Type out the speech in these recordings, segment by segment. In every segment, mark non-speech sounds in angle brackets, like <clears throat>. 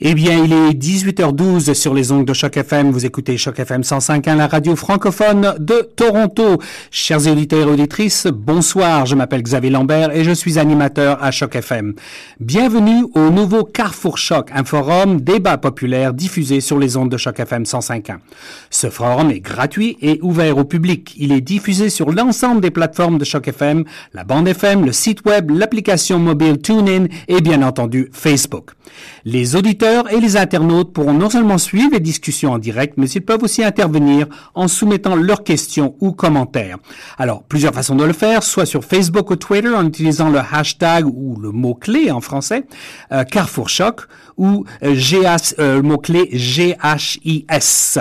Eh bien, il est 18h12 sur les ondes de Choc FM. Vous écoutez Choc FM 105.1, la radio francophone de Toronto. Chers auditeurs et auditrices, bonsoir. Je m'appelle Xavier Lambert et je suis animateur à Choc FM. Bienvenue au nouveau Carrefour Choc, un forum débat populaire diffusé sur les ondes de Choc FM 105.1. Ce forum est gratuit et ouvert au public. Il est diffusé sur l'ensemble des plateformes de Choc FM, la bande FM, le site web, l'application mobile TuneIn et bien entendu Facebook. Les auditeurs et les internautes pourront non seulement suivre les discussions en direct, mais ils peuvent aussi intervenir en soumettant leurs questions ou commentaires. Alors, plusieurs façons de le faire, soit sur Facebook ou Twitter en utilisant le hashtag ou le mot-clé en français, euh, Carrefour Choc, ou euh, GH, euh, le mot-clé GHIS.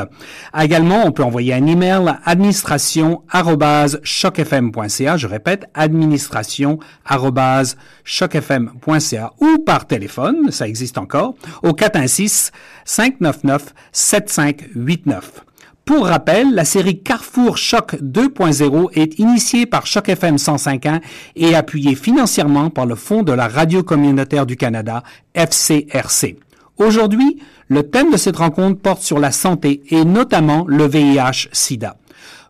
Également, on peut envoyer un email à administration.chocfm.ca, je répète, administration.chocfm.ca ou par téléphone, ça existe encore, au 416-599-7589. Pour rappel, la série Carrefour Choc 2.0 est initiée par Choc FM 105.1 et appuyée financièrement par le Fonds de la radio communautaire du Canada, FCRC. Aujourd'hui, le thème de cette rencontre porte sur la santé et notamment le VIH-Sida.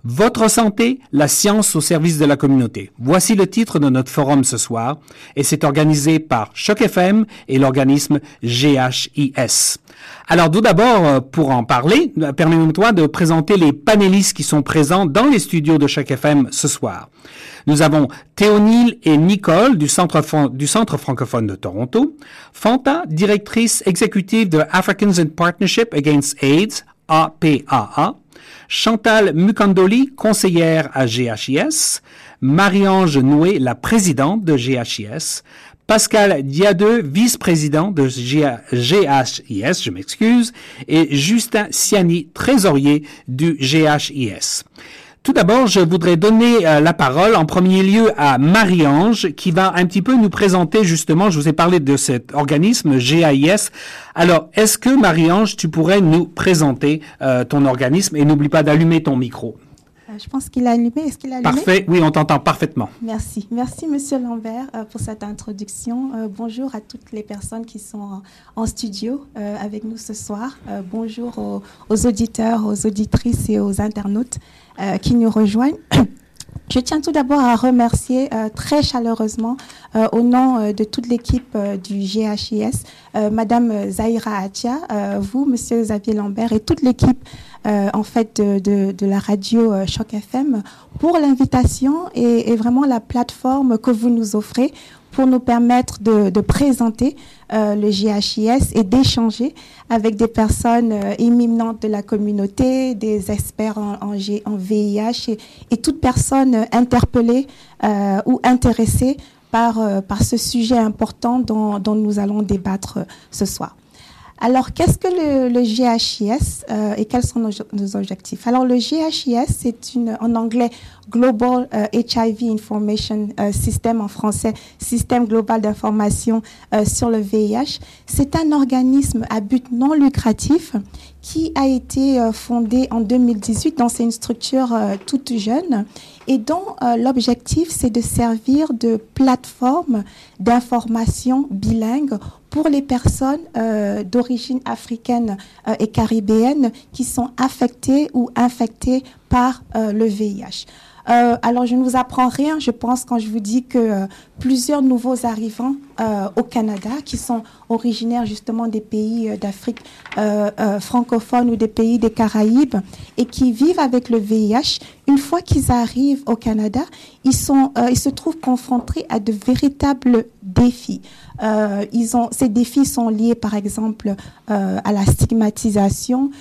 Votre santé, la science au service de la communauté. Voici le titre de notre forum ce soir et c'est organisé par Choc FM et l'organisme GHIS. Alors tout d'abord, euh, pour en parler, euh, permettez-moi de présenter les panélistes qui sont présents dans les studios de Choc FM ce soir. Nous avons Théonile et Nicole du Centre, du Centre francophone de Toronto, Fanta, directrice exécutive de Africans in Partnership Against AIDS, APAA, Chantal Mukandoli, conseillère à GHIS, Marie-Ange Noué, la présidente de GHIS, Pascal Diadeux, vice-président de GHIS, je m'excuse, et Justin Siani, trésorier du GHIS. Tout d'abord, je voudrais donner euh, la parole en premier lieu à Marie-Ange qui va un petit peu nous présenter justement, je vous ai parlé de cet organisme GAIS. Alors, est-ce que Marie-Ange, tu pourrais nous présenter euh, ton organisme? Et n'oublie pas d'allumer ton micro. Euh, je pense qu'il a allumé. Est-ce qu'il a allumé? Parfait. Oui, on t'entend parfaitement. Merci. Merci, Monsieur Lambert, pour cette introduction. bonjour à toutes les personnes qui sont en, studio avec nous ce soir. bonjour aux, aux, auditeurs, aux auditrices et aux internautes. Euh, qui nous rejoignent. <coughs> Je tiens tout d'abord à remercier euh, très chaleureusement, euh, au nom de toute l'équipe du GHIS, Madame Zahira Atia, vous, Monsieur Xavier Lambert et toute l'équipe en fait de, de, la radio Choc FM pour l'invitation et, et, vraiment la plateforme que vous nous offrez pour nous permettre de, de présenter euh, le GHIS et d'échanger avec des personnes euh, éminentes de la communauté, des experts en, en, VIH et, et, toute personne interpellée euh, ou intéressée par, euh, par ce sujet important dont, dont nous allons débattre ce soir. Alors, qu'est-ce que le, GHIS euh, et quels sont nos, objectifs? Alors, le GHIS, c'est en anglais, Global euh, HIV Information euh, System, en français, Système global d'information euh, sur le VIH. C'est un organisme à but non lucratif qui a été euh, fondé en 2018. Donc, c'est une structure euh, toute jeune et dont l'objectif, c'est de servir de plateforme d'information bilingue pour les personnes euh, d'origine africaine euh, et caribéenne qui sont affectées ou infectées par euh, le VIH. Euh, alors, je ne vous apprends rien, je pense, quand je vous dis que euh, plusieurs nouveaux arrivants euh, au Canada, qui sont originaires justement des pays d'Afrique francophone ou des pays des Caraïbes, et qui vivent avec le VIH, une fois qu'ils arrivent au Canada, ils, sont, ils se trouvent confrontés à de véritables défis. Ils ont, ces défis sont liés, par exemple, à la stigmatisation,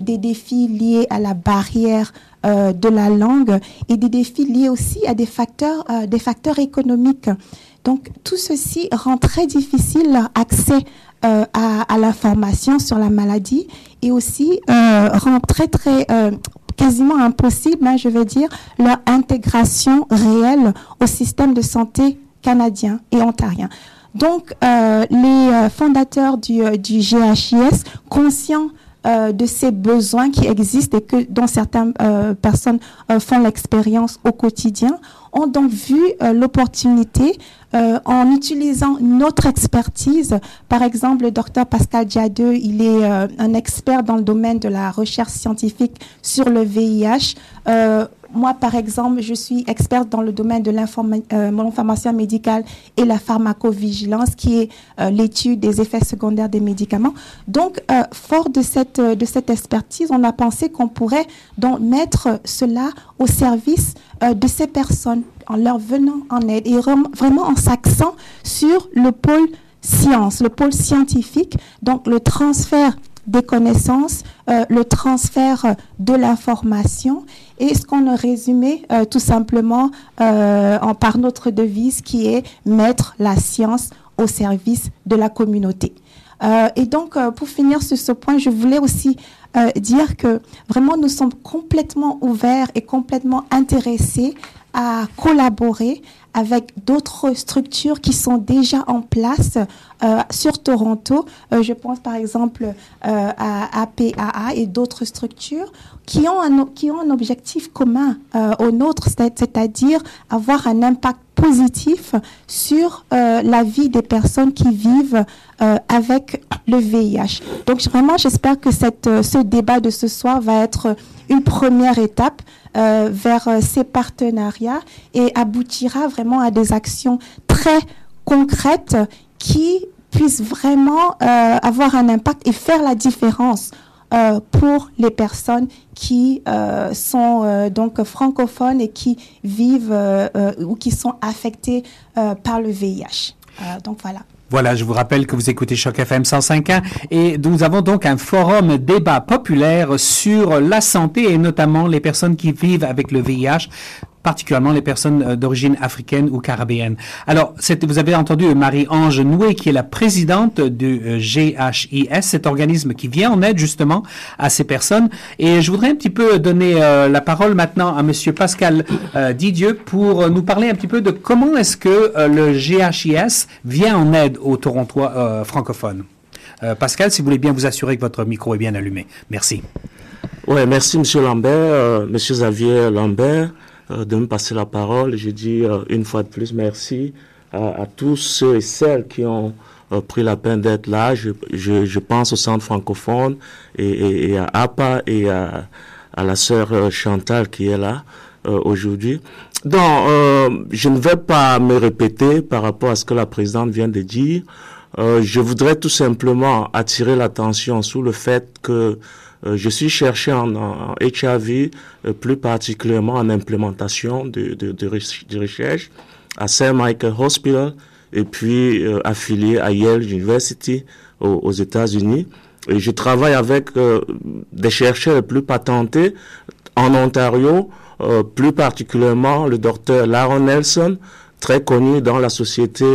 des défis liés à la barrière euh, de la langue et des défis liés aussi à des facteurs, euh, économiques. Donc tout ceci rend très difficile leur accès euh, à, à l'information sur la maladie et aussi euh, rend très très euh, quasiment impossible, hein, je vais dire, leur intégration réelle au système de santé canadien et ontarien. Donc euh, les fondateurs du, du GHIS, conscients euh, de ces besoins qui existent et que dont certaines euh, personnes euh, font l'expérience au quotidien, ont donc vu euh, l'opportunité en utilisant notre expertise. Par exemple, le docteur Pascal Diadeux, il est un expert dans le domaine de la recherche scientifique sur le VIH moi, par exemple, je suis experte dans le domaine de l'information médicale et la pharmacovigilance, qui est l'étude des effets secondaires des médicaments. Donc, fort de cette, de cette expertise, on a pensé qu'on pourrait donc mettre cela au service de ces personnes en leur venant en aide et vraiment en s'axant sur le pôle science, le pôle scientifique, donc le transfert des connaissances, euh, le transfert de l'information et ce qu'on a résumé euh, tout simplement euh, en, par notre devise qui est mettre la science au service de la communauté. et donc, pour finir sur ce point, je voulais aussi dire que vraiment nous sommes complètement ouverts et complètement intéressés à collaborer avec d'autres structures qui sont déjà en place euh, sur Toronto. Euh, je pense par exemple euh, à APAA et d'autres structures qui ont un, objectif commun au nôtre, c'est-à-dire avoir un impact positif sur la vie des personnes qui vivent avec le VIH. Donc vraiment, j'espère que ce débat de ce soir va être une première étape euh, vers euh, ces partenariats et aboutira vraiment à des actions très concrètes qui puissent vraiment euh, avoir un impact et faire la différence pour les personnes qui sont donc francophones et qui vivent ou qui sont affectées par le VIH. donc voilà. Voilà, je vous rappelle que vous écoutez Choc FM 105.1 et nous avons donc un forum débat populaire sur la santé et notamment les personnes qui vivent avec le VIH particulièrement les personnes euh, d'origine africaine ou caribéenne. Alors, vous avez entendu Marie-Ange Noué, qui est la présidente du euh, GHIS, cet organisme qui vient en aide justement à ces personnes. Et je voudrais un petit peu donner euh, la parole maintenant à Monsieur Pascal Didieu pour nous parler un petit peu de comment est-ce que le GHIS vient en aide aux Torontois francophones. Pascal, si vous voulez bien vous assurer que votre micro est bien allumé. Merci. Oui, merci Monsieur Lambert, Monsieur Xavier Lambert. Euh, de me passer la parole. Je dis euh, une fois de plus merci à, tous ceux et celles qui ont euh, pris la peine d'être là. Je, je, je, pense au centre francophone et, et, à APA et à, à la sœur Chantal qui est là aujourd'hui. Donc, je ne vais pas me répéter par rapport à ce que la présidente vient de dire. je voudrais tout simplement attirer l'attention sur le fait que euh, je suis cherché en, en HIV, euh, plus particulièrement en implémentation de, de, de, recherche à Saint Michael Hospital et puis euh, affilié à Yale University aux, États-Unis. Et je travaille avec des chercheurs les plus patentés en Ontario, plus particulièrement le docteur Laron Nelson, très connu dans la société,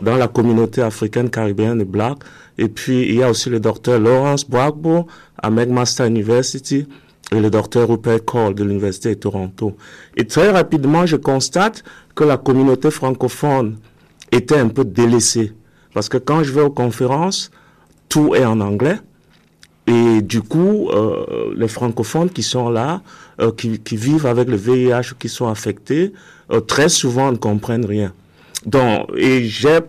dans la communauté africaine, caribéenne et black. Et puis, il y a aussi le docteur Lawrence Bragbo à McMaster University et le docteur Rupert Cole de l'Université de Toronto. Et très rapidement, je constate que la communauté francophone était un peu délaissée. Parce que quand je vais aux conférences, tout est en anglais. Et du coup, euh, les francophones qui sont là, euh, qui, qui, vivent avec le VIH qui sont affectés, euh, très souvent ne comprennent rien. Donc, et j'ai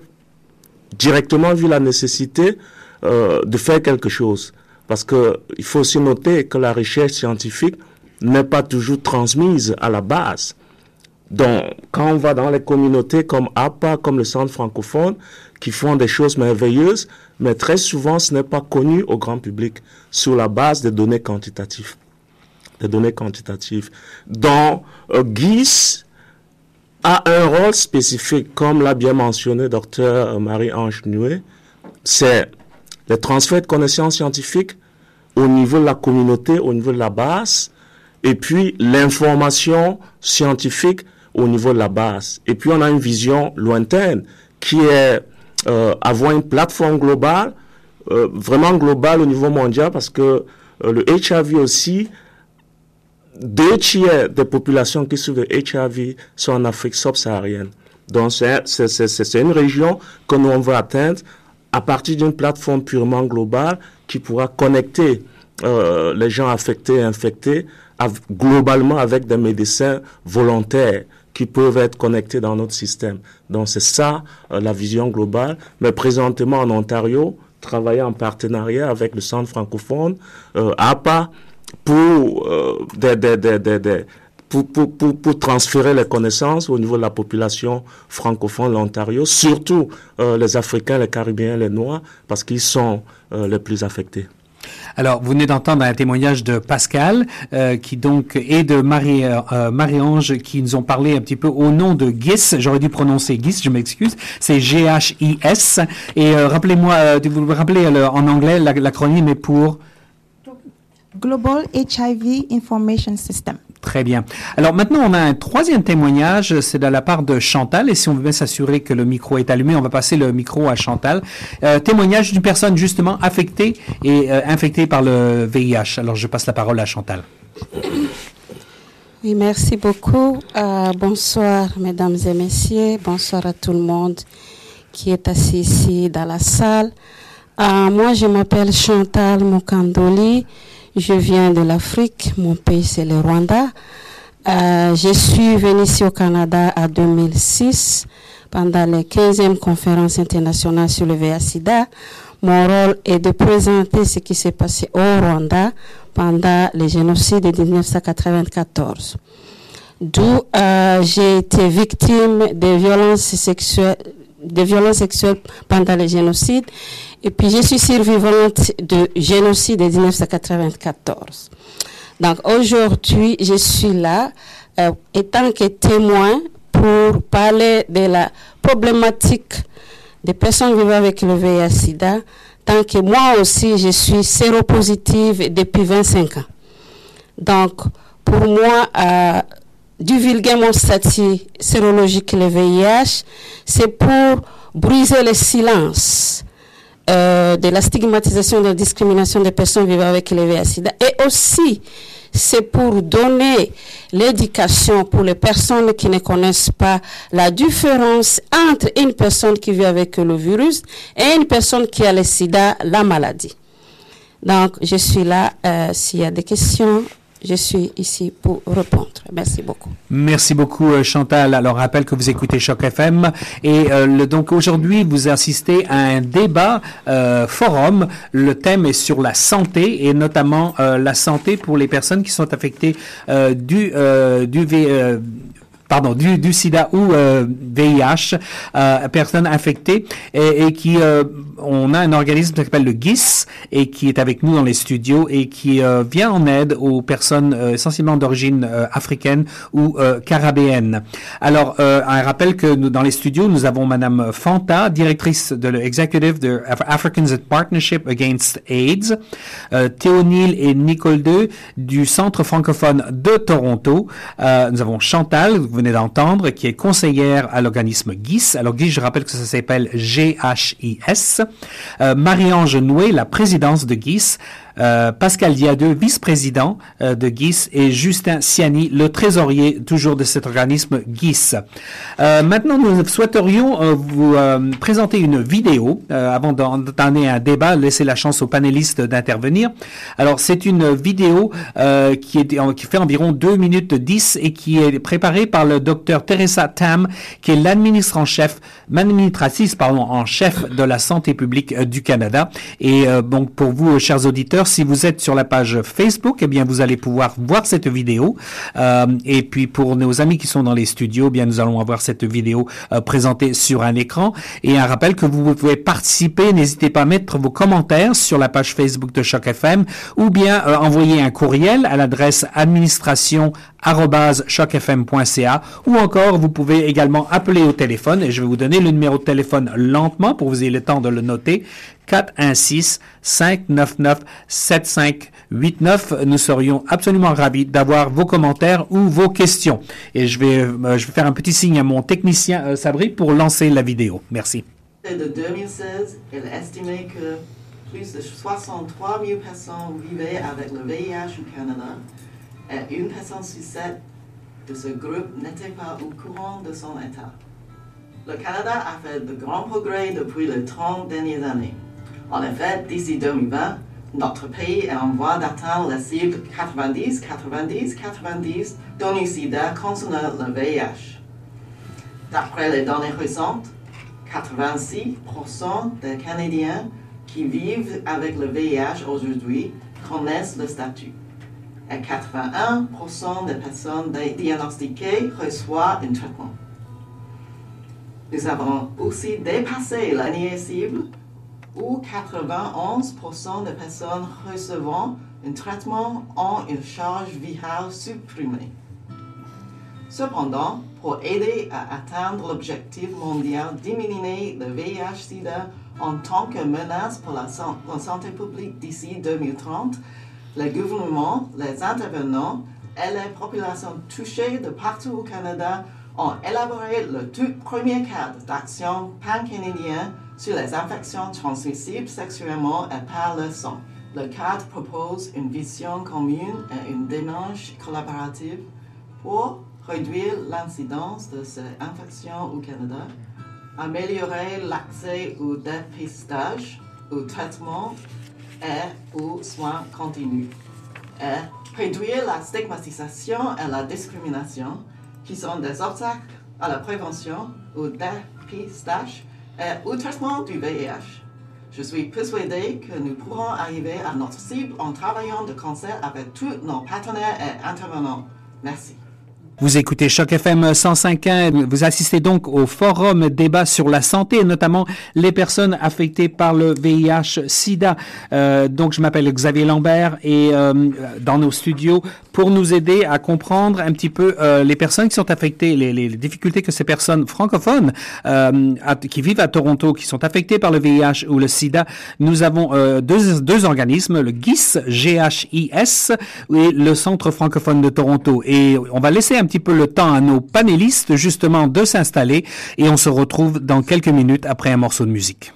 directement vu la nécessité de faire quelque chose. Parce que il faut aussi noter que la recherche scientifique n'est pas toujours transmise à la base. Donc, quand on va dans les communautés comme APA, comme le Centre francophone, qui font des choses merveilleuses, mais très souvent, ce n'est pas connu au grand public sur la base des données quantitatives. Des données quantitatives. Donc, euh, GIS a un rôle spécifique, comme l'a bien mentionné docteur Marie-Ange Nuet, c'est le transfert de connaissances scientifiques au niveau de la communauté, au niveau de la base, et puis l'information scientifique au niveau de la base. Et puis on a une vision lointaine qui est euh, avoir une plateforme globale, euh, vraiment globale au niveau mondial, parce que euh, le HIV aussi, deux tiers des populations qui souffrent de HIV sont en Afrique subsaharienne. Donc c'est une région que nous on veut atteindre à partir d'une plateforme purement globale qui pourra connecter euh, les gens affectés et infectés globalement avec des médecins volontaires qui peuvent être connectés dans notre système. Donc c'est ça euh, la vision globale. Mais présentement en Ontario, travailler en partenariat avec le Centre francophone, euh, APA, pour, euh, pour, pour, pour, pour, transférer les connaissances au niveau de la population francophone de l'Ontario, surtout euh, les Africains, les Caribéens, les Noirs, parce qu'ils sont euh, les plus affectés. Alors, vous venez d'entendre un témoignage de Pascal, qui donc et de Marie Marie-Ange, qui nous ont parlé un petit peu au nom de GIS. J'aurais dû prononcer GIS, je m'excuse. C'est G-H-I-S. Et euh, rappelez-moi, euh, vous vous rappelez en anglais l'acronyme est pour Global HIV Information System. Très bien. Alors maintenant, on a un troisième témoignage, c'est de la part de Chantal, et si on veut bien s'assurer que le micro est allumé, on va passer le micro à Chantal. Euh, témoignage d'une personne justement affectée et euh, infectée par le VIH. Alors je passe la parole à Chantal. Oui, merci beaucoup. Euh, bonsoir, mesdames et messieurs. Bonsoir à tout le monde qui est assis ici dans la salle. Euh, moi, je m'appelle Chantal Mokandoli. Je viens de l'Afrique. Mon pays, c'est le Rwanda. Euh, je suis venue ici au Canada en 2006 pendant les 15e conférences internationales sur le VIH-Sida. Mon rôle est de présenter ce qui s'est passé au Rwanda pendant le génocide de 1994. D'où euh, j'ai été victime de violences sexuelles, de violences sexuelles pendant le génocide. Et puis je suis survivante de génocide de 1994. Donc aujourd'hui, je suis là euh, étant que témoin pour parler de la problématique des personnes vivant avec le VIH-Sida, tant que moi aussi, je suis séropositive depuis 25 ans. Donc, pour moi, euh, divulguer mon statut sérologique le VIH, c'est pour briser le silence euh, de la stigmatisation, de la discrimination des personnes vivant avec le VIH-Sida et aussi c'est pour donner l'éducation pour les personnes qui ne connaissent pas la différence entre une personne qui vit avec le virus et une personne qui a le sida, la maladie. Donc, je suis là. Euh, S'il y a des questions, je suis ici pour répondre. Merci beaucoup. Merci beaucoup, euh, Chantal. Alors, rappelle que vous écoutez Choc FM. Et euh, le, donc, aujourd'hui, vous assistez à un débat euh, forum. Le thème est sur la santé et notamment euh, la santé pour les personnes qui sont affectées euh, du, du v, pardon, du, du sida ou euh, VIH, euh, personnes infectées, et, et qui, euh, on a un organisme qui s'appelle le GIS, et qui est avec nous dans les studios, et qui euh, vient en aide aux personnes euh, essentiellement d'origine euh, africaine ou carabéenne. Alors, un rappel que nous, dans les studios, nous avons Madame Fanta, directrice de l'executive de Af- Africans at Partnership Against AIDS, Théonil et Nicole II du Centre francophone de Toronto. Nous avons Chantal, d'entendre, qui est conseillère à l'organisme GIS. Alors GIS, je rappelle que ça s'appelle G-H-I-S. Euh, Marie-Ange Noué, la présidence de GIS. Euh, Pascal Diadeux, vice-président euh, de GIS, et Justin Siani, le trésorier toujours de cet organisme GIS. Euh, maintenant, nous souhaiterions euh, vous euh, présenter une vidéo avant d'entamer un débat, laisser la chance aux panélistes d'intervenir. Alors, c'est une vidéo qui, est, qui fait environ 2 minutes 10 et qui est préparée par le docteur Teresa Tam, qui est l'administratrice en chef, pardon, en chef de la santé publique du Canada. Et donc, pour vous, chers auditeurs, si vous êtes sur la page Facebook, eh bien, vous allez pouvoir voir cette vidéo. Euh, et puis, pour nos amis qui sont dans les studios, eh bien, nous allons avoir cette vidéo euh, présentée sur un écran. Et un rappel que vous pouvez participer. N'hésitez pas à mettre vos commentaires sur la page Facebook de Choc FM ou bien euh, envoyer un courriel à l'adresse administration chocfm.ca ou encore vous pouvez également appeler au téléphone et je vais vous donner le numéro de téléphone lentement pour que vous ayez le temps de le noter 416 599 7589 nous serions absolument ravis d'avoir vos commentaires ou vos questions. Et je vais euh, je vais faire un petit signe à mon technicien euh, Sabri pour lancer la vidéo. Merci. De 2016, il estimait que plus de 63 000 personnes vivaient avec le VIH au Canada. Et une personne sur sept de ce groupe n'était pas au courant de son état. Le Canada a fait de grands progrès depuis les 30 dernières années. En effet, d'ici 2020, notre pays est en voie d'atteindre la cible 90-90-90 d'ONU-SIDA concernant le VIH. D'après les données récentes, 86% des Canadiens qui vivent avec le VIH aujourd'hui connaissent le statut. Et 81% des personnes diagnostiquées reçoivent un traitement. Nous avons aussi dépassé l'année cible où 91% des personnes recevant un traitement ont une charge virale supprimée. Cependant, pour aider à atteindre l'objectif mondial diminuer le VIH-Sida en tant que menace pour la, santé publique d'ici 2030, le gouvernement, les intervenants et les populations touchées de partout au Canada ont élaboré le tout premier cadre d'action pan-canadien sur les infections transmissibles sexuellement et par le sang. Le cadre propose une vision commune et une démarche collaborative pour réduire l'incidence de ces infections au Canada, améliorer l'accès au dépistage, au traitement et aux soins continus, et réduire la stigmatisation et la discrimination qui sont des obstacles à la prévention, au dépistage au traitement du VIH. Je suis persuadé que nous pourrons arriver à notre cible en travaillant de concert avec tous nos partenaires et intervenants. Merci. Vous écoutez Choc FM 105.1. Vous assistez donc au forum débat sur la santé, et notamment les personnes affectées par le VIH/SIDA. Euh, donc, je m'appelle Xavier Lambert et euh, dans nos studios pour nous aider à comprendre un petit peu euh, les personnes qui sont affectées, les, les, difficultés que ces personnes francophones euh, qui vivent à Toronto, qui sont affectées par le VIH ou le SIDA. Nous avons euh, deux, deux organismes, le GIS, G-H-I-S, et le Centre francophone de Toronto. Et on va laisser un petit peu le temps à nos panélistes justement de s'installer et on se retrouve dans quelques minutes après un morceau de musique.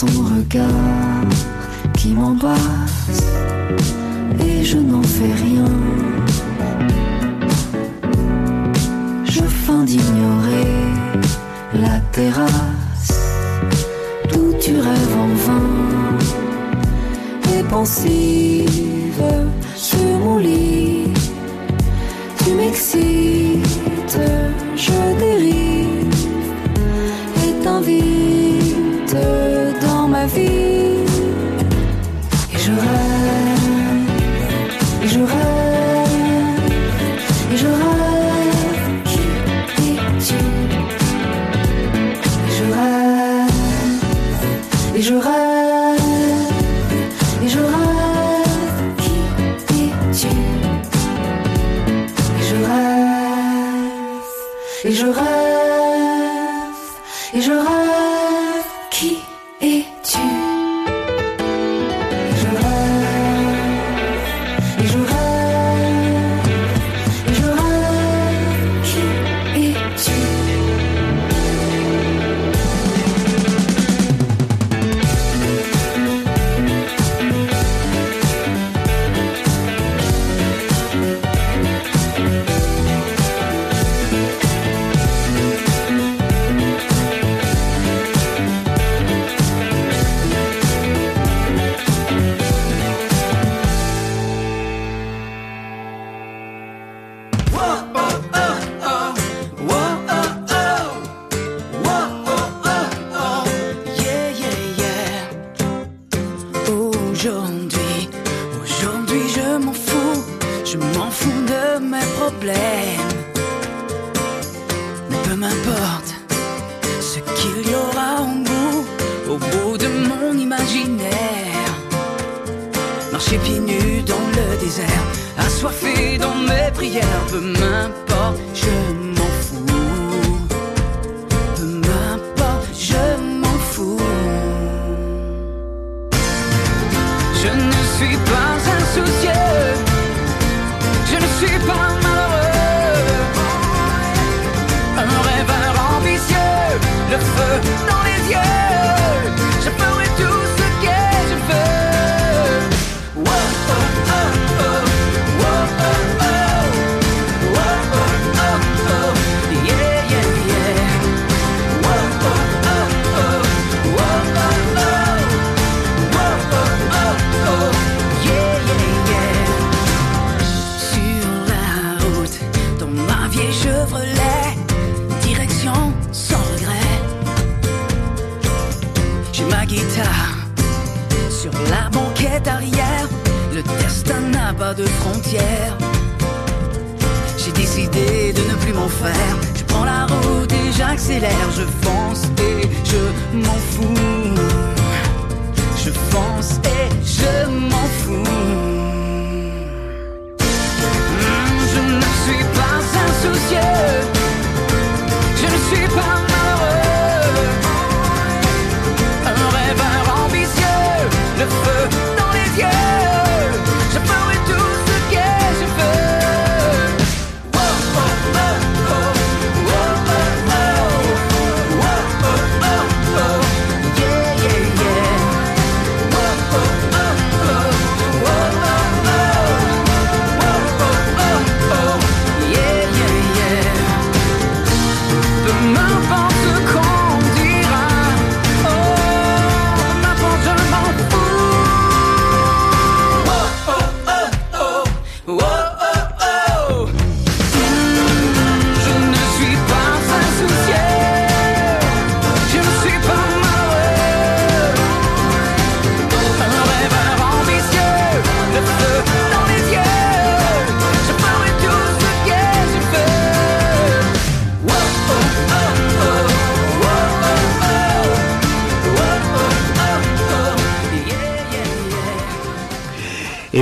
Ton regard qui m'embrasse et je n'en fais rien. Je feins d'ignorer la terrasse d'où tu rêves en vain et pensive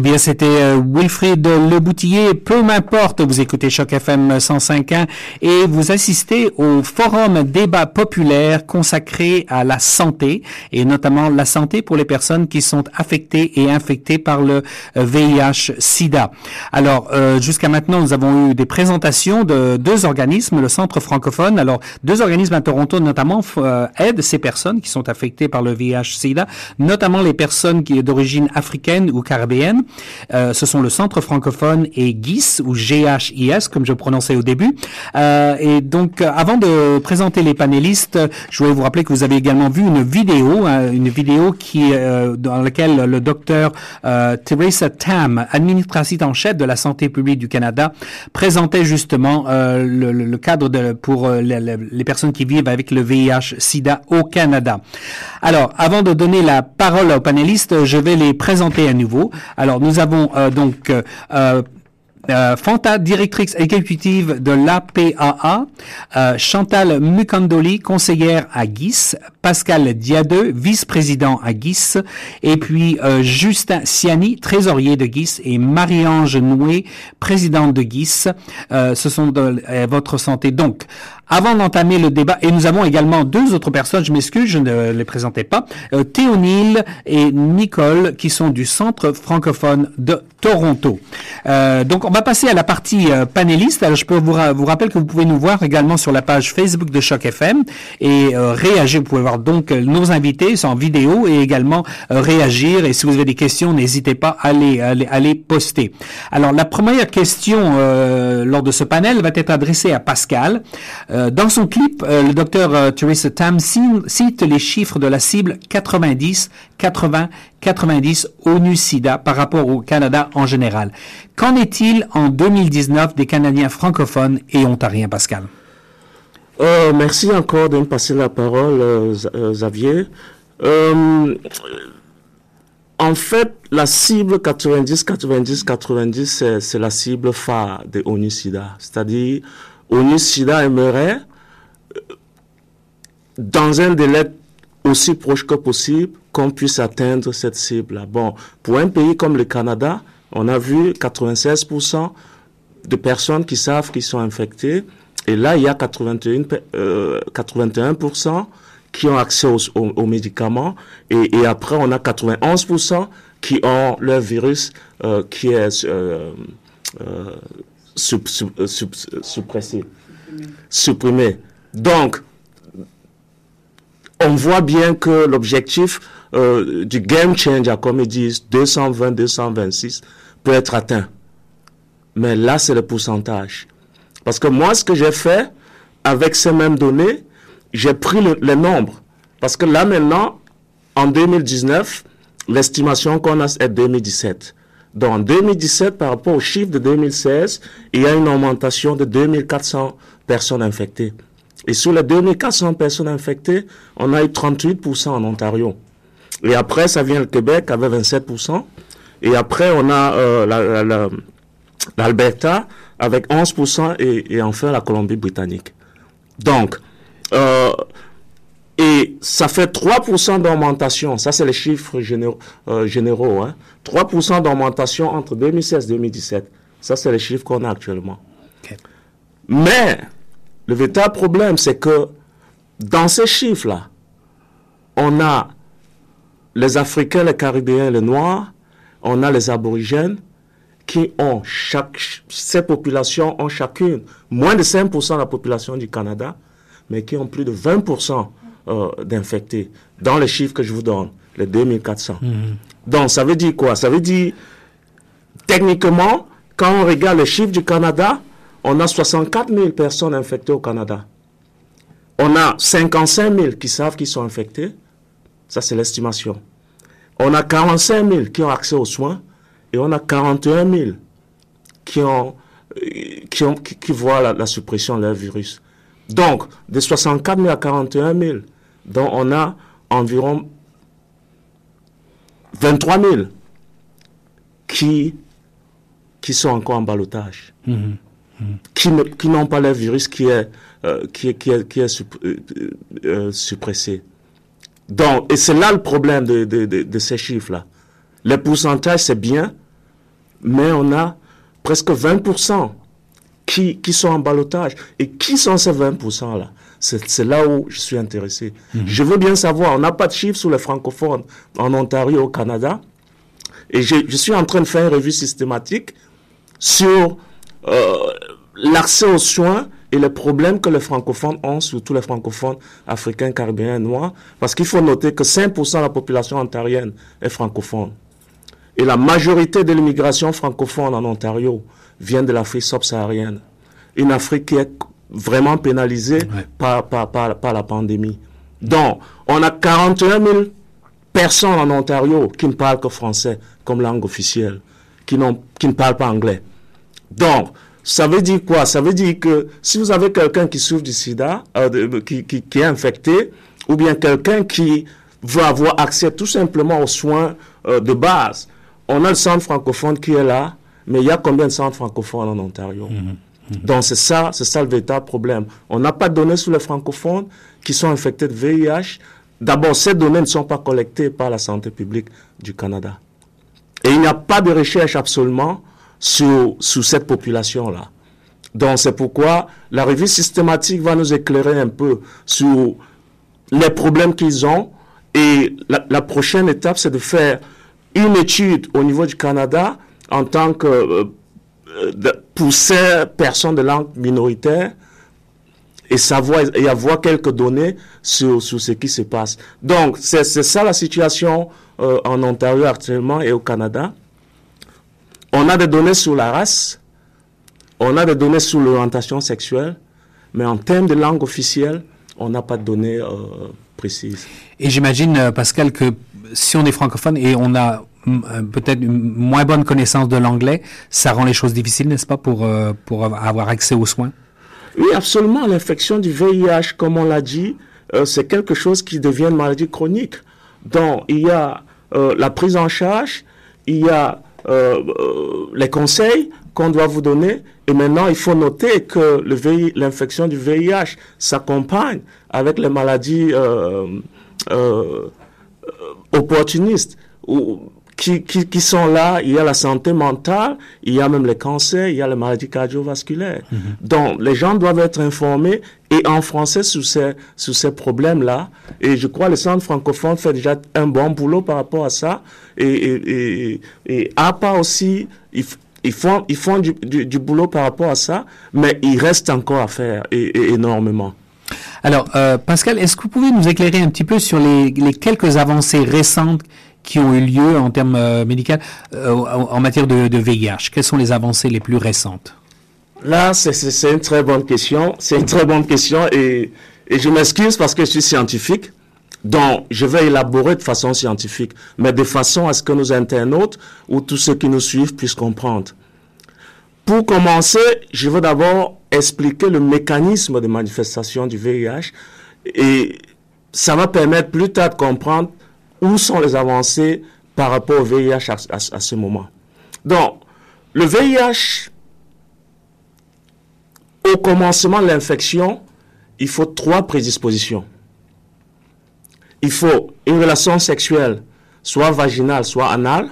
bien, c'était euh, Wilfrid Leboutillier. Peu m'importe, vous écoutez Choc FM 105.1 et vous assistez au forum débat populaire consacré à la santé et notamment la santé pour les personnes qui sont affectées et infectées par le euh, VIH-Sida. Alors, euh, jusqu'à maintenant, nous avons eu des présentations de deux organismes, le Centre francophone. Alors, deux organismes à Toronto, notamment, euh, aident ces personnes qui sont affectées par le VIH-Sida, notamment les personnes qui d'origine africaine ou caribéenne. Euh, ce sont le Centre francophone et GIS ou GHIS, comme je prononçais au début. Euh, et donc, euh, avant de présenter les panélistes, je voulais vous rappeler que vous avez également vu une vidéo, hein, une vidéo qui euh, dans laquelle le docteur euh, Teresa Tam, administratrice en chef de la santé publique du Canada, présentait justement le, le- cadre de, pour les, les- personnes qui vivent avec le VIH/SIDA au Canada. Alors, avant de donner la parole aux panélistes, je vais les présenter à nouveau. Alors, avons euh, donc euh, euh, euh, Fanta, directrice exécutive de l'APAA, euh, Chantal Mukandoli, conseillère à GIS, Pascal Diadeux, vice-président à GIS, et puis Justin Siani, trésorier de GIS, et Marie-Ange Noué, présidente de GIS. Ce sont de votre santé. Donc, avant d'entamer le débat, et nous avons également deux autres personnes, je m'excuse, je ne les présentais pas, euh, Théonile et Nicole, qui sont du Centre francophone de Toronto. Euh, donc, on va passer à la partie euh, panéliste. Alors, je peux vous, vous rappeler que vous pouvez nous voir également sur la page Facebook de Choc FM et euh, réagir. Vous pouvez voir donc euh, nos invités sont en vidéo et également euh, réagir. Et si vous avez des questions, n'hésitez pas à les, à les, poster. Alors, la première question lors de ce panel va être adressée à Pascal. Dans son clip, euh, le docteur euh, Teresa Tam cite les chiffres de la cible 90, 80, 90 ONU-SIDA par rapport au Canada en général. Qu'en est-il en 2019 des Canadiens francophones et ontariens, Pascal? Euh, merci encore de me passer la parole, euh, euh, Xavier. Euh, En fait, la cible 90, 90, 90, c'est, la cible phare de ONU SIDA. C'est-à-dire, ONU SIDA aimerait, euh, dans un délai aussi proche que possible, qu'on puisse atteindre cette cible-là. Bon, pour un pays comme le Canada, on a vu 96% de personnes qui savent qu'ils sont infectés. Et là, il y a 81, pe- euh, 81% qui ont accès aux, médicaments. Et, après, on a 91% qui ont leur virus euh, qui est euh, sup- euh, suppressé, supprimé. Donc, on voit bien que l'objectif euh, du game changer, comme ils disent, 220, 226, peut être atteint. Mais là, c'est le pourcentage. Parce que moi, ce que j'ai fait, avec ces mêmes données, j'ai pris le, le nombre. Parce que là, maintenant, en 2019, l'estimation qu'on a est 2017. Donc, en 2017, par rapport au chiffre de 2016, il y a une augmentation de 2400 personnes infectées. Et sur les 2400 personnes infectées, on a eu 38% en Ontario. Et après, ça vient le Québec avec 27%. Et après, on a euh, la- la- la- l'Alberta avec 11% et, enfin la Colombie-Britannique. Donc, euh, et ça fait 3% d'augmentation. Ça, c'est les chiffres généraux. euh, hein. 3% d'augmentation entre 2016 et 2017. Ça, c'est les chiffres qu'on a actuellement. Mais le véritable problème, c'est que dans ces chiffres-là, on a les Africains, les Caribéens, les Noirs, on a les Aborigènes qui ont chaque, ces populations ont chacune moins de 5% de la population du Canada, mais qui ont plus de 20% euh, d'infectés dans les chiffres que je vous donne, les 2400. Donc, ça veut dire quoi? Ça veut dire, techniquement, quand on regarde les chiffres du Canada, on a 64 000 personnes infectées au Canada. On a 55 000 qui savent qu'ils sont infectés. Ça, c'est l'estimation. On a 45 000 qui ont accès aux soins et on a 41 000 qui, ont, euh, qui, ont, qui, voient la, suppression de leur virus. Donc, de 64 000 à 41 000, dont on a environ 23 000 qui, qui sont encore en balotage, qui ne- qui n'ont pas le virus qui est, euh, qui est, qui est, qui est supp- euh, euh, suppressé. Donc, et c'est là le problème de, de, de, de ces chiffres-là. Les pourcentages, c'est bien, mais on a presque 20% qui, qui sont en balotage. Et qui sont ces 20%-là C'est là où je suis intéressé. Je veux bien savoir, on n'a pas de chiffres sur les francophones en Ontario, au Canada. Et je, je suis en train de faire une revue systématique sur euh, l'accès aux soins et les problèmes que les francophones ont, surtout les francophones africains, caribéens et noirs, parce qu'il faut noter que 5% de la population ontarienne est francophone. Et la majorité de l'immigration francophone en Ontario vient de l'Afrique subsaharienne. Une Afrique qui est vraiment pénalisée Ouais. par, par, par, par la pandémie. Donc, on a 41 000 personnes en Ontario qui ne parlent que français comme langue officielle, qui, qui ne parlent pas anglais. Donc, ça veut dire quoi? Ça veut dire que si vous avez quelqu'un qui souffre du sida, euh, qui, qui, qui est infecté, ou bien quelqu'un qui veut avoir accès tout simplement aux soins euh, de base, on a le centre francophone qui est là, mais il y a combien de centres francophones en Ontario? Donc c'est ça, c'est le véritable problème. On n'a pas de données sur les francophones qui sont infectés de VIH. D'abord, ces données ne sont pas collectées par la santé publique du Canada. Et il n'y a pas de recherche absolument sur, sur cette population-là. Donc c'est pourquoi la revue systématique va nous éclairer un peu sur les problèmes qu'ils ont. Et la, prochaine étape, c'est de faire une étude au niveau du Canada en tant que euh, de- pour ces personnes de langue minoritaire et savoir et avoir quelques données sur, sur ce qui se passe. Donc, c'est ça la situation euh, en Ontario actuellement et au Canada. On a des données sur la race, on a des données sur l'orientation sexuelle, mais en termes de langue officielle, on n'a pas de données euh, précises. Et j'imagine, euh, Pascal, que si on est francophone et on a euh, peut-être une moins bonne connaissance de l'anglais, ça rend les choses difficiles, n'est-ce pas, pour, euh, pour avoir accès aux soins? Oui, absolument. L'infection du VIH, comme on l'a dit, euh, c'est quelque chose qui devient une maladie chronique. Donc, il y a euh, la prise en charge, il y a euh, euh, les conseils qu'on doit vous donner. Et maintenant, il faut noter que l'infection du VIH s'accompagne avec les maladies euh, euh, opportunistes ou, qui, qui, qui sont là. Il y a la santé mentale, il y a même les cancers, il y a les maladies cardiovasculaires. Donc, les gens doivent être informés et en français sur ces, sur ces problèmes-là. Et je crois que le centre francophone fait déjà un bon boulot par rapport à ça. Et, et, et, et APA aussi, ils, f- ils font, ils font du, du, du boulot par rapport à ça, mais il reste encore à faire et, et énormément. Alors, euh, Pascal, est-ce que vous pouvez nous éclairer un petit peu sur les, les quelques avancées récentes qui ont eu lieu en termes euh, médicaux euh, en, matière de, VIH Quelles sont les avancées les plus récentes? Là, c'est une très bonne question. C'est une très bonne question et, et je m'excuse parce que je suis scientifique. Donc, je vais élaborer de façon scientifique, mais de façon à ce que nos internautes ou tous ceux qui nous suivent puissent comprendre. Pour commencer, je veux d'abord expliquer le mécanisme de manifestation du VIH et ça va permettre plus tard de comprendre où sont les avancées par rapport au VIH à, ce moment. Donc, le VIH au commencement de l'infection, il faut trois prédispositions. Il faut une relation sexuelle, soit vaginale, soit anale.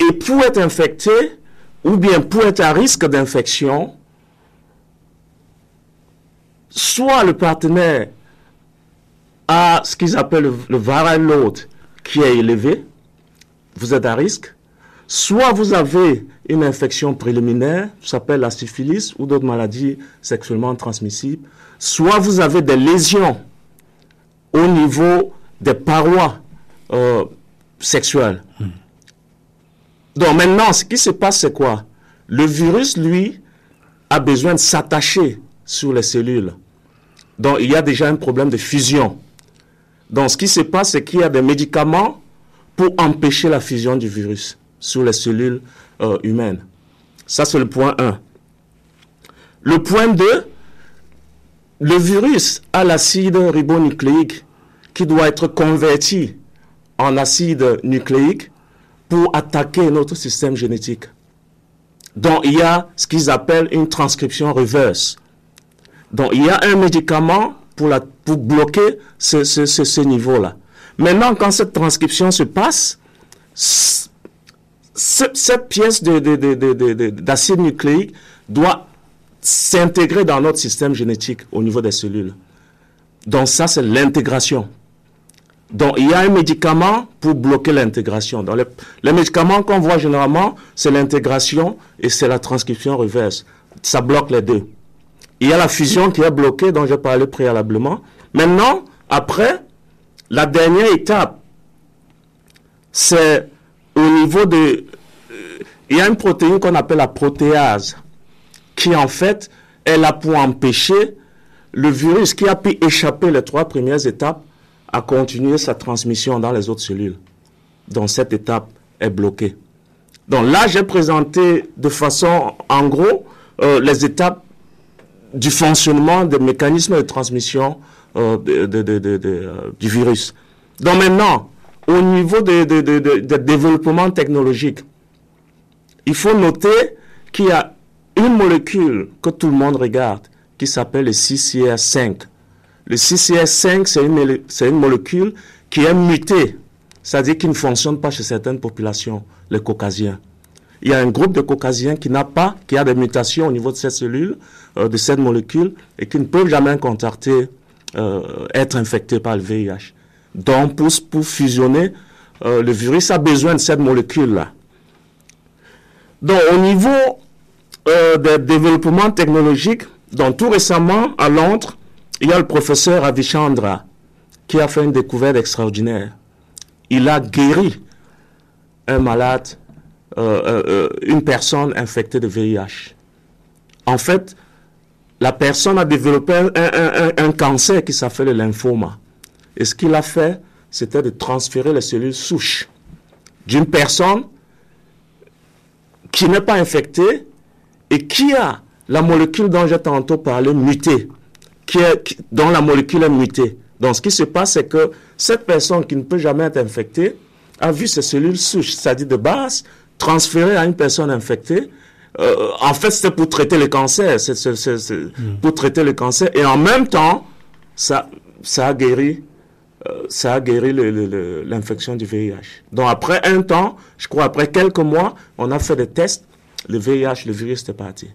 Et pour être infecté, ou bien pour être à risque d'infection, soit le partenaire a ce qu'ils appellent le, le viral load qui est élevé, vous êtes à risque, soit vous avez une infection préliminaire, ça s'appelle la syphilis ou d'autres maladies sexuellement transmissibles, soit vous avez des lésions au niveau des parois euh, sexuelles. Donc maintenant, ce qui se passe, c'est quoi? Le virus, lui, a besoin de s'attacher sur les cellules. Donc il y a déjà un problème de fusion. Donc ce qui se passe, c'est qu'il y a des médicaments pour empêcher la fusion du virus sur les cellules euh, humaines. Ça, c'est le point 1. Le point 2, le virus a l'acide ribonucléique qui doit être converti en acide nucléique pour attaquer notre système génétique. Donc, il y a ce qu'ils appellent une transcription reverse. Donc, il y a un médicament pour, la, pour bloquer ce, niveau-là. Maintenant, quand cette transcription se passe, cette pièce de- de- de- de- de- de- d'acide nucléique doit s'intégrer dans notre système génétique au niveau des cellules. Donc ça, c'est l'intégration. Donc il y a un médicament pour bloquer l'intégration. Les, les médicaments qu'on voit généralement, c'est l'intégration et c'est la transcription reverse. Ça bloque les deux. Il y a la fusion qui est bloquée, dont j'ai parlé préalablement. Maintenant, après, la dernière étape, c'est au niveau de... euh, Il y a une protéine qu'on appelle la protéase, qui en fait est là pour empêcher le virus qui a pu échapper les trois premières étapes à continuer sa transmission dans les autres cellules. Donc cette étape est bloquée. Donc là, j'ai présenté de façon, en gros, euh, les étapes du fonctionnement des mécanismes de transmission euh, de- euh, du virus. Donc maintenant, au niveau des de, de, de- de développement technologique, il faut noter qu'il y a une molécule que tout le monde regarde qui s'appelle le CCR5. Le CCR5, c'est une, c'est une molécule qui est mutée, c'est-à-dire qui ne fonctionne pas chez certaines populations, les caucasiens. Il y a un groupe de caucasiens qui n'a pas, qui a des mutations au niveau de cette cellule, euh, de cette molécule, et qui ne peuvent jamais contacter, euh, être infectés par le VIH. Donc, pour, fusionner, euh, le virus a besoin de cette molécule-là. Donc, au niveau euh, des développements technologiques, donc tout récemment, à Londres, il y a le professeur Avichandra qui a fait une découverte extraordinaire. Il a guéri un malade, euh, euh, euh, une personne infectée de VIH. En fait, la personne a développé un, un- un- cancer qui s'appelle le lymphoma. Et ce qu'il a fait, c'était de transférer les cellules souches d'une personne qui n'est pas infectée et qui a la molécule dont j'ai tantôt parlé mutée, qui est, dont la molécule est mutée Donc, ce qui se passe, c'est que cette personne qui ne peut jamais être infectée a vu ses cellules souches, c'est-à-dire de base, transférées à une personne infectée. Euh, en fait, c'était pour traiter le cancer, c'est, c'est- c'est- c'est pour traiter le cancer. Et en même temps, ça, ça a guéri, euh, ça a guéri le- le- le- l'infection du VIH. Donc, après un temps, je crois après quelques mois, on a fait des tests, le VIH, le virus était parti.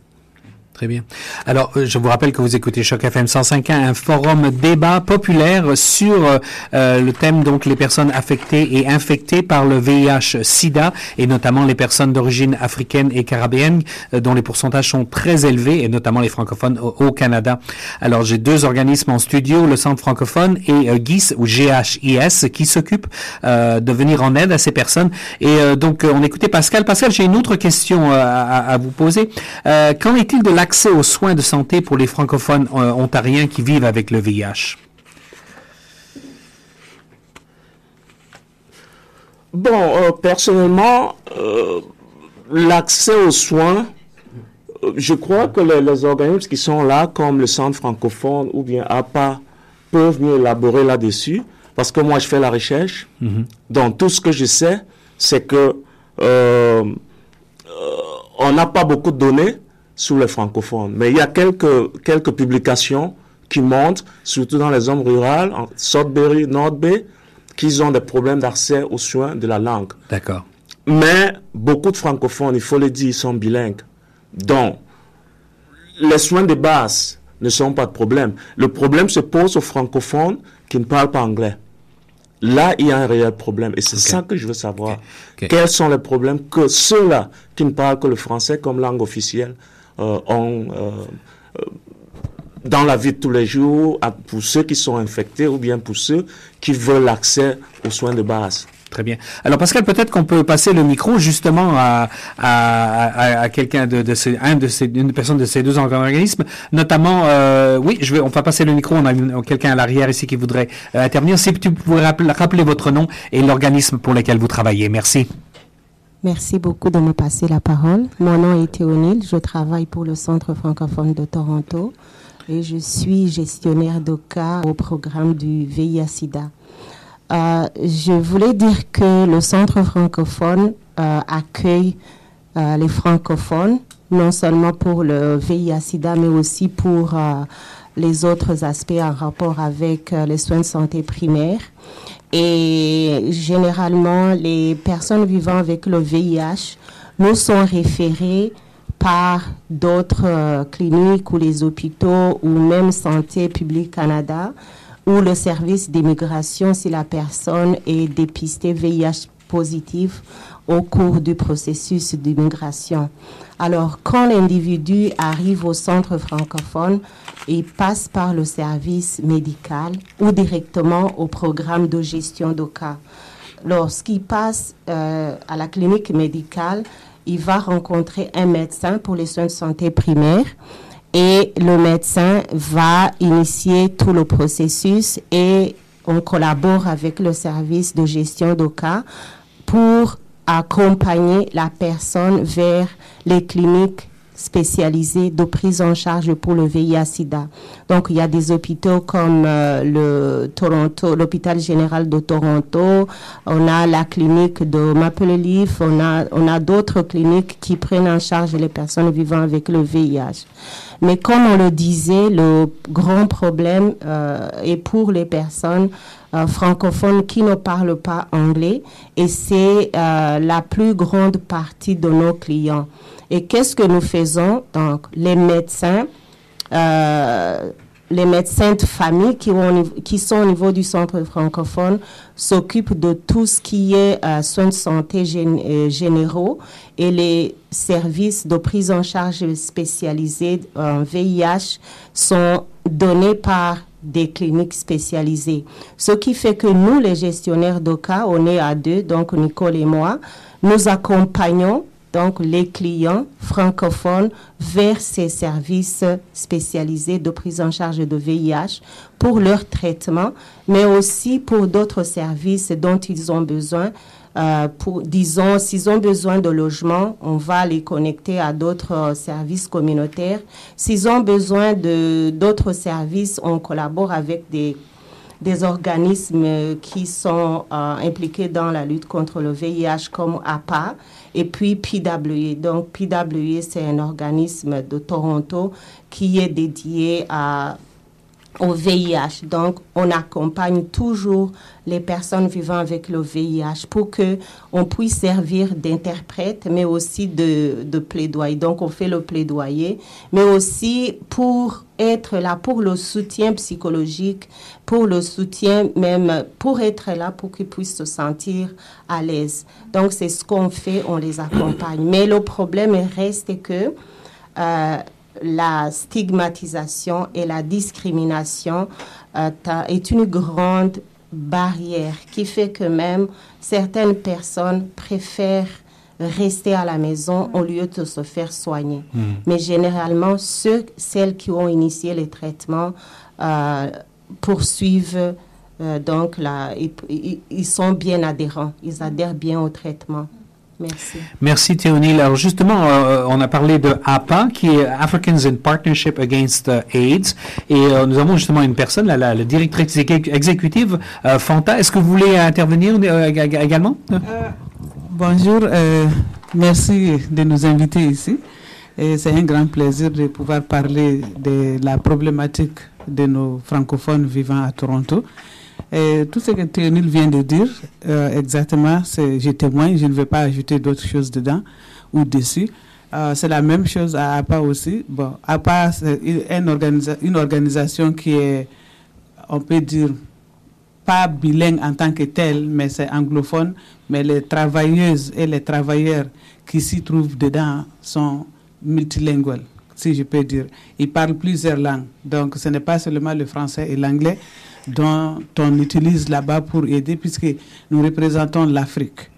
Très bien. Alors, euh, je vous rappelle que vous écoutez Choc FM 105.1, un forum débat populaire sur euh, euh, le thème donc les personnes affectées et infectées par le VIH/SIDA et notamment les personnes d'origine africaine et caribéenne euh, dont les pourcentages sont très élevés et notamment les francophones au, Canada. Alors, j'ai deux organismes en studio, le Centre francophone et GIS ou GHIS qui s'occupent de venir en aide à ces personnes. Et donc, on écoutait Pascal. Pascal, j'ai une autre question à, à vous poser. Qu'en est-il de l'accès aux soins de santé pour les francophones euh, ontariens qui vivent avec le VIH? Bon, euh, personnellement, euh, l'accès aux soins, je crois que les, les organismes qui sont là, comme le Centre francophone ou bien APA, peuvent mieux élaborer là-dessus. Parce que moi, je fais la recherche. Donc, tout ce que je sais, c'est que on n'a pas beaucoup de données sur les francophones. Mais il y a quelques, quelques publications qui montrent, surtout dans les zones rurales, en Sudbury, North Bay, qu'ils ont des problèmes d'accès aux soins de la langue. D'accord. Mais beaucoup de francophones, il faut le dire, ils sont bilingues. Donc, les soins de base ne sont pas de problème. Le problème se pose aux francophones qui ne parlent pas anglais. Là, il y a un réel problème. Et c'est ça que je veux savoir. Quels sont les problèmes que ceux-là qui ne parlent que le français comme langue officielle ont euh, euh, dans la vie de tous les jours, pour ceux qui sont infectés ou bien pour ceux qui veulent l'accès aux soins de base. Très bien. Alors Pascal, peut-être qu'on peut passer le micro justement à, quelqu'un de, une personne de ces deux organismes, notamment, euh, oui, on va passer le micro. On a quelqu'un à l'arrière ici qui voudrait euh, intervenir. Si tu pourrais rappeler, rappeler votre nom et l'organisme pour lequel vous travaillez. Merci. Merci beaucoup de me passer la parole. Mon nom est Théonile, je travaille pour le Centre francophone de Toronto et je suis gestionnaire de cas au programme du VIH-Sida. Euh, je voulais dire que le Centre francophone euh, accueille euh, les francophones, non seulement pour le VIH-Sida, mais aussi pour les autres aspects en rapport avec les soins de santé primaires. Et généralement, les personnes vivant avec le VIH nous sont référées par d'autres euh, cliniques ou les hôpitaux ou même Santé publique Canada ou le service d'immigration si la personne est dépistée VIH positive au cours du processus d'immigration. Alors, quand l'individu arrive au centre francophone, il passe par le service médical ou directement au programme de gestion de cas. Lorsqu'il passe euh, à la clinique médicale, il va rencontrer un médecin pour les soins de santé primaires et le médecin va initier tout le processus et on collabore avec le service de gestion de cas pour accompagner la personne vers les cliniques spécialisées de prise en charge pour le VIH/SIDA. Donc, il y a des hôpitaux comme euh, le Toronto, l'hôpital général de Toronto, on a la clinique de Maple Leaf, on a, on a d'autres cliniques qui prennent en charge les personnes vivant avec le VIH. Mais comme on le disait, le grand problème euh, est pour les personnes euh, francophones qui ne parlent pas anglais et c'est euh, la plus grande partie de nos clients. Et qu'est-ce que nous faisons? Donc, les médecins, euh, les médecins de famille qui, sont au niveau du centre francophone s'occupent de tout ce qui est euh, soins de santé euh, généraux et les services de prise en charge spécialisés en VIH sont donnés par des cliniques spécialisées. Ce qui fait que nous, les gestionnaires de cas, on est à deux, donc Nicole et moi, nous accompagnons donc les clients francophones vers ces services spécialisés de prise en charge de VIH pour leur traitement, mais aussi pour d'autres services dont ils ont besoin. Euh, pour, disons, s'ils ont besoin de logement, on va les connecter à d'autres euh, services communautaires. S'ils ont besoin de d'autres services, on collabore avec des des organismes qui sont euh, impliqués dans la lutte contre le VIH comme APA et puis PWE. Donc PWE, c'est un organisme de Toronto qui est dédié au VIH. Donc, on accompagne toujours les personnes vivant avec le VIH pour que on puisse servir d'interprète, mais aussi de, de plaidoyer. Donc, on fait le plaidoyer, mais aussi pour être là, pour le soutien psychologique, pour le soutien même, pour être là, pour qu'ils puissent se sentir à l'aise. Donc, c'est ce qu'on fait, on les accompagne. Mais le problème reste que euh, la stigmatisation et la discrimination euh, est une grande barrière qui fait que même certaines personnes préfèrent rester à la maison au lieu de se faire soigner. Mais généralement, ceux, celles qui ont initié les traitements euh, poursuivent euh, donc là, ils, sont bien adhérents, ils adhèrent bien au traitement. Merci. Merci Théonil. Alors justement, euh, on a parlé de APA, qui est Africans in Partnership Against AIDS, et euh, nous avons justement une personne, la, la, la directrice exé- exécutive, euh, Fanta. Est-ce que vous voulez intervenir euh, ég- également? Bonjour, euh, merci de nous inviter ici. Et c'est un grand plaisir de pouvoir parler de la problématique de nos francophones vivant à Toronto. Et tout ce que Théonil vient de dire, euh, exactement, c'est, je témoigne, je ne vais pas ajouter d'autres choses dedans ou dessus. Euh, c'est la même chose à APA aussi. Bon, APA, c'est une organisation qui est, on peut dire, pas bilingue en tant que tel, mais c'est anglophone. Mais les travailleuses et les travailleurs qui s'y trouvent dedans sont multilinguels, si je peux dire. Ils parlent plusieurs langues. Donc ce n'est pas seulement le français et l'anglais dont on utilise là-bas pour aider, puisque nous représentons l'Afrique.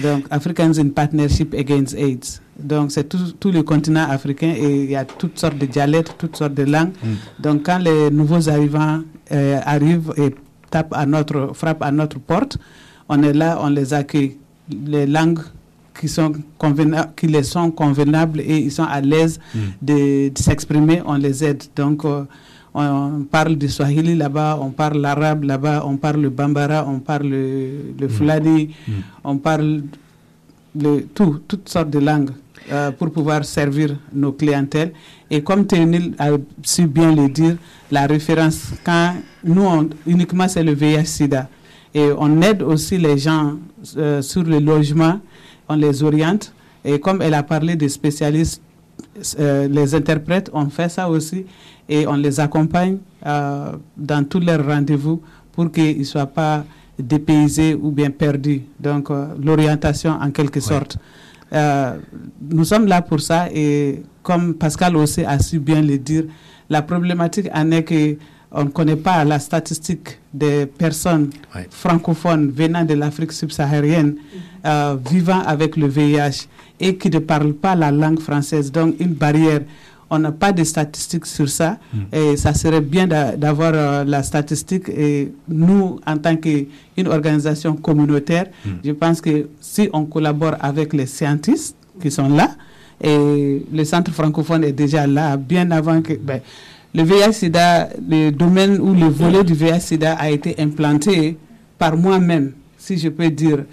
Donc, Africans in Partnership Against AIDS. Donc, c'est tout, tout le continent africain et il y a toutes sortes de dialectes, toutes sortes de langues. Donc, quand les nouveaux arrivants euh, arrivent et tapent à notre, frappent à notre porte, on est là, on les accueille. Les langues qui, sont qui les sont convenables et ils sont à l'aise de, de s'exprimer, on les aide. Donc, euh, on parle du Swahili là-bas, on parle l'arabe là-bas, on parle le Bambara, on parle le, le Fulani, on parle le, tout, toutes sortes de langues euh, pour pouvoir servir nos clientèles. Et comme Théonil a su bien le dire, la référence, quand nous, on- uniquement c'est le VIH-Sida. Et on aide aussi les gens euh, sur le logement, on les oriente. Et comme elle a parlé des spécialistes, euh, les interprètes, on fait ça aussi. Et on les accompagne dans tous leurs rendez-vous pour qu'ils ne soient pas dépaysés ou bien perdus. Donc, l'orientation en quelque sorte. Euh, nous sommes là pour ça et comme Pascal aussi a su bien le dire, la problématique en est que on ne connaît pas la statistique des personnes Ouais. francophones venant de l'Afrique subsaharienne euh, vivant avec le VIH et qui ne parlent pas la langue française. Donc, une barrière. On n'a pas de statistiques sur ça et ça serait bien d'a- d'avoir euh, la statistique. Et nous, en tant qu'une organisation communautaire, je pense que si on collabore avec les scientifiques qui sont là, et le centre francophone est déjà là bien avant que. ben, le VIH-Sida, le domaine ou le volet du VIH-Sida a été implanté par moi-même, si je peux dire,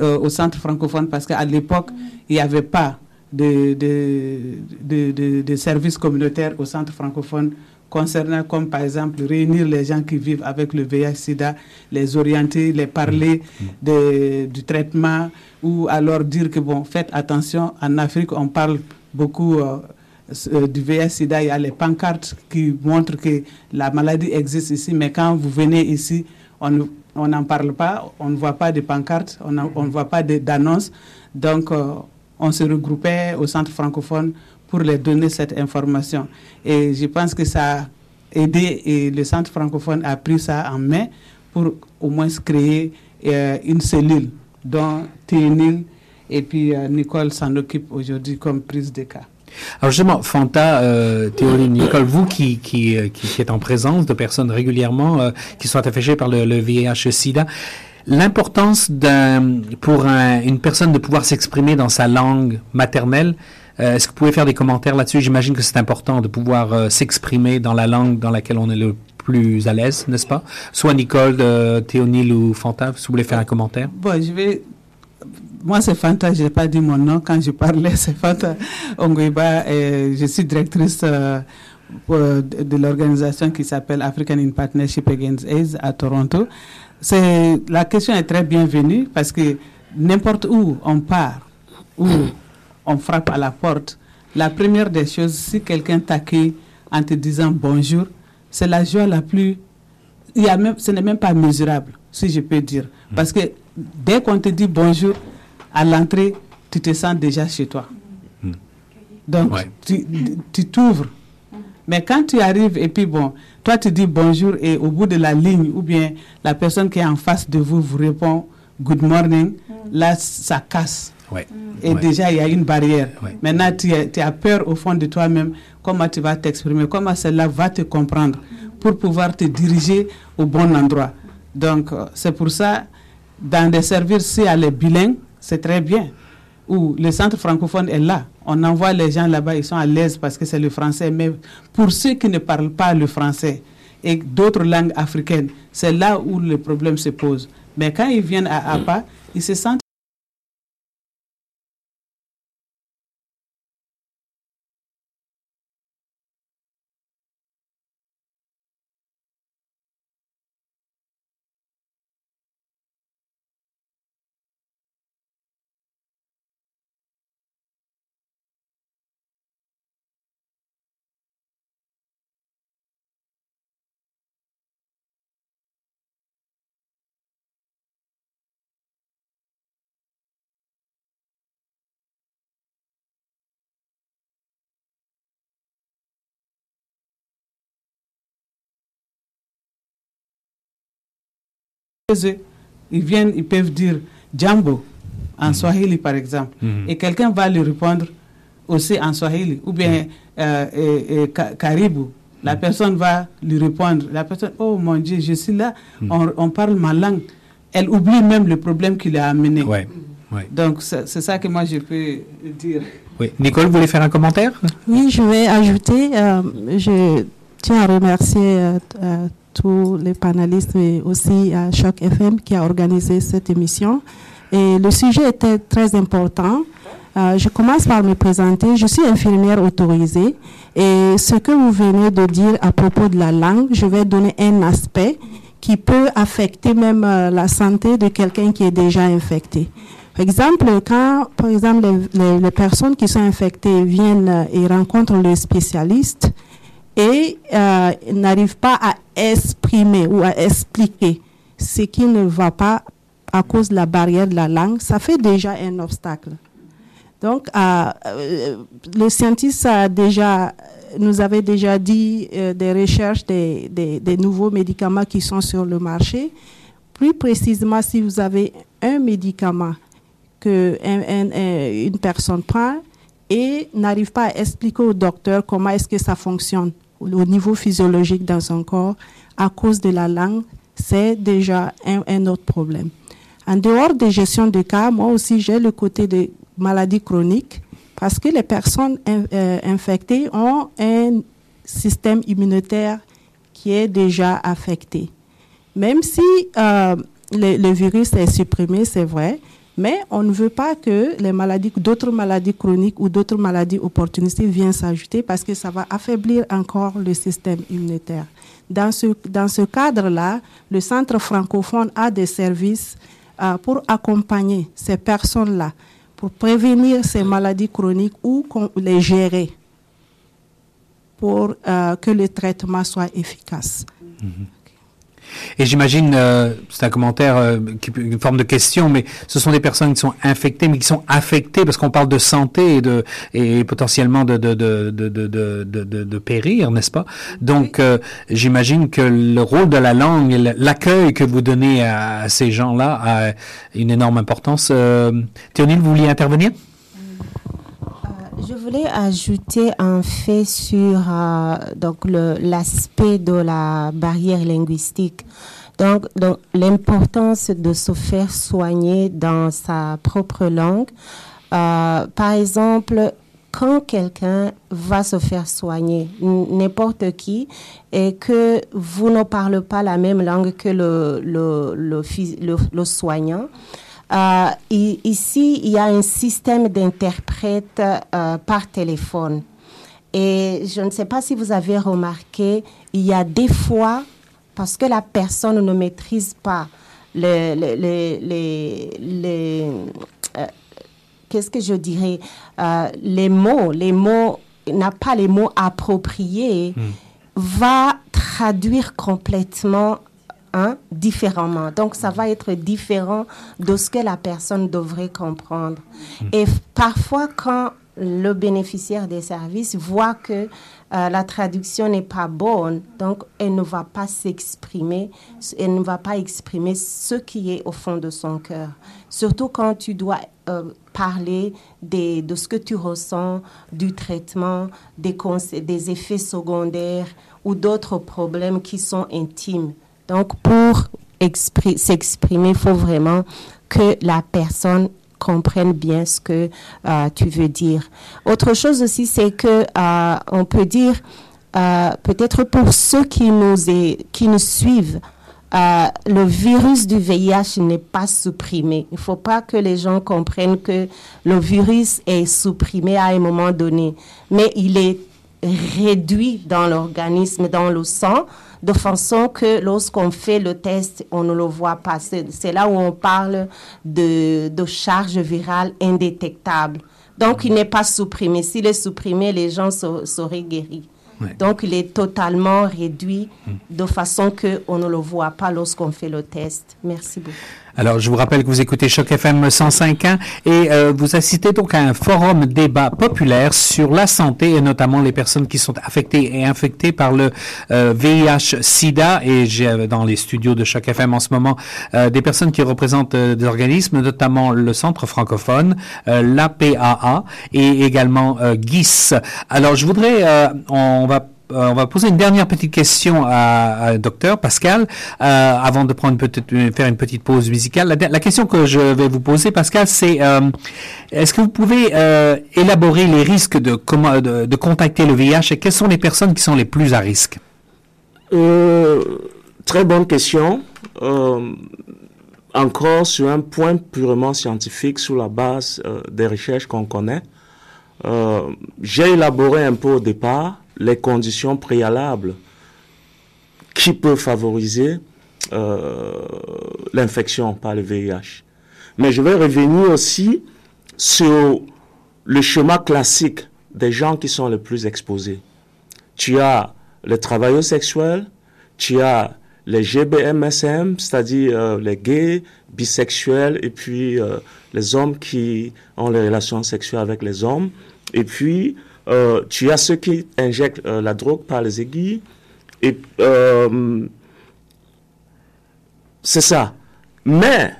euh, au centre francophone, parce qu'à l'époque, il n'y avait pas de, de, de, de- de services communautaires au centre francophone concernant, comme par exemple, réunir les gens qui vivent avec le VIH-Sida, les orienter, les parler de- du traitement, ou alors dire que, bon, faites attention, en Afrique, on parle beaucoup euh, euh, du VIH-Sida, il y a les pancartes qui montrent que la maladie existe ici, mais quand vous venez ici, on ne- on n'en parle pas, on ne voit pas de pancartes, on ne voit pas d'annonces. Donc, euh, on se regroupait au centre francophone pour les donner cette information. Et je pense que ça a aidé et le centre francophone a pris ça en main pour au moins créer euh, une cellule dont Théonil et puis euh, Nicole s'en occupe aujourd'hui comme prise de cas. Alors justement, Fanta, euh, Théorie, Nicole, vous qui, euh, qui, qui êtes en présence de personnes régulièrement qui sont affectées par le VIH-Sida, l'importance d'un, pour un- une personne de pouvoir s'exprimer dans sa langue maternelle, euh, est-ce que vous pouvez faire des commentaires là-dessus? J'imagine que c'est important de pouvoir euh, s'exprimer dans la langue dans laquelle on est le plus à l'aise, n'est-ce pas? Soit Nicole, euh, Théonil ou Fanta, si vous voulez faire un commentaire. Bon, je vais. Moi, c'est Fanta, je n'ai pas dit mon nom quand je parlais, c'est Fanta Ongoiba. Et je suis directrice euh, de l'organisation qui s'appelle African in Partnership Against AIDS à Toronto. C'est, la question est très bienvenue parce que n'importe où on part, où on frappe à la porte, la première des choses, si quelqu'un t'accueille en te disant bonjour, c'est la joie la plus il y a même, ce n'est même pas mesurable, si je peux dire. Parce que dès qu'on te dit bonjour, à l'entrée, tu te sens déjà chez toi. Donc, Ouais. tu tu t'ouvres. Mais quand tu arrives et puis bon, toi tu dis bonjour et au bout de la ligne, ou bien la personne qui est en face de vous vous répond good morning, là ça casse. Ouais. Et Ouais. déjà, il y a une barrière. Ouais. Maintenant, tu, as- tu as peur au fond de toi-même. Comment tu vas t'exprimer? Comment celle-là va te comprendre pour pouvoir te diriger au bon endroit? Donc, euh, c'est pour ça, dans des services, si elle est bilingue, c'est très bien. Ou le centre francophone est là. On envoie les gens là-bas, ils sont à l'aise parce que c'est le français. Mais pour ceux qui ne parlent pas le français et d'autres langues africaines, c'est là où le problème se pose. Mais quand ils viennent à APA, ils se sentent ils viennent, ils peuvent dire Jambo en Swahili par exemple, Mhm. et quelqu'un va lui répondre aussi en Swahili, ou bien euh, et- et Ka- Karibu. La personne va lui répondre, la personne, oh mon Dieu, je suis là, on, on parle ma langue. Elle oublie même le problème qu'il a amené. Ouais. Ouais. Donc c'est c'est ça que moi je peux dire. Oui. Nicole, vous voulez faire un commentaire? Oui, je vais ajouter, euh, je tiens à remercier euh, euh, tous les panélistes et aussi à Choc FM qui a organisé cette émission. Et le sujet était très important. Euh, je commence par me présenter. Je suis infirmière autorisée et ce que vous venez de dire à propos de la langue, je vais donner un aspect qui peut affecter même euh, la santé de quelqu'un qui est déjà infecté. Par exemple, quand par exemple, les, les- personnes qui sont infectées viennent euh, et rencontrent le spécialiste et euh, n'arrivent pas à exprimer ou à expliquer ce qui ne va pas à cause de la barrière de la langue, ça fait déjà un obstacle. Donc, euh, euh, le scientiste nous avait déjà dit euh, des recherches des, nouveaux médicaments qui sont sur le marché. Plus précisément, si vous avez un médicament que personne prend et n'arrive pas à expliquer au docteur comment est-ce que ça fonctionne au au niveau physiologique dans son corps à cause de la langue, c'est déjà un, autre problème. En dehors des gestions de cas, moi aussi j'ai le côté des maladies chroniques parce que les personnes euh, infectées ont un système immunitaire qui est déjà affecté. Même si euh, le virus est supprimé, c'est vrai, mais on ne veut pas que maladies, d'autres maladies chroniques ou d'autres maladies opportunistes viennent s'ajouter parce que ça va affaiblir encore le système immunitaire. Dans ce, cadre-là, le Centre francophone a des services euh, pour accompagner ces personnes-là, pour prévenir ces maladies chroniques ou les gérer pour euh, que le traitement soit efficace. Et j'imagine, euh, c'est un commentaire, euh, qui, une forme de question, mais ce sont des personnes qui sont infectées, mais qui sont affectées parce qu'on parle de santé et, de, et potentiellement de, de, de, de, de, de, de- périr, n'est-ce pas? Donc, euh, j'imagine que le rôle de la langue, l'accueil que vous donnez à, à ces gens-là a une énorme importance. Euh, Théonile, vous vouliez intervenir? Je voulais ajouter un fait sur euh, donc l'aspect de la barrière linguistique. Donc, l'importance de se faire soigner dans sa propre langue. Euh, par exemple, quand quelqu'un va se faire soigner, n'importe qui, et que vous ne parlez pas la même langue que le, le, le- le soignant, euh, ici, il y a un système d'interprète euh, par téléphone. Et je ne sais pas si vous avez remarqué, il y a des fois, parce que la personne ne maîtrise pas le- le- le- les, les, euh, qu'est-ce que je dirais, les mots, les mots, n'a pas les mots appropriés, va traduire complètement hein, différemment. Donc, ça va être différent de ce que la personne devrait comprendre. Et f- parfois, quand le bénéficiaire des services voit que euh, la traduction n'est pas bonne, donc elle ne va pas s'exprimer, elle ne va pas exprimer ce qui est au fond de son cœur. Surtout quand tu dois euh, parler des, de ce que tu ressens, du traitement, des effets secondaires ou d'autres problèmes qui sont intimes. Donc, pour expri- s'exprimer, il faut vraiment que la personne comprenne bien ce que euh, tu veux dire. Autre chose aussi, c'est que euh, on peut dire, euh, peut-être pour ceux qui nous, qui nous suivent, le virus du VIH n'est pas supprimé. Il ne faut pas que les gens comprennent que le virus est supprimé à un moment donné, mais il est réduit dans l'organisme, dans le sang, de façon que lorsqu'on fait le test, on ne le voit pas. C'est là où on parle de, de charge virale indétectable. Donc, il n'est pas supprimé. S'il est supprimé, les gens se- seraient guéris. Ouais. Donc, il est totalement réduit de façon qu'on ne le voit pas lorsqu'on fait le test. Merci beaucoup. Alors, je vous rappelle que vous écoutez Choc FM 105.1 et euh, vous assistez donc à un forum débat populaire sur la santé et notamment les personnes qui sont affectées et infectées par le euh, VIH-Sida. Et j'ai euh, dans les studios de Choc FM en ce moment euh, des personnes qui représentent euh, des organismes, notamment le Centre francophone, euh, l'APAA et également GIS. Alors, je voudrais, on va on va poser une dernière petite question à, à docteur Pascal euh, avant de prendre peut-être euh, faire une petite pause musicale. La, question que je vais vous poser, Pascal, c'est euh, est-ce que vous pouvez euh, élaborer les risques de, de, contacter le VIH et quelles sont les personnes qui sont les plus à risque? Euh, très bonne question. Euh, encore sur un point purement scientifique, sur la base euh, des recherches qu'on connaît, euh, j'ai élaboré un peu au départ les conditions préalables qui peuvent favoriser euh, l'infection par le VIH. Mais je vais revenir aussi sur le schéma classique des gens qui sont les plus exposés. Tu as les travailleurs sexuels, tu as les GBMSM, c'est-à-dire euh, les gays, bisexuels, et puis euh, les hommes qui ont les relations sexuelles avec les hommes. Et puis, euh, tu as ceux qui injectent euh, la drogue par les aiguilles. Et euh, c'est ça. Mais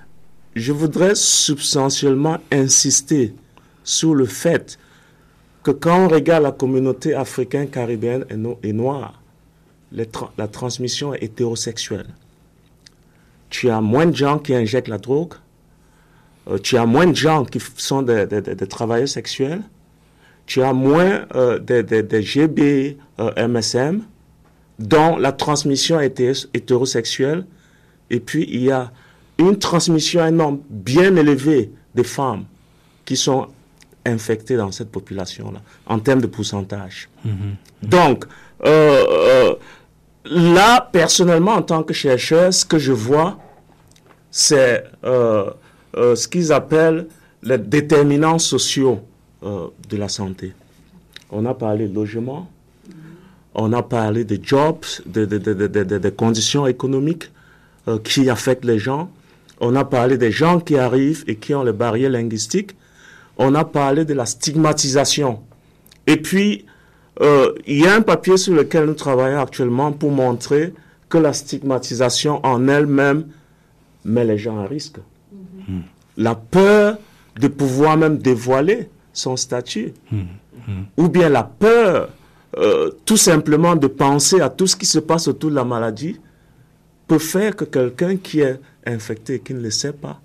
je voudrais substantiellement insister sur le fait que quand on regarde la communauté africaine, caribéenne et, no- et noire, la transmission est hétérosexuelle. Tu as moins de gens qui injectent la drogue, tu as moins de gens qui sont des travailleurs sexuels, tu as moins euh, des, des GB, euh, MSM, dont la transmission est hété- hétérosexuelle, et puis il y a une transmission énorme, bien élevée des femmes qui sont infectées dans cette population-là, en termes de pourcentage. Donc, euh, euh, là, personnellement, en tant que chercheur, ce que je vois, c'est ce qu'ils appellent les déterminants sociaux euh, de la santé. On a parlé de logement, on a parlé de jobs, de, de, de, de, conditions économiques euh, qui affectent les gens. On a parlé des gens qui arrivent et qui ont les barrières linguistiques. On a parlé de la stigmatisation. Et puis, euh, il y a un papier sur lequel nous travaillons actuellement pour montrer que la stigmatisation en elle-même met les gens à risque. La peur de pouvoir même dévoiler son statut. Ou bien la peur euh, tout simplement de penser à tout ce qui se passe autour de la maladie peut faire que quelqu'un qui est infecté et qui ne le sait pas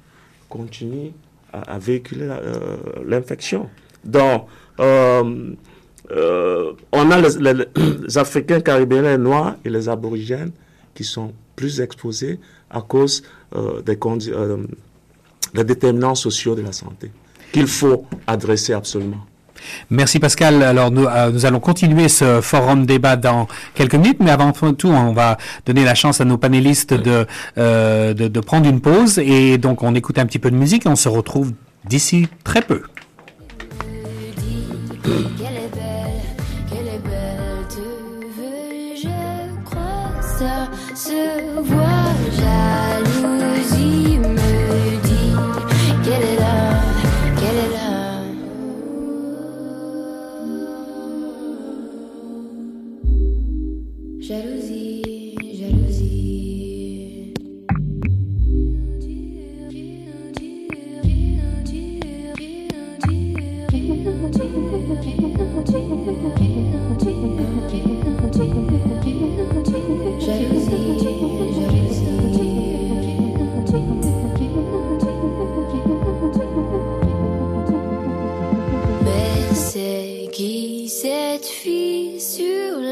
continue à, à véhiculer euh, l'infection. Donc, euh, on a les, les- les Africains caribéens et noirs et les aborigènes qui sont plus exposés à cause des, des déterminants sociaux de la santé qu'il faut adresser absolument. Merci Pascal. Alors nous, euh, nous allons continuer ce forum débat dans quelques minutes, mais avant tout, on va donner la chance à nos panélistes de, euh, de, de prendre une pause et donc on écoute un petit peu de musique et on se retrouve d'ici très peu. Qu'elle est fille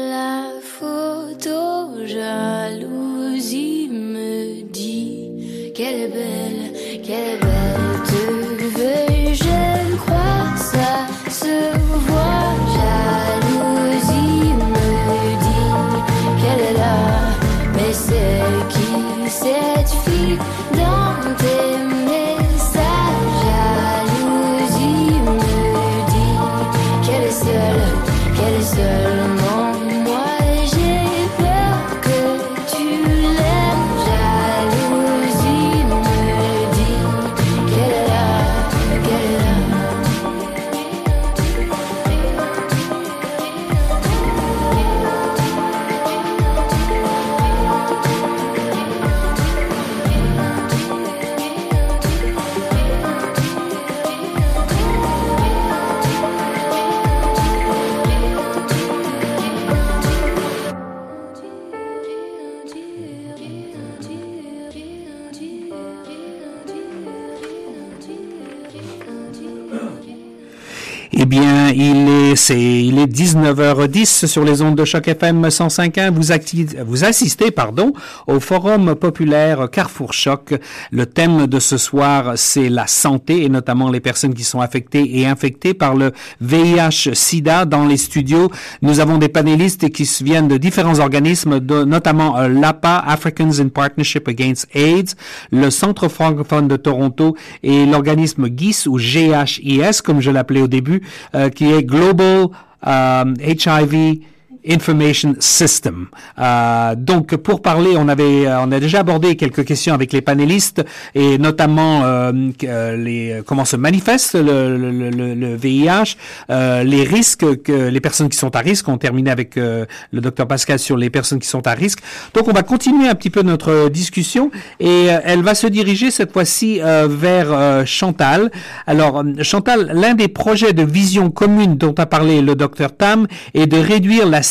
c'est, il est 19h10 sur les ondes de choc FM 105.1. Vous, vous assistez, pardon, au forum populaire Carrefour Choc. Le thème de ce soir, c'est la santé et notamment les personnes qui sont affectées et infectées par le VIH/SIDA. Dans les studios, nous avons des panélistes qui viennent de différents organismes, notamment euh, l'APA, Africans in Partnership Against AIDS, le Centre francophone de Toronto et l'organisme GIS ou GHIS, comme je l'appelais au début, euh, qui est Global um, HIV Information System. Euh, donc, pour parler, on avait, euh, on a déjà abordé quelques questions avec les panélistes et notamment euh, euh, les, comment se manifeste le, le, le, le VIH, euh, les risques que les personnes qui sont à risque. On terminait avec euh, le docteur Pascal sur les personnes qui sont à risque. Donc, on va continuer un petit peu notre discussion et elle va se diriger cette fois-ci vers Chantal. Alors, Chantal, l'un des projets de vision commune dont a parlé le docteur Tam est de réduire la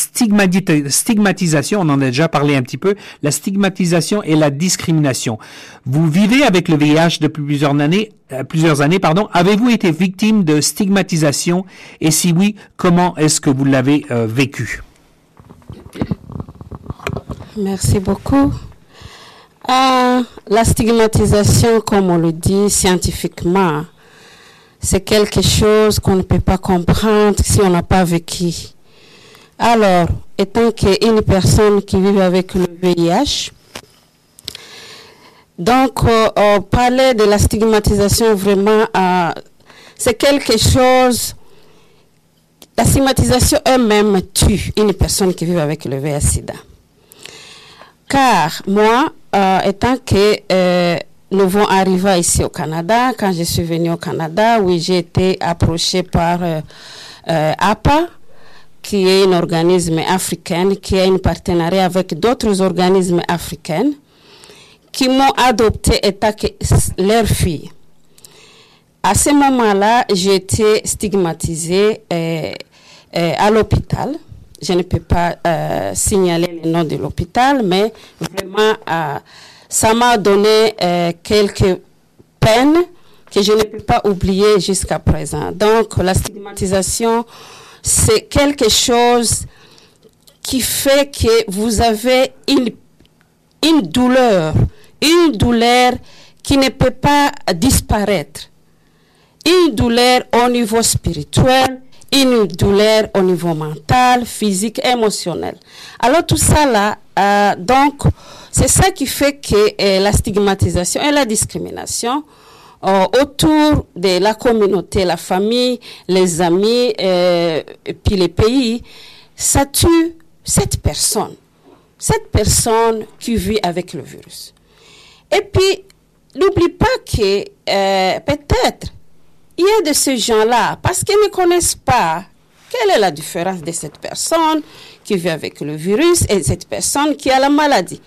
stigmatisation, on en a déjà parlé un petit peu, la stigmatisation et la discrimination. Vous vivez avec le VIH depuis plusieurs années, euh, plusieurs années, pardon. Avez-vous été victime de stigmatisation? Et si oui, comment est-ce que vous l'avez euh, vécu? Merci beaucoup. Ah, la stigmatisation, comme on le dit scientifiquement, c'est quelque chose qu'on ne peut pas comprendre si on n'a pas vécu. Alors, étant qu'une personne qui vit avec le VIH, donc euh, parlait de la stigmatisation vraiment, euh, c'est quelque chose, la stigmatisation elle-même tue une personne qui vit avec le VIH-Sida. Car moi, euh, étant que nous vont arriver ici au Canada, quand je suis venue au Canada, oui, j'ai été approchée par APA, qui est un organisme africain, qui a un partenariat avec d'autres organismes africains, qui m'ont adopté étant leur fille. À ce moment-là, j'ai été stigmatisée euh, euh, à l'hôpital. Je ne peux pas euh, signaler le nom de l'hôpital, mais vraiment, ça m'a donné quelques peines que je ne peux pas oublier jusqu'à présent. Donc, la stigmatisation, c'est quelque chose qui fait que vous avez une, douleur, une douleur qui ne peut pas disparaître. Une douleur au niveau spirituel, une douleur au niveau mental, physique, émotionnel. Alors tout ça là, euh, donc c'est ça qui fait que euh, la stigmatisation et la discrimination euh, autour de la communauté, la famille, les amis, euh, puis les pays, ça tue cette personne, cette personne qui vit avec le virus. Et puis, n'oublie pas que euh, peut-être il y a de ces gens-là, parce qu'ils ne connaissent pas quelle est la différence de cette personne qui vit avec le virus et cette personne qui a la maladie.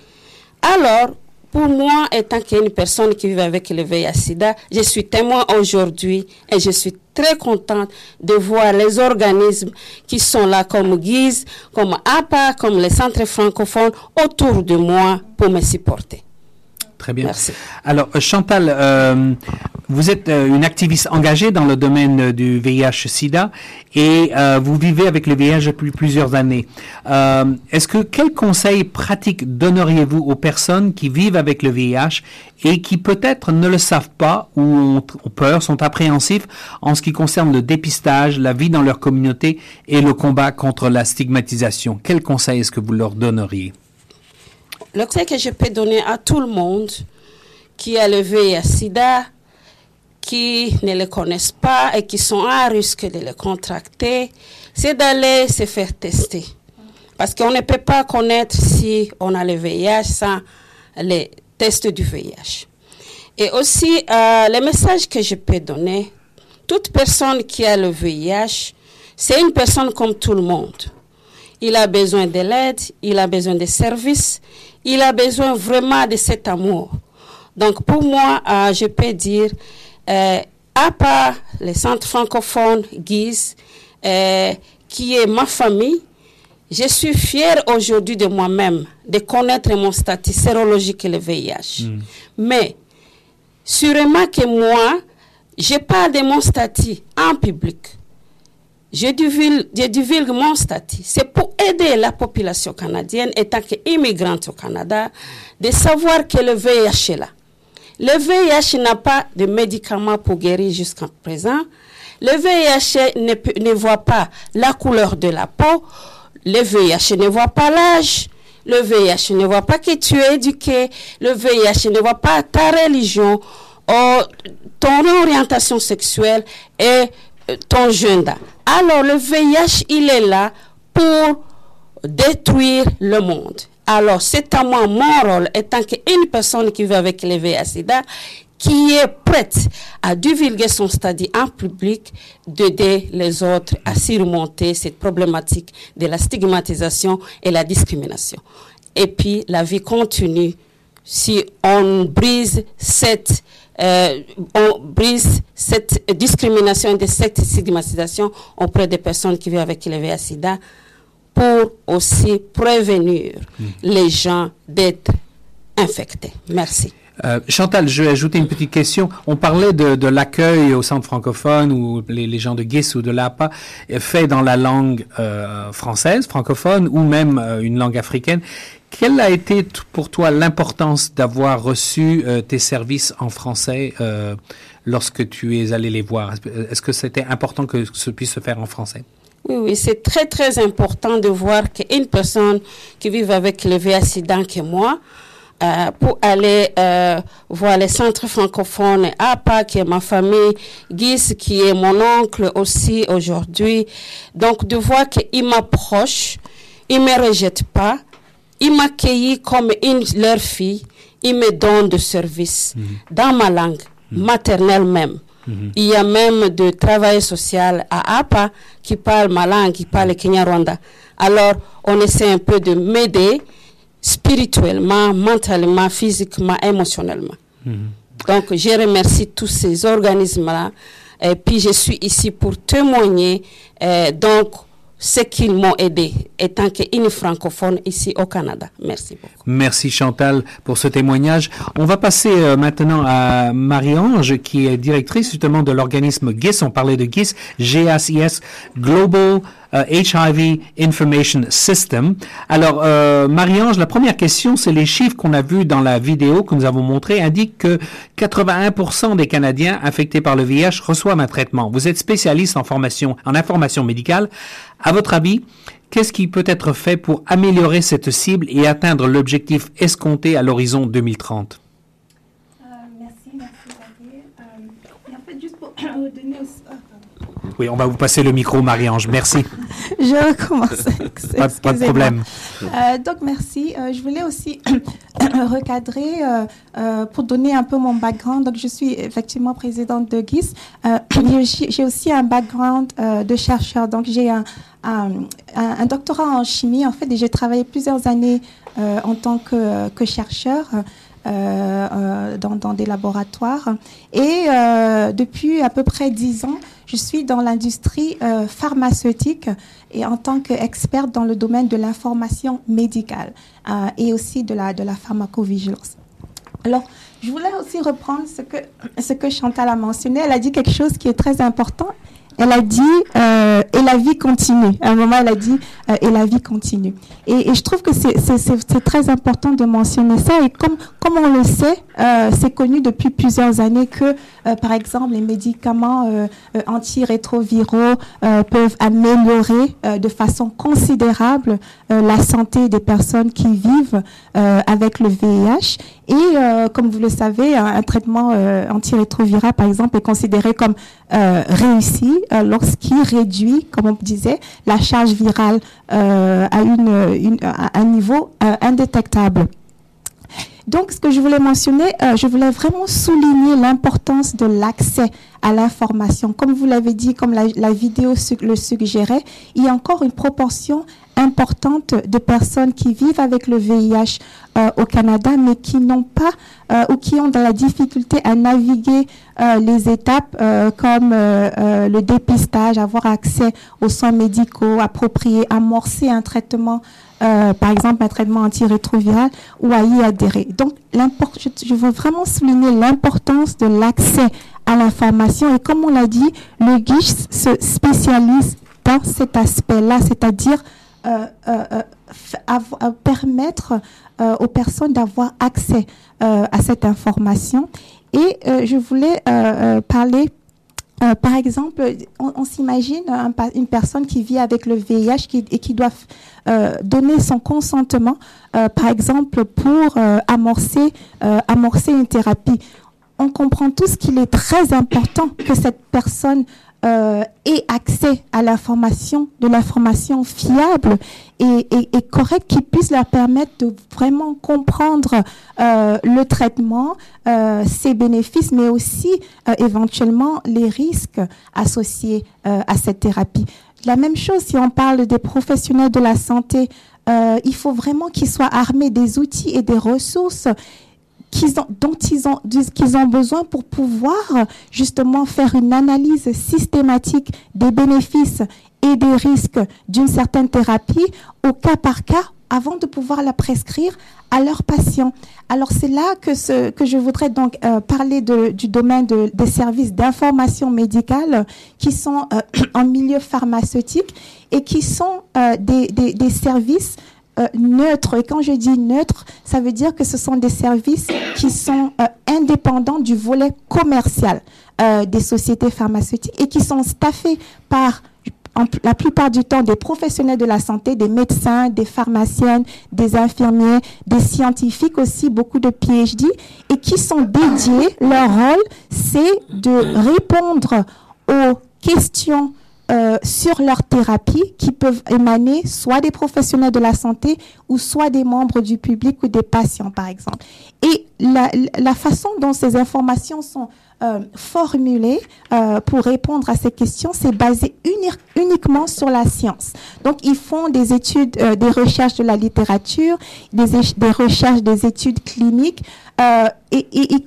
Alors, pour moi, étant qu'une personne qui vit avec le VIH-Sida, je suis témoin aujourd'hui et je suis très contente de voir les organismes qui sont là comme Guise, comme APA, comme les centres francophones autour de moi pour me supporter. Très bien. Merci. Alors, euh, Chantal, euh, vous êtes euh, une activiste engagée dans le domaine euh, du VIH-Sida et euh, vous vivez avec le VIH depuis plusieurs années. Euh, Est-ce que quels conseils pratiques donneriez-vous aux personnes qui vivent avec le VIH et qui peut-être ne le savent pas ou ont, ont peur, sont appréhensifs en ce qui concerne le dépistage, la vie dans leur communauté et le combat contre la stigmatisation? Quels conseils est-ce que vous leur donneriez? Le conseil que je peux donner à tout le monde qui a le VIH-Sida, qui ne le connaissent pas et qui sont à risque de le contracter, c'est d'aller se faire tester. Parce qu'on ne peut pas connaître si on a le VIH sans les tests du VIH. Et aussi, euh, le message que je peux donner, toute personne qui a le VIH, c'est une personne comme tout le monde. Il a besoin de l'aide, il a besoin de services, il a besoin vraiment de cet amour. Donc pour moi, euh, je peux dire, euh, à part les centres francophones, Guise, euh, qui est ma famille, je suis fière aujourd'hui de moi-même, de connaître mon statut sérologique et le VIH. Mais, sûrement que moi, je parle de mon statut en public. Je divulgue, mon statut. C'est pour aider la population canadienne, étant qu'immigrante au Canada, de savoir que le VIH est là. Le VIH n'a pas de médicaments pour guérir jusqu'à présent. Le VIH ne, ne voit pas la couleur de la peau. Le VIH ne voit pas l'âge. Le VIH ne voit pas que tu es éduqué. Le VIH ne voit pas ta religion, ton orientation sexuelle et euh, ton gender. Alors le VIH, il est là pour détruire le monde. Alors, c'est à moi, mon rôle, étant qu'une personne qui vit avec le VIH-Sida, qui est prête à divulguer son statut en public, d'aider les autres à surmonter cette problématique de la stigmatisation et la discrimination. Et puis, la vie continue si on brise cette euh, on brise cette discrimination et cette stigmatisation auprès des personnes qui vivent avec le VIH-Sida pour aussi prévenir les gens d'être infectés. Merci. Euh, Chantal, je vais ajouter une petite question. On parlait de, de l'accueil au centre francophone ou les, les gens de GIS ou de l'APA fait dans la langue euh, française, francophone ou même euh, une langue africaine. Quelle a été pour toi l'importance d'avoir reçu euh, tes services en français euh, lorsque tu es allé les voir? Est-ce- que c'était important que ce puisse se faire en français? Oui, oui, c'est très, très important de voir qu'une personne qui vit avec le VIH-Sida que moi, euh, pour aller voir les centres francophones, APA, qui est ma famille, Guis, qui est mon oncle aussi aujourd'hui. Donc, de voir qu'il m'approche, il me rejette pas, il m'accueille comme une, leur fille, il me donne de service dans ma langue maternelle même. Il y a même de travail social à APA qui parle ma langue, qui parle Kenya-Rwanda. Alors, on essaie un peu de m'aider spirituellement, mentalement, physiquement, émotionnellement. Donc, je remercie tous ces organismes-là. Et puis, je suis ici pour témoigner. euh, donc, ce qu'ils m'ont aidé étant qu'une francophone ici au Canada. Merci beaucoup. Merci Chantal pour ce témoignage. On va passer euh, maintenant à Marie-Ange qui est directrice justement de l'organisme GIS. On parlait de GIS, GACS, Global euh, HIV Information System. Alors, euh, Marie-Ange, la première question, c'est les chiffres qu'on a vus dans la vidéo que nous avons montrée indiquent que 81% des Canadiens affectés par le VIH reçoivent un traitement. Vous êtes spécialiste en formation, en information médicale. À votre avis, qu'est-ce qui peut être fait pour améliorer cette cible et atteindre l'objectif escompté à l'horizon 2030? merci, merci Xavier. et en fait, juste pour <coughs> donner. Oui, on va vous passer le micro, Marie-Ange. Merci. <laughs> Je recommence. Pas, pas de problème. Euh, donc merci. Euh, je voulais aussi <coughs> recadrer euh, pour donner un peu mon background. Donc je suis effectivement présidente de GIS. <coughs> J'ai aussi un background de chercheur. Donc j'ai un, un, doctorat en chimie en fait et j'ai travaillé plusieurs années en tant que, que chercheur. Euh, euh, dans, des laboratoires. Et euh, depuis à peu près dix ans, je suis dans l'industrie pharmaceutique et en tant qu'experte dans le domaine de l'information médicale et aussi de la, de la pharmacovigilance. Alors, je voulais aussi reprendre ce que, ce que Chantal a mentionné. Elle a dit quelque chose qui est très important. Elle a dit euh, et la vie continue. À un moment, elle a dit euh, et la vie continue. Et, et je trouve que c'est- très important de mentionner ça. Et comme, comme on le sait, euh, c'est connu depuis plusieurs années que, euh, par exemple, les médicaments euh, euh, antirétroviraux peuvent améliorer de façon considérable la santé des personnes qui vivent avec le VIH. Et comme vous le savez, un, un traitement antirétroviral, par exemple, est considéré comme réussi lorsqu'il réduit, comme on disait, la charge virale euh, à, un niveau euh, indétectable. Donc, ce que je voulais mentionner, euh, je voulais vraiment souligner l'importance de l'accès à l'information. Comme vous l'avez dit, comme la, vidéo le suggérait, il y a encore une proportion importante de personnes qui vivent avec le VIH euh, au Canada, mais qui n'ont pas euh, ou qui ont de la difficulté à naviguer euh, les étapes comme le dépistage, avoir accès aux soins médicaux appropriés, amorcer un traitement par exemple un traitement antirétroviral ou à y adhérer. Donc, je veux vraiment souligner l'importance de l'accès à l'information et comme on l'a dit, le GIS se spécialise dans cet aspect-là, c'est-à-dire euh, euh, euh, euh, permettre euh, aux personnes d'avoir accès à cette information. Et je voulais parler par exemple, on, s'imagine une personne qui vit avec le VIH qui, et qui doit donner son consentement, par exemple, pour amorcer, amorcer une thérapie. On comprend tous qu'il est très important que cette personne euh, ait accès à l'information, de l'information fiable et, et, et correcte qui puisse leur permettre de vraiment comprendre euh, le traitement, euh, ses bénéfices, mais aussi euh, éventuellement les risques associés euh, à cette thérapie. La même chose si on parle des professionnels de la santé, euh, il faut vraiment qu'ils soient armés des outils et des ressources qu'ils ont, dont ils ont, qu'ils ont besoin pour pouvoir justement faire une analyse systématique des bénéfices et des risques d'une certaine thérapie au cas par cas avant de pouvoir la prescrire à leurs patients. Alors c'est là que, ce, que je voudrais donc euh, parler de, du domaine de- des services d'information médicale qui sont euh, <clears throat> en milieu pharmaceutique et qui sont euh, des, des, des services euh, neutres. Et quand je dis neutre, ça veut dire que ce sont des services qui sont euh, indépendants du volet commercial euh, des sociétés pharmaceutiques et qui sont staffés par la plupart du temps des professionnels de la santé, des médecins, des pharmaciennes, des infirmiers, des scientifiques aussi, beaucoup de PhD, et qui sont dédiés, leur rôle, c'est de répondre aux questions euh, sur leur thérapie qui peuvent émaner soit des professionnels de la santé ou soit des membres du public ou des patients, par exemple. Et la, la façon dont ces informations sont euh, formulées euh, pour répondre à ces questions, c'est basé uni- uniquement sur la science. Donc, ils font des études, euh, des recherches de la littérature, des, des recherches, des études cliniques, euh, et, ils-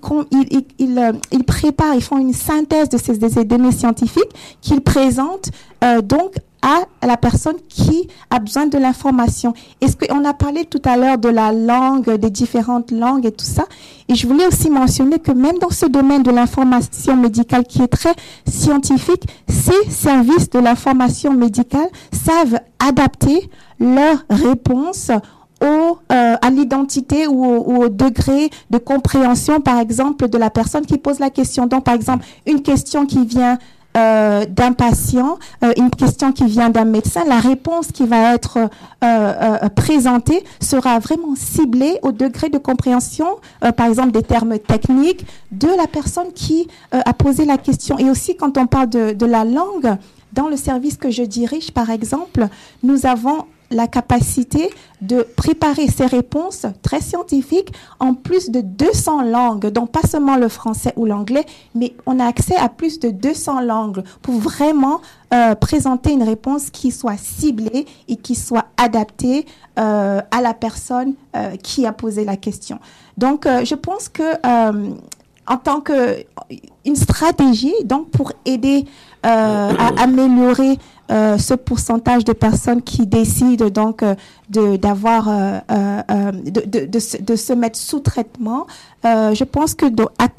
ils, euh, ils préparent, ils font une synthèse de ces, de ces données scientifiques qu'ils présentent euh, donc à la personne qui a besoin de l'information. Est-ce qu'on a parlé tout à l'heure de la langue, des différentes langues et tout ça Et je voulais aussi mentionner que même dans ce domaine de l'information médicale qui est très scientifique, ces services de l'information médicale savent adapter leurs réponses au, euh, à l'identité ou, au- ou au degré de compréhension, par exemple, de la personne qui pose la question. Donc, par exemple, une question qui vient euh, d'un patient, euh, une question qui vient d'un médecin, la réponse qui va être euh, euh, présentée sera vraiment ciblée au degré de compréhension, euh, par exemple, des termes techniques de la personne qui euh, a posé la question. Et aussi, quand on parle de, de la langue, dans le service que je dirige, par exemple, nous avons la capacité de préparer ces réponses très scientifiques en plus de 200 langues, donc pas seulement le français ou l'anglais, mais on a accès à plus de 200 langues pour vraiment euh, présenter une réponse qui soit ciblée et qui soit adaptée euh, à la personne euh, qui a posé la question. Donc, je pense que en tant que une stratégie, donc pour aider à améliorer euh, ce pourcentage de personnes qui décident donc euh, de d'avoir euh, euh, euh, de, de, de, se, de se mettre sous traitement. Euh, je pense que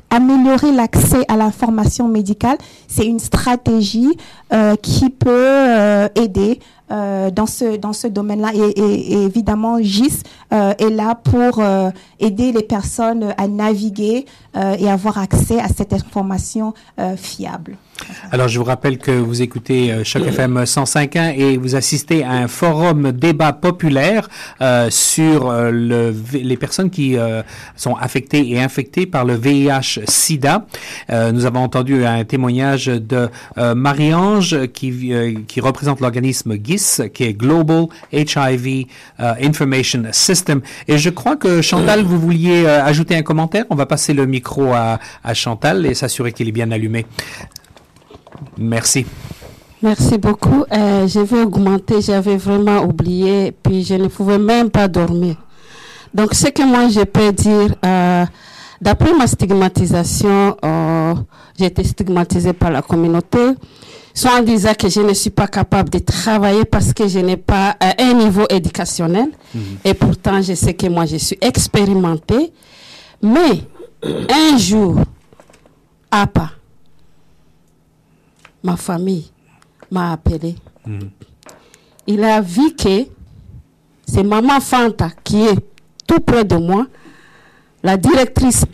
améliorer l'accès à l'information médicale, c'est une stratégie euh, qui peut euh, aider euh, dans ce dans ce domaine-là. Et, et- et évidemment, GIS euh, est là pour euh, aider les personnes à naviguer euh, et avoir accès à cette information euh, fiable. Alors, je vous rappelle que vous écoutez euh, Choc FM 105.1 et vous assistez à un forum débat populaire euh, sur euh, le, les personnes qui euh, sont affectées et infectées par le VIH-Sida. Euh, nous avons entendu un témoignage de Marie-Ange qui, qui représente l'organisme GIS, qui est Global HIV Information System. Et je crois que Chantal, vous vouliez ajouter un commentaire? On va passer le micro à, à Chantal et s'assurer qu'il est bien allumé. Merci. Merci beaucoup. Euh, je vais augmenter, j'avais vraiment oublié, puis je ne pouvais même pas dormir. Donc, ce que moi je peux dire, euh, d'après ma stigmatisation, euh, j'ai été stigmatisée par la communauté, soit en disant que je ne suis pas capable de travailler parce que je n'ai pas euh, un niveau éducationnel, et pourtant je sais que moi je suis expérimentée, mais un jour, à pas, ma famille m'a appelé. Il a vu que c'est maman Fanta qui est tout près de moi, la directrice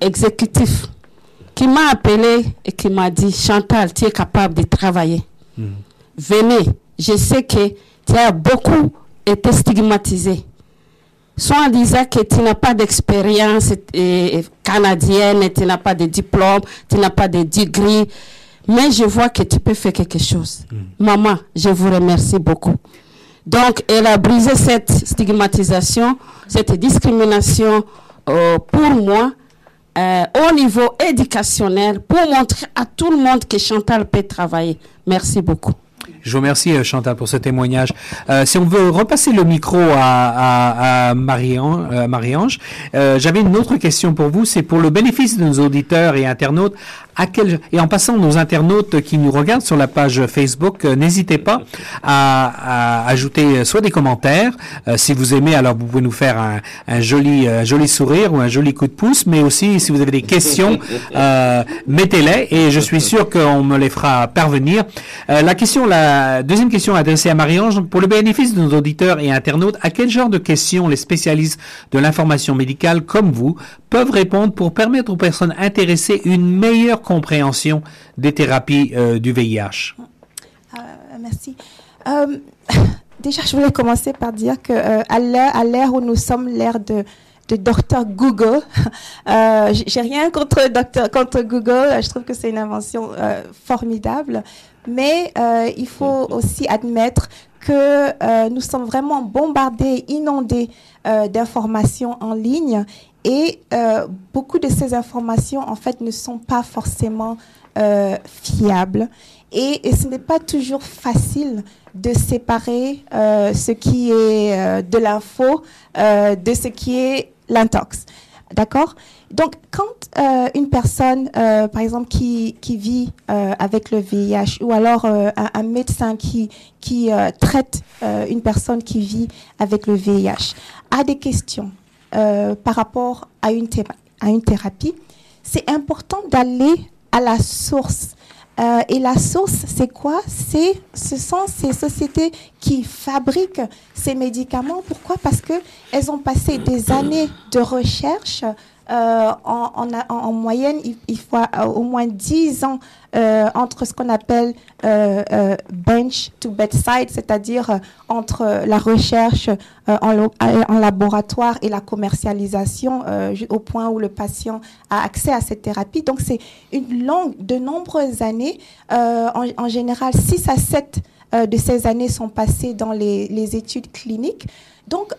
exécutive, qui m'a appelé et qui m'a dit Chantal, tu es capable de travailler. Venez, je sais que tu as beaucoup été stigmatisé. Soit en disant que tu n'as pas d'expérience canadienne, tu n'as pas de diplôme, tu n'as pas de degré, mais je vois que tu peux faire quelque chose. Maman, je vous remercie beaucoup. Donc, elle a brisé cette stigmatisation, cette discrimination euh, pour moi euh, au niveau éducationnel pour montrer à tout le monde que Chantal peut travailler. Merci beaucoup. Je vous remercie, euh, Chantal, pour ce témoignage. Euh, si on veut repasser le micro à, à, à Marie-Ange, euh, Marie-Ange, euh, j'avais une autre question pour vous. C'est pour le bénéfice de nos auditeurs et internautes. À quel, et en passant, nos internautes qui nous regardent sur la page Facebook, euh, n'hésitez pas à, à ajouter soit des commentaires. si vous aimez, alors vous pouvez nous faire un, un joli, un joli sourire ou un joli coup de pouce. Mais aussi, si vous avez des questions, mettez-les et je suis sûr qu'on me les fera parvenir. La question, la deuxième question adressée à Marie-Ange, pour le bénéfice de nos auditeurs et internautes, à quel genre de questions les spécialistes de l'information médicale comme vous peuvent répondre pour permettre aux personnes intéressées une meilleure compréhension des thérapies euh, du VIH? Euh, merci. Euh, <laughs> déjà, je voulais commencer par dire que à l'ère où nous sommes, l'ère de docteur Google. <laughs> Euh, j'ai- rien contre docteur contre Google. Je trouve que c'est une invention formidable, mais euh, il faut aussi admettre que euh, nous sommes vraiment bombardés, inondés euh, d'informations en ligne, et euh, beaucoup de ces informations en fait ne sont pas forcément euh, fiables. Et, et ce n'est pas toujours facile de séparer euh, ce qui est euh, de l'info euh, de ce qui est l'intox. D'accord? Donc, quand euh, une personne, euh, par exemple, qui, vit euh, avec le VIH, ou alors un, médecin qui, qui traite une personne qui vit avec le VIH, a des questions par rapport à une thérapie, c'est important d'aller à la source. Euh, et la source, c'est quoi? C'est, ce sont ces sociétés qui fabriquent ces médicaments. Pourquoi? Parce que elles ont passé des années de recherche. Euh, en, en, en- en moyenne, il, faut euh, au moins 10 ans euh, entre ce qu'on appelle bench to bedside, c'est-à-dire entre la recherche en, laboratoire et la commercialisation au point où le patient a accès à cette thérapie. Donc c'est une longue, de nombreuses années, en, général 6 à 7 euh, de ces années sont passées dans les, études cliniques. Donc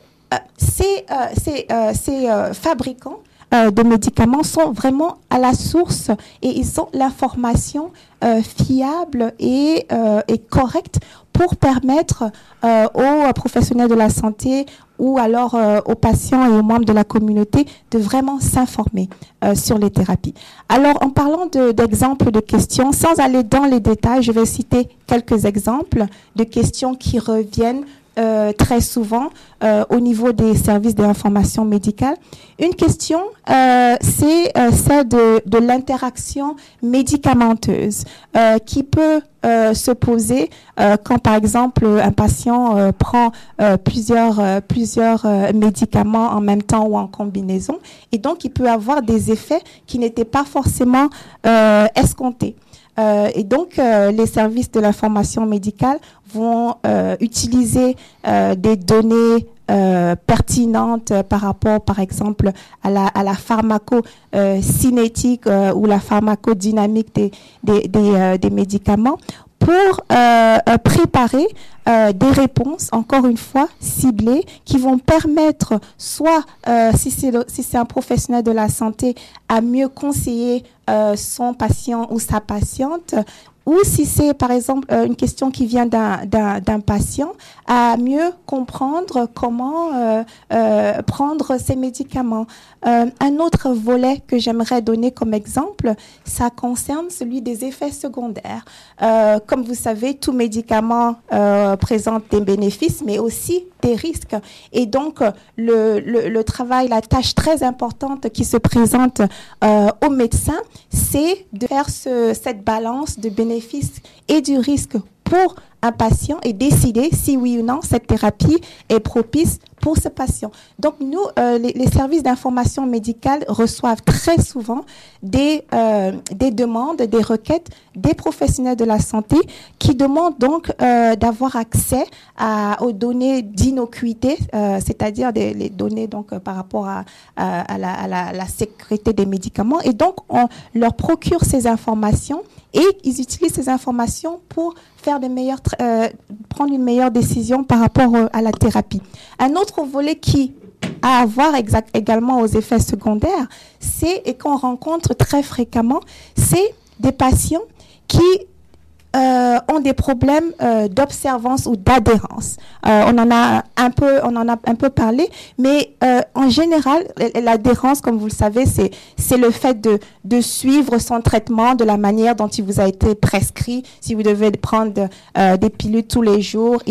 ces, ces, ces, fabricants euh, de médicaments sont vraiment à la source et ils ont l'information euh, fiable et, euh, et correcte pour permettre euh, aux professionnels de la santé ou alors aux patients et aux membres de la communauté de vraiment s'informer sur les thérapies. Alors, en parlant de- d'exemples de, questions, sans aller dans les détails, je vais citer quelques exemples de questions qui reviennent euh, très souvent euh, au niveau des services d'information médicale. Une question, euh, c'est euh, celle de, de l'interaction médicamenteuse euh, qui peut euh, se poser quand, par exemple, un patient prend plusieurs, plusieurs médicaments en même temps ou en combinaison. Et donc, il peut avoir des effets qui n'étaient pas forcément escomptés. Euh, et donc, euh, les services de l'information médicale vont euh, utiliser des données pertinentes par rapport, par exemple, à la, la pharmacocinétique ou la pharmacodynamique des médicaments pour euh, préparer euh, des réponses, encore une fois, ciblées, qui vont permettre soit, euh, si c'est si un professionnel de la santé, à mieux conseiller son patient ou sa patiente, ou si c'est par exemple euh, une question qui vient d'un- patient, à mieux comprendre comment euh, euh, prendre ses médicaments. Un autre volet que j'aimerais donner comme exemple, ça concerne celui des effets secondaires. Comme vous savez, tout médicament présente des bénéfices, mais aussi des risques. Et donc, le, le, le travail, la tâche très importante qui se présente aux médecins, c'est de faire ce- cette balance de bénéfices et du risque pour un patient et décider si oui ou non cette thérapie est propice pour ce patient. Donc nous, euh, les, services d'information médicale reçoivent très souvent des, euh, des demandes, des requêtes des professionnels de la santé qui demandent donc euh, d'avoir accès aux données d'innocuité, euh, c'est-à-dire des, les données donc par rapport à, à, la, sécurité des médicaments. Et donc on leur procure ces informations et ils utilisent ces informations pour faire de meilleures, prendre une meilleure décision par rapport à la thérapie. Un autre volet qui a à voir également aux effets secondaires, c'est et qu'on rencontre très fréquemment, c'est des patients qui euh, ont des problèmes euh, d'observance ou d'adhérence. Euh, on en a un peu, on en a un peu parlé, mais en général, l'adhérence, comme vous le savez, c'est c'est le fait de de suivre son traitement de la manière dont il vous a été prescrit. Si vous devez prendre des pilules tous les jours,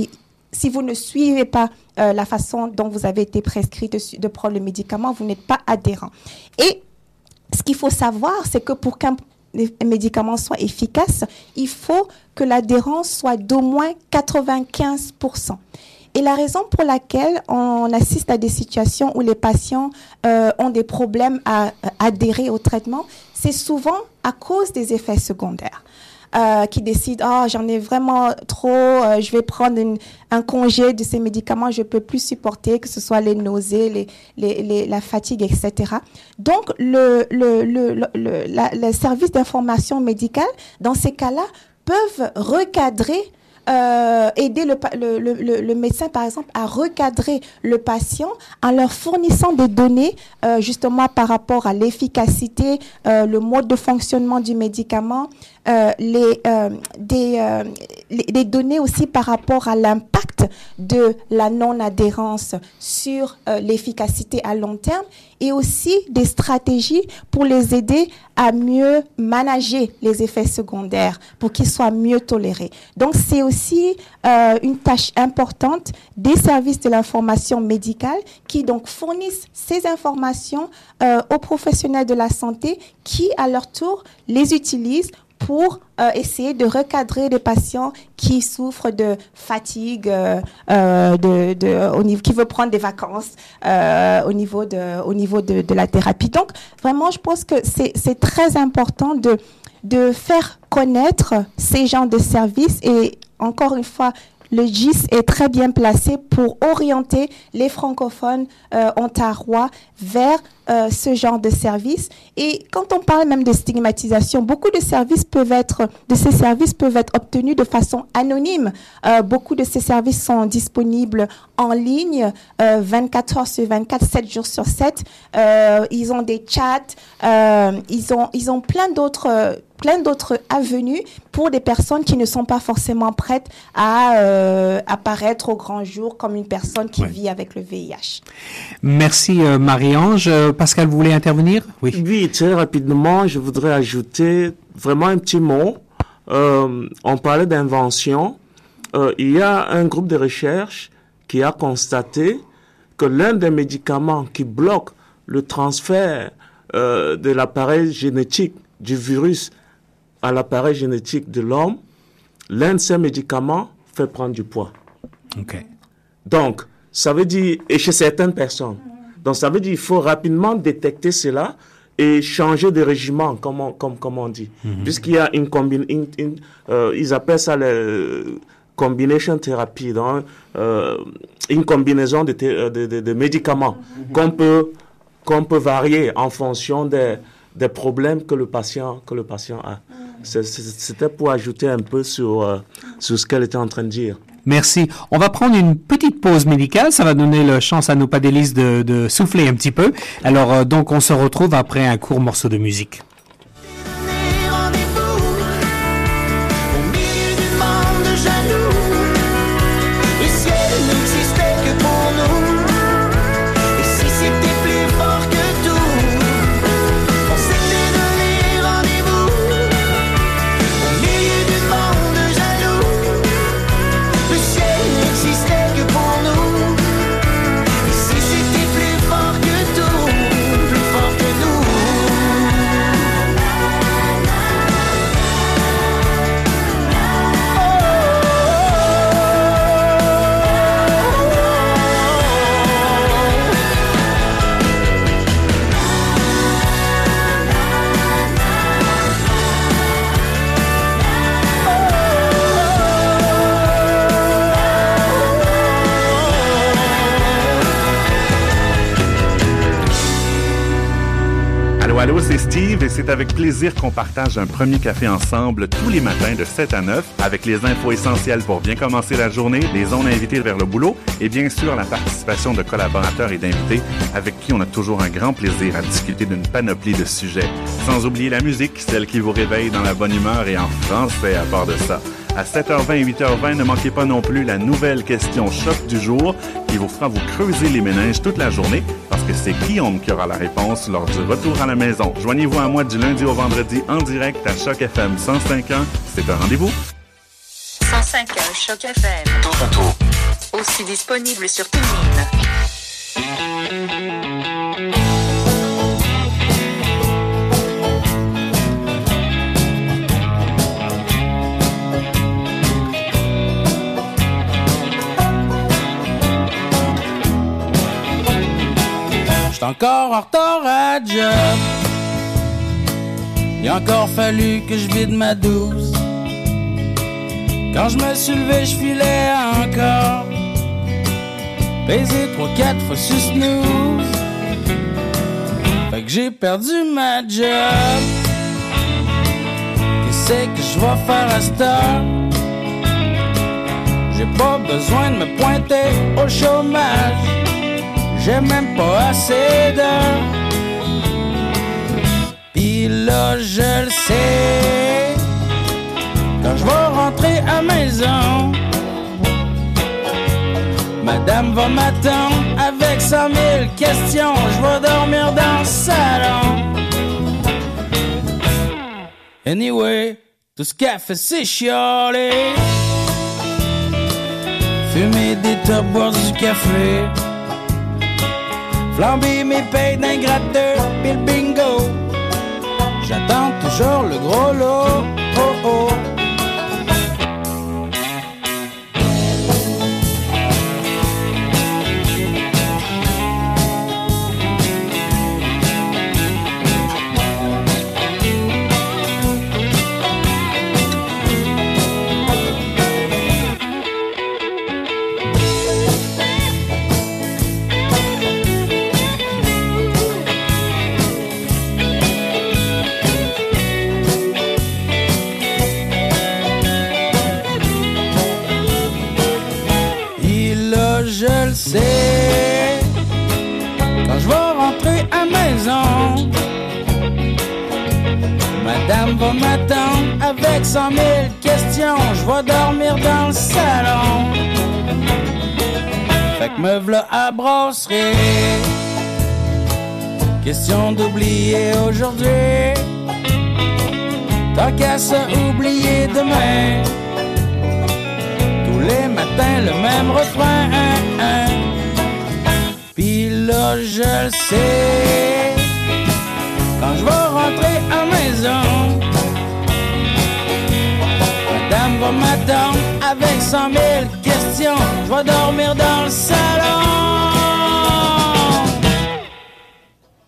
si vous ne suivez pas euh, la façon dont vous avez été prescrit de, prendre le médicament, vous n'êtes pas adhérent. Et ce qu'il faut savoir, c'est que pour qu'un médicament soit efficace, il faut que l'adhérence soit d'au moins 95%. Et la raison pour laquelle on assiste à des situations où les patients euh, ont des problèmes à adhérer au traitement, c'est souvent à cause des effets secondaires. Euh, qui décident, oh, j'en ai vraiment trop, euh, je vais prendre une- un congé de ces médicaments, je peux plus supporter, que ce soit les nausées, les, les, les- la fatigue, etc. Donc, le, le, le, le, la- service d'information médicale, dans ces cas-là, peuvent recadrer euh, aider le, le- le- le médecin, par exemple, à recadrer le patient en leur fournissant des données euh, justement par rapport à l'efficacité, euh, le mode de fonctionnement du médicament, euh, les, euh, des, euh, les, données aussi par rapport à l'impact de la non-adhérence sur l'efficacité à long terme et aussi des stratégies pour les aider à mieux manager les effets secondaires pour qu'ils soient mieux tolérés. Donc c'est aussi une tâche importante des services de l'information médicale qui donc fournissent ces informations aux professionnels de la santé qui à leur tour les utilisent pour euh, essayer de recadrer des patients qui souffrent de fatigue, euh, euh, qui veulent prendre des vacances au niveau de, la thérapie. Donc, vraiment, je pense que c'est très important de, de faire connaître ces genres de services et encore une fois, le GIS est très bien placé pour orienter les francophones ontarois vers euh, ce genre de services. Et quand on parle même de stigmatisation, beaucoup de services peuvent être, de ces services peuvent être obtenus de façon anonyme. Euh, beaucoup de ces services sont disponibles en ligne, euh, 24 heures sur 24, 7 jours sur 7. Euh, ils ont des chats, euh, ils ont, ils ont plein d'autres euh, plein d'autres avenues pour des personnes qui ne sont pas forcément prêtes à euh, apparaître au grand jour comme une personne qui Ouais. vit avec le VIH. Merci euh, Marie-Ange. Pascal, vous voulez intervenir? Oui. Oui, très rapidement, je voudrais ajouter vraiment un petit mot. Euh, on parlait d'invention. Euh, il y a un groupe de recherche qui a constaté que l'un des médicaments qui bloque le transfert euh, de l'appareil génétique du virus à l'appareil génétique de l'homme, l'un de ces médicaments fait prendre du poids. OK. Donc, ça veut dire, et chez certaines personnes, donc ça veut dire qu'il faut rapidement détecter cela et changer de régiment, comme on, comme, comme on dit. Puisqu'il y a une combinaison, ils appellent ça le combination thérapie, donc euh, une combinaison de, euh, de, de- de médicaments qu'on peut, qu'on peut varier en fonction des, des problèmes que le patient, que le patient a. C'est- C'était pour ajouter un peu sur, euh, sur ce qu'elle était en train de dire. Merci. On va prendre une petite pause médicale. Ça va donner la chance à nos padélistes de, de souffler un petit peu. Alors, euh, donc, on se retrouve après un court morceau de musique. Et c'est avec plaisir qu'on partage un premier café ensemble tous les matins de 7 à 9 avec les infos essentielles pour bien commencer la journée, les ondes invitées vers le boulot et bien sûr la participation de collaborateurs et d'invités avec qui on a toujours un grand plaisir à discuter d'une panoplie de sujets. Sans oublier la musique, celle qui vous réveille dans la bonne humeur et en français à part de ça. À 7h20 et 8h20, ne manquez pas non plus la nouvelle question choc du jour qui vous fera vous creuser les méninges toute la journée parce que c'est Guillaume qui aura la réponse lors du retour à la maison. Joignez-vous à moi du lundi au vendredi en direct à Choc FM 105.1. C'est un rendez-vous. 105 Choc FM. Toronto. Aussi disponible sur TuneIn. Encore en retard à job. Il a encore fallu que je vide ma douce. Quand je me suis levé, je filais encore. Baiser trois, quatre fois sur snooze. Fait que j'ai perdu ma job. Qu'est-ce que je vais faire à cette heure? J'ai pas besoin de me pointer au chômage. J'ai même pas assez d'heures. Pis là, je le sais. Quand je vais rentrer à maison, Madame va m'attendre avec cent mille questions. Je vais dormir dans le salon. Anyway, tout ce qu'elle fait, c'est chialer. Fumer des tops, boire du café. Flamber mes payes d'un gratteur, pis bingo. J'attends toujours le gros lot. Oh oh. Cent mille questions. Je vais dormir dans le salon. Fait que me v'là à brasserie. Question d'oublier aujourd'hui. Tant qu'à se oublier demain. Tous les matins, le même refrain. Puis là, je le sais. Quand je vais rentrer à maison, va m'attendre avec cent mille questions. Je vais dormir dans le salon.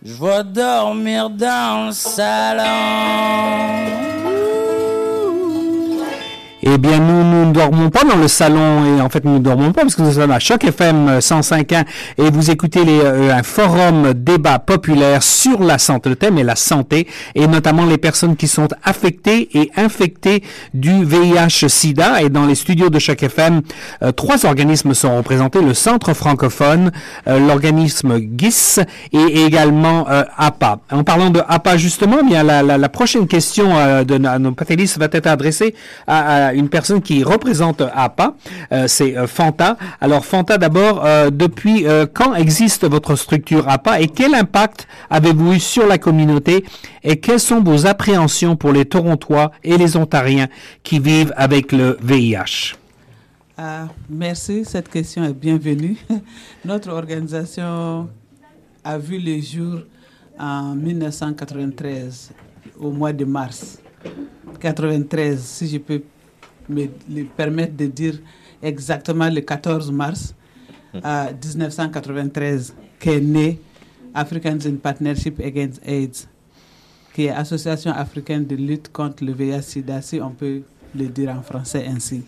Je vais dormir dans le salon. Eh bien, nous nous ne dormons pas dans le salon et en fait nous ne dormons pas parce que nous sommes à Choc FM 105.1 et vous écoutez les, euh, un forum débat populaire sur la santé. Le thème est la santé et notamment les personnes qui sont affectées et infectées du VIH/SIDA. Et dans les studios de Choc FM, euh, trois organismes sont représentés le Centre francophone, euh, l'organisme GIS et également euh, APA. En parlant de APA justement, bien la, la, la prochaine question euh, de nos- nos panélistes va être adressée à, à une personne qui représente APA, euh, c'est euh, Fanta. Alors Fanta, d'abord, euh, depuis quand existe votre structure APA et quel impact avez-vous eu sur la communauté et quelles sont vos appréhensions pour les Torontois et les Ontariens qui vivent avec le VIH? Ah, merci, cette question est bienvenue. <laughs> Notre organisation a vu le jour en 1993, au mois de mars. 93, si je peux me le permettre de dire exactement le 14 mars euh, 1993 qu'est né Africans in Partnership Against AIDS, qui est Association africaine de lutte contre le VIH-Sida, si on peut le dire en français ainsi.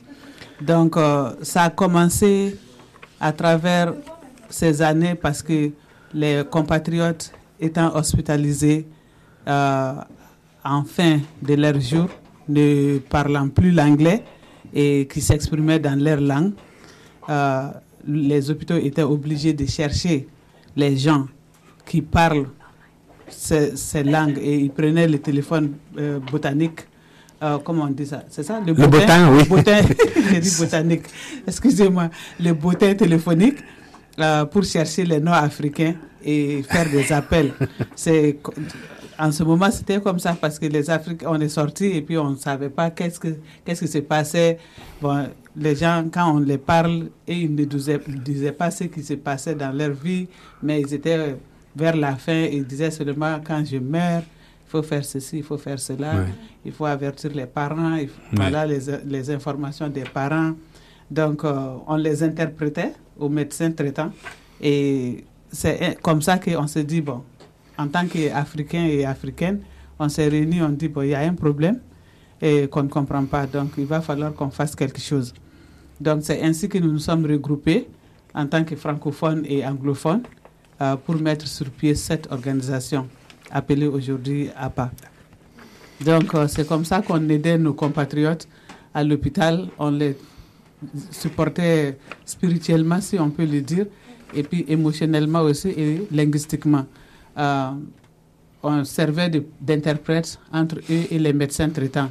Donc, euh, ça a commencé à travers ces années parce que les compatriotes étant hospitalisés euh, en fin de leur jour, ne parlant plus l'anglais et qui s'exprimaient dans leur langue, euh, les hôpitaux étaient obligés de chercher les gens qui parlent ces, ces langues et ils prenaient le téléphone euh, botanique. euh, comment on dit ça? C'est ça? Le botin, oui. Le botin, <laughs> <laughs> j'ai dit botanique. Excusez-moi. Le botin téléphonique euh, pour chercher les noms africains et faire des appels. C'est en ce moment, c'était comme ça parce que les Africains, on est sortis et puis on ne savait pas qu'est-ce que qu'est-ce qui se passait. Bon, les gens, quand on les parle, et ils ne disaient, disaient pas ce qui se passait dans leur vie, mais ils étaient vers la fin ils disaient seulement quand je meurs, il faut faire ceci, il faut faire cela, Ouais. il faut avertir les parents, il faut- Ouais. voilà les, les informations des parents. Donc, euh, on les interprétait aux médecins traitants et c'est euh, comme ça qu'on se dit, bon, en tant qu'Africains et Africaines, on s'est réunis, on dit, bon, il y a un problème et qu'on ne comprend pas, donc il va falloir qu'on fasse quelque chose. Donc c'est ainsi que nous nous sommes regroupés en tant que francophones et anglophones euh, pour mettre sur pied cette organisation appelée aujourd'hui APA. Donc euh, c'est comme ça qu'on aidait nos compatriotes à l'hôpital, on les supportait spirituellement, si on peut le dire, et puis émotionnellement aussi et linguistiquement. Euh, on servait d'interprète entre eux et les médecins traitants.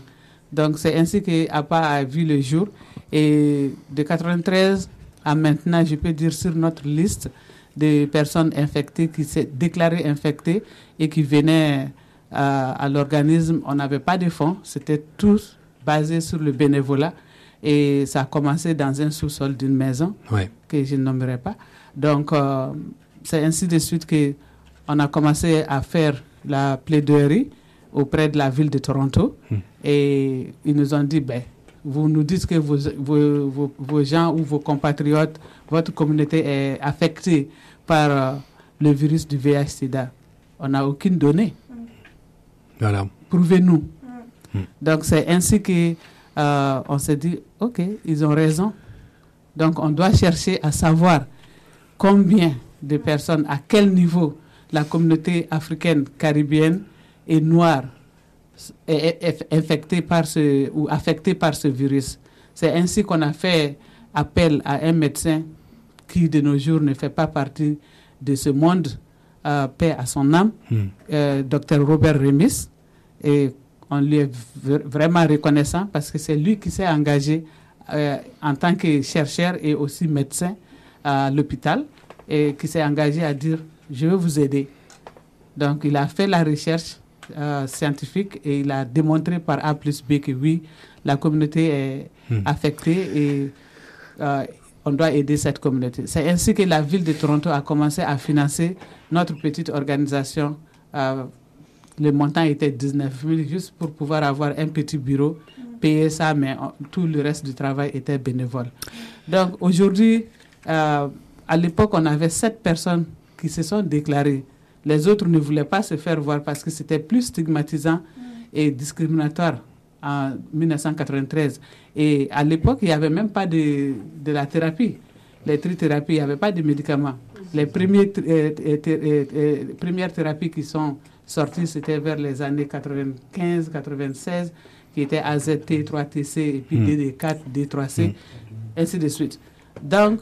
Donc c'est ainsi que APA a vu le jour. Et de 93 à maintenant, je peux dire sur notre liste de personnes infectées qui s'est déclarées infectées et qui venaient à, à l'organisme, on n'avait pas de fonds, c'était tous basé sur le bénévolat. Et ça a commencé dans un sous-sol d'une maison Ouais. que je ne nommerai pas. Donc, euh, c'est ainsi de suite que on a commencé à faire la plaidoirie auprès de la ville de Toronto. Et ils nous ont dit, ben, vous nous dites que vos, vos, vos- vos gens ou vos compatriotes, votre communauté est affectée par euh, le virus du VIH-Sida. On n'a aucune donnée. Voilà. Prouvez-nous. Donc c'est ainsi que euh, on s'est dit, ok, ils ont raison. Donc on doit chercher à savoir combien de personnes, à quel niveau la communauté africaine, caribéenne et noire est, est- est infectée par ce ou affectée par ce virus. C'est ainsi qu'on a fait appel à un médecin qui de nos jours ne fait pas partie de ce monde, euh, paix à son âme, euh, Dr Robert Remis, et on lui est vraiment reconnaissant parce que c'est lui qui s'est engagé euh, en tant que chercheur et aussi médecin à l'hôpital et qui s'est engagé à dire je vais vous aider. Donc il a fait la recherche euh, scientifique et il a démontré par A plus B que oui, la communauté est Hmm. affectée et euh, on doit aider cette communauté. C'est ainsi que la ville de Toronto a commencé à financer notre petite organisation. Euh, le montant était 19 000 juste pour pouvoir avoir un petit bureau, payer ça, mais on- tout le reste du travail était bénévole. Donc aujourd'hui, à l'époque, on avait sept personnes qui se sont déclarées. Les autres ne voulaient pas se faire voir parce que c'était plus stigmatisant et discriminatoire en 1993. Et à l'époque, il n'y avait même pas de, de la thérapie. Les trithérapies, il n'y avait pas de médicaments. Les premiers, euh, euh, thé- euh, euh, premières thérapies qui sont sorties, c'était vers les années 95, 96, qui étaient AZT, 3TC, et puis Mm. DD4, D3C, ainsi de suite. Donc,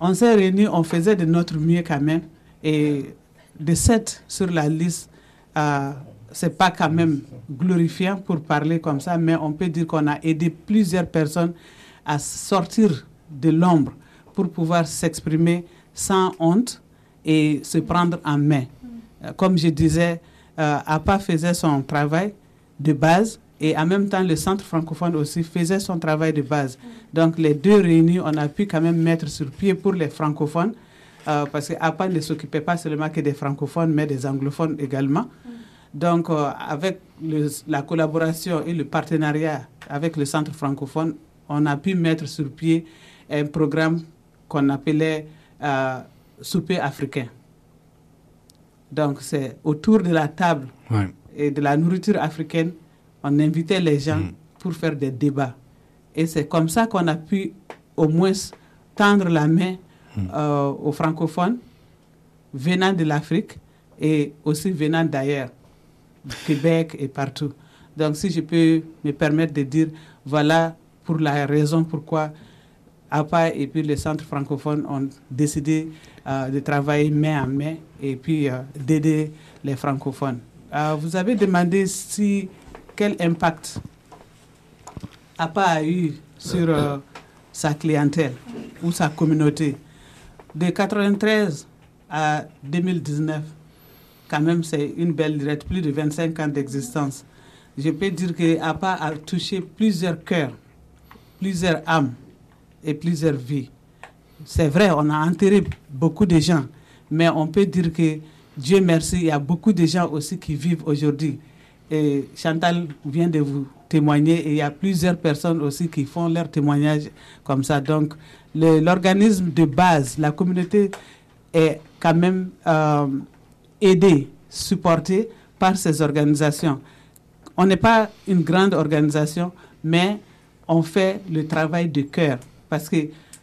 on s'est réunis, on faisait de notre mieux quand même. Et de 7 sur la liste, euh, c'est pas quand même glorifiant pour parler comme ça, mais on peut dire qu'on a aidé plusieurs personnes à sortir de l'ombre pour pouvoir s'exprimer sans honte et se prendre en main. Euh, Comme je disais, euh, APA faisait son travail de base et en même temps le centre francophone aussi faisait son travail de base. Donc les deux réunis, on a pu quand même mettre sur pied pour les francophones euh, parce que APA ne s'occupait pas seulement que des francophones mais des anglophones également. Donc euh, avec le- la collaboration et le partenariat avec le centre francophone, on a pu mettre sur pied un programme qu'on appelait euh, souper africain. Donc c'est autour de la table Ouais. et de la nourriture africaine, on invitait les gens pour faire des débats. Et c'est comme ça qu'on a pu au moins tendre la main euh, aux francophones venant de l'Afrique et aussi venant d'ailleurs, du Québec et partout. Donc si je peux me permettre de dire, voilà pour la raison pourquoi APA et puis le centre francophone ont décidé euh, de travailler main en main et puis euh, d'aider les francophones. Vous avez demandé si quel impact APA a eu sur euh, sa clientèle ou sa communauté? De 93 à 2019, quand même, c'est une belle durée, plus de 25 ans d'existence. Je peux dire que APA a touché plusieurs cœurs, plusieurs âmes et plusieurs vies. C'est vrai, on a enterré beaucoup de gens, mais on peut dire que Dieu merci, il y a beaucoup de gens aussi qui vivent aujourd'hui. Et Chantal vient de vous témoigner et il y a plusieurs personnes aussi qui font leur témoignage comme ça. Donc, l'organisme de base, la communauté est quand même euh, aidée, supportée par ces organisations. On n'est pas une grande organisation, mais on fait le travail de cœur. Parce que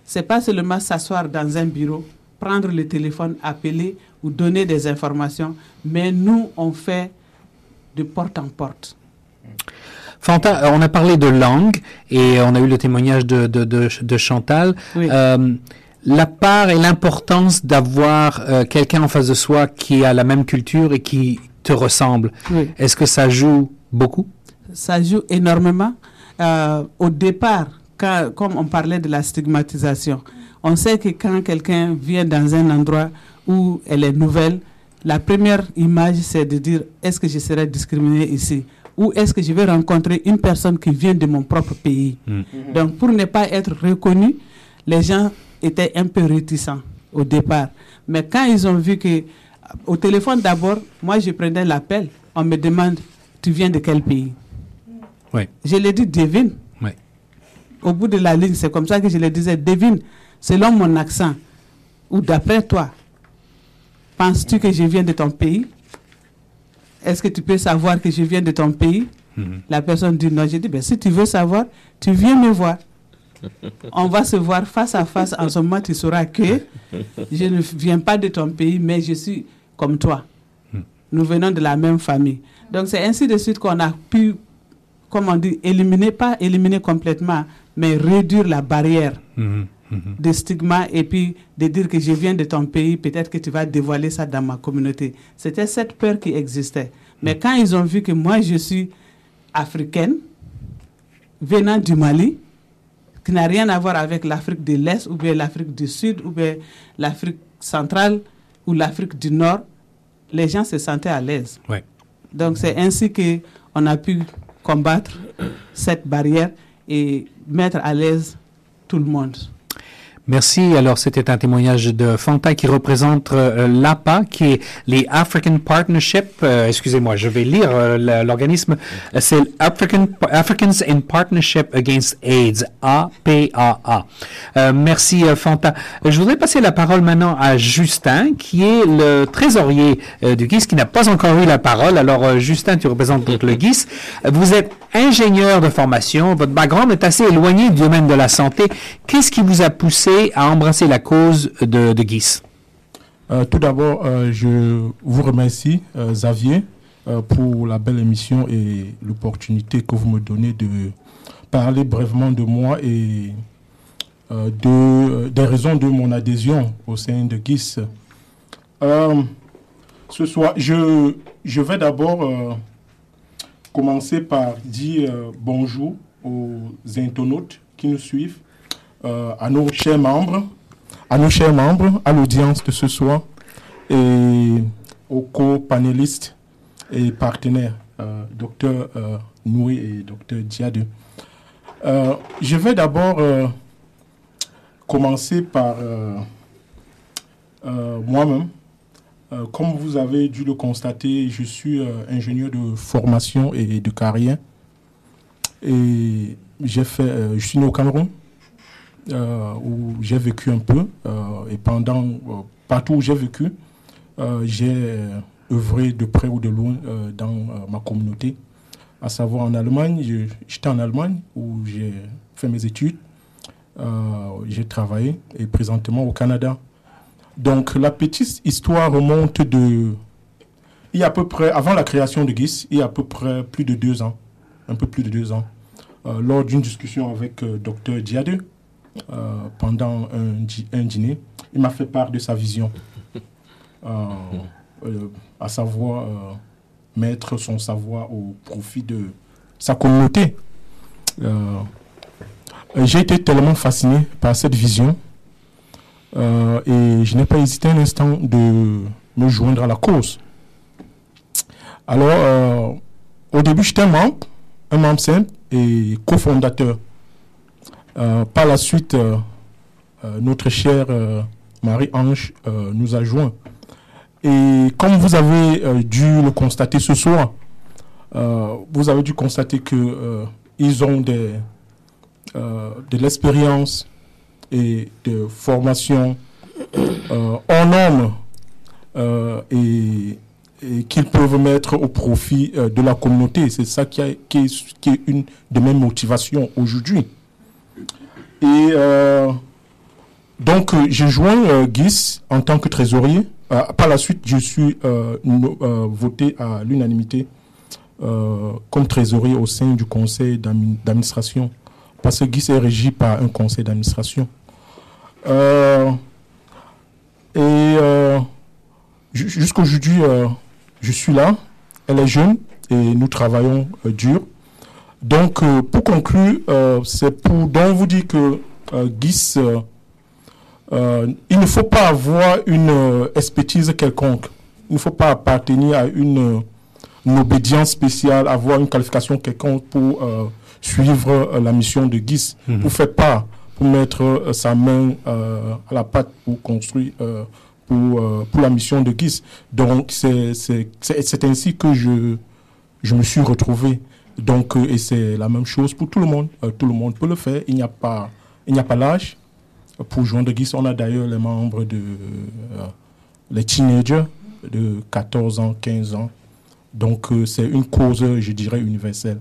c'est pas seulement s'asseoir dans un bureau, prendre le téléphone, appeler ou donner des informations, mais nous, on fait de porte en porte. Fanta, euh, on a parlé de langue et on a eu le témoignage de, de, de, de Chantal. Oui. Euh, la part et l'importance d'avoir euh, quelqu'un en face de soi qui a la même culture et qui te ressemble. Oui. Est-ce que ça joue beaucoup? Ça joue énormément. Euh, au départ, quand- comme on parlait de la stigmatisation, on sait que quand quelqu'un vient dans un endroit où elle est nouvelle, la première image, c'est de dire est-ce que je serai discriminé ici? Ou est-ce que je vais rencontrer une personne qui vient de mon propre pays? Donc, pour ne pas être reconnu, les gens étaient un peu réticents au départ. Mais quand ils ont vu que, au téléphone d'abord, moi je prenais l'appel, on me demande Tu viens de quel pays? Oui. Je lui ai dit Devine. Oui. Au bout de la ligne, c'est comme ça que je le disais Devine, selon mon accent, ou d'après toi, penses-tu que je viens de ton pays? Est-ce que tu peux savoir que je viens de ton pays? La personne dit non. J'ai dit, ben, si tu veux savoir, tu viens me voir. <laughs> On va se voir face à face. En ce moment, tu sauras que je ne viens pas de ton pays, mais je suis comme toi. Nous venons de la même famille. Donc, c'est ainsi de suite qu'on a pu, comment dit, éliminer, pas éliminer complètement, mais réduire la barrière de stigma et puis de dire que je viens de ton pays, peut-être que tu vas dévoiler ça dans ma communauté. C'était cette peur qui existait. Mais quand ils ont vu que moi, je suis africaine, venant du Mali, qui n'a rien à voir avec l'Afrique de l'Est ou bien l'Afrique du Sud ou bien l'Afrique centrale ou l'Afrique du Nord, les gens se sentaient à l'aise. Ouais. Donc c'est ainsi que on a pu combattre cette barrière et mettre à l'aise tout le monde. Merci. Alors, c'était un témoignage de Fanta qui représente euh, l'APA, qui est les African Partnership. euh, Excusez-moi, je vais lire euh, l'organisme. Euh, C'est African Africans in Partnership Against AIDS, APAA. Merci Fanta. Je voudrais passer la parole maintenant à Justin, qui est le trésorier du GIS, qui n'a pas encore eu la parole. Alors, Justin, tu représentes donc le GIS. Vous êtes ingénieur de formation. Votre background est assez éloigné du domaine de la santé. Qu'est-ce qui vous a poussé à embrasser la cause de, de GIS? Euh, tout d'abord, euh, je vous remercie, euh, Xavier, euh, pour la belle émission et l'opportunité que vous me donnez de parler brièvement de moi et de, des raisons de mon adhésion au sein de GIS. Ce soir, je, je vais d'abord commencer par dire bonjour aux internautes qui nous suivent, à nos chers membres, à nos chers membres, à l'audience de ce soir et aux co-panélistes et partenaires, euh, docteur euh, Nouri et docteur Diade. Euh, je vais d'abord euh, commencer par euh, euh, moi-même. Euh, comme vous avez dû le constater, je suis euh, ingénieur de formation et de carrière. Et j'ai fait, euh, je suis né au Cameroun, euh, où j'ai vécu un peu. euh, et pendant, euh, partout où j'ai vécu, euh, j'ai euh, œuvré de près ou de loin euh, dans euh, ma communauté. À savoir en Allemagne, j'étais en Allemagne où j'ai fait mes études, euh, j'ai travaillé et présentement au Canada. Donc la petite histoire remonte de... Il y a à peu près, avant la création de GIS, il y a à peu près plus de deux ans, un peu plus de deux ans, euh, lors d'une discussion avec euh, Dr Diade, euh, pendant un, dîner, il m'a fait part de sa vision, Euh, euh, à savoir euh, mettre son savoir au profit de sa communauté. Euh, J'ai été tellement fasciné par cette vision euh, et je n'ai pas hésité un instant de me joindre à la cause. Alors, euh, au début, j'étais un membre, un membre simple et cofondateur. Euh, par la suite, euh, euh, notre chère Marie-Ange nous a joints. Et comme vous avez dû le constater ce soir, vous avez dû constater que ils ont de l'expérience et de formation en normes euh, et, qu'ils peuvent mettre au profit de la communauté. C'est ça qui est, qui est une de mes motivations aujourd'hui. Et euh, donc, euh, j'ai joint euh, GIS en tant que trésorier. Par la suite, je suis voté à l'unanimité comme trésorier au sein du conseil d'admi- d'administration. Parce que GIS est régi par un conseil d'administration. Et ju- jusqu'aujourd'hui, je suis là. Elle est jeune et nous travaillons dur. Donc, euh, pour conclure, euh, c'est pour donc vous dire que euh, GIS, euh, il ne faut pas avoir une expertise quelconque. Il ne faut pas appartenir à une, une obédience spéciale, avoir une qualification quelconque pour suivre la mission de GIS. Mhm. Pour faire part, pour mettre sa main à la pâte pour construire, pour, pour la mission de GIS. Donc, c'est c'est- c'est- c'est ainsi que je, je me suis retrouvé. Donc, euh, et c'est la même chose pour tout le monde. Euh, tout le monde peut le faire. Il n'y a pas, il n'y a pas l'âge. Pour joindre GIS, on a d'ailleurs les membres de euh, les teenagers de 14 ans, 15 ans. Donc, c'est une cause, je dirais, universelle.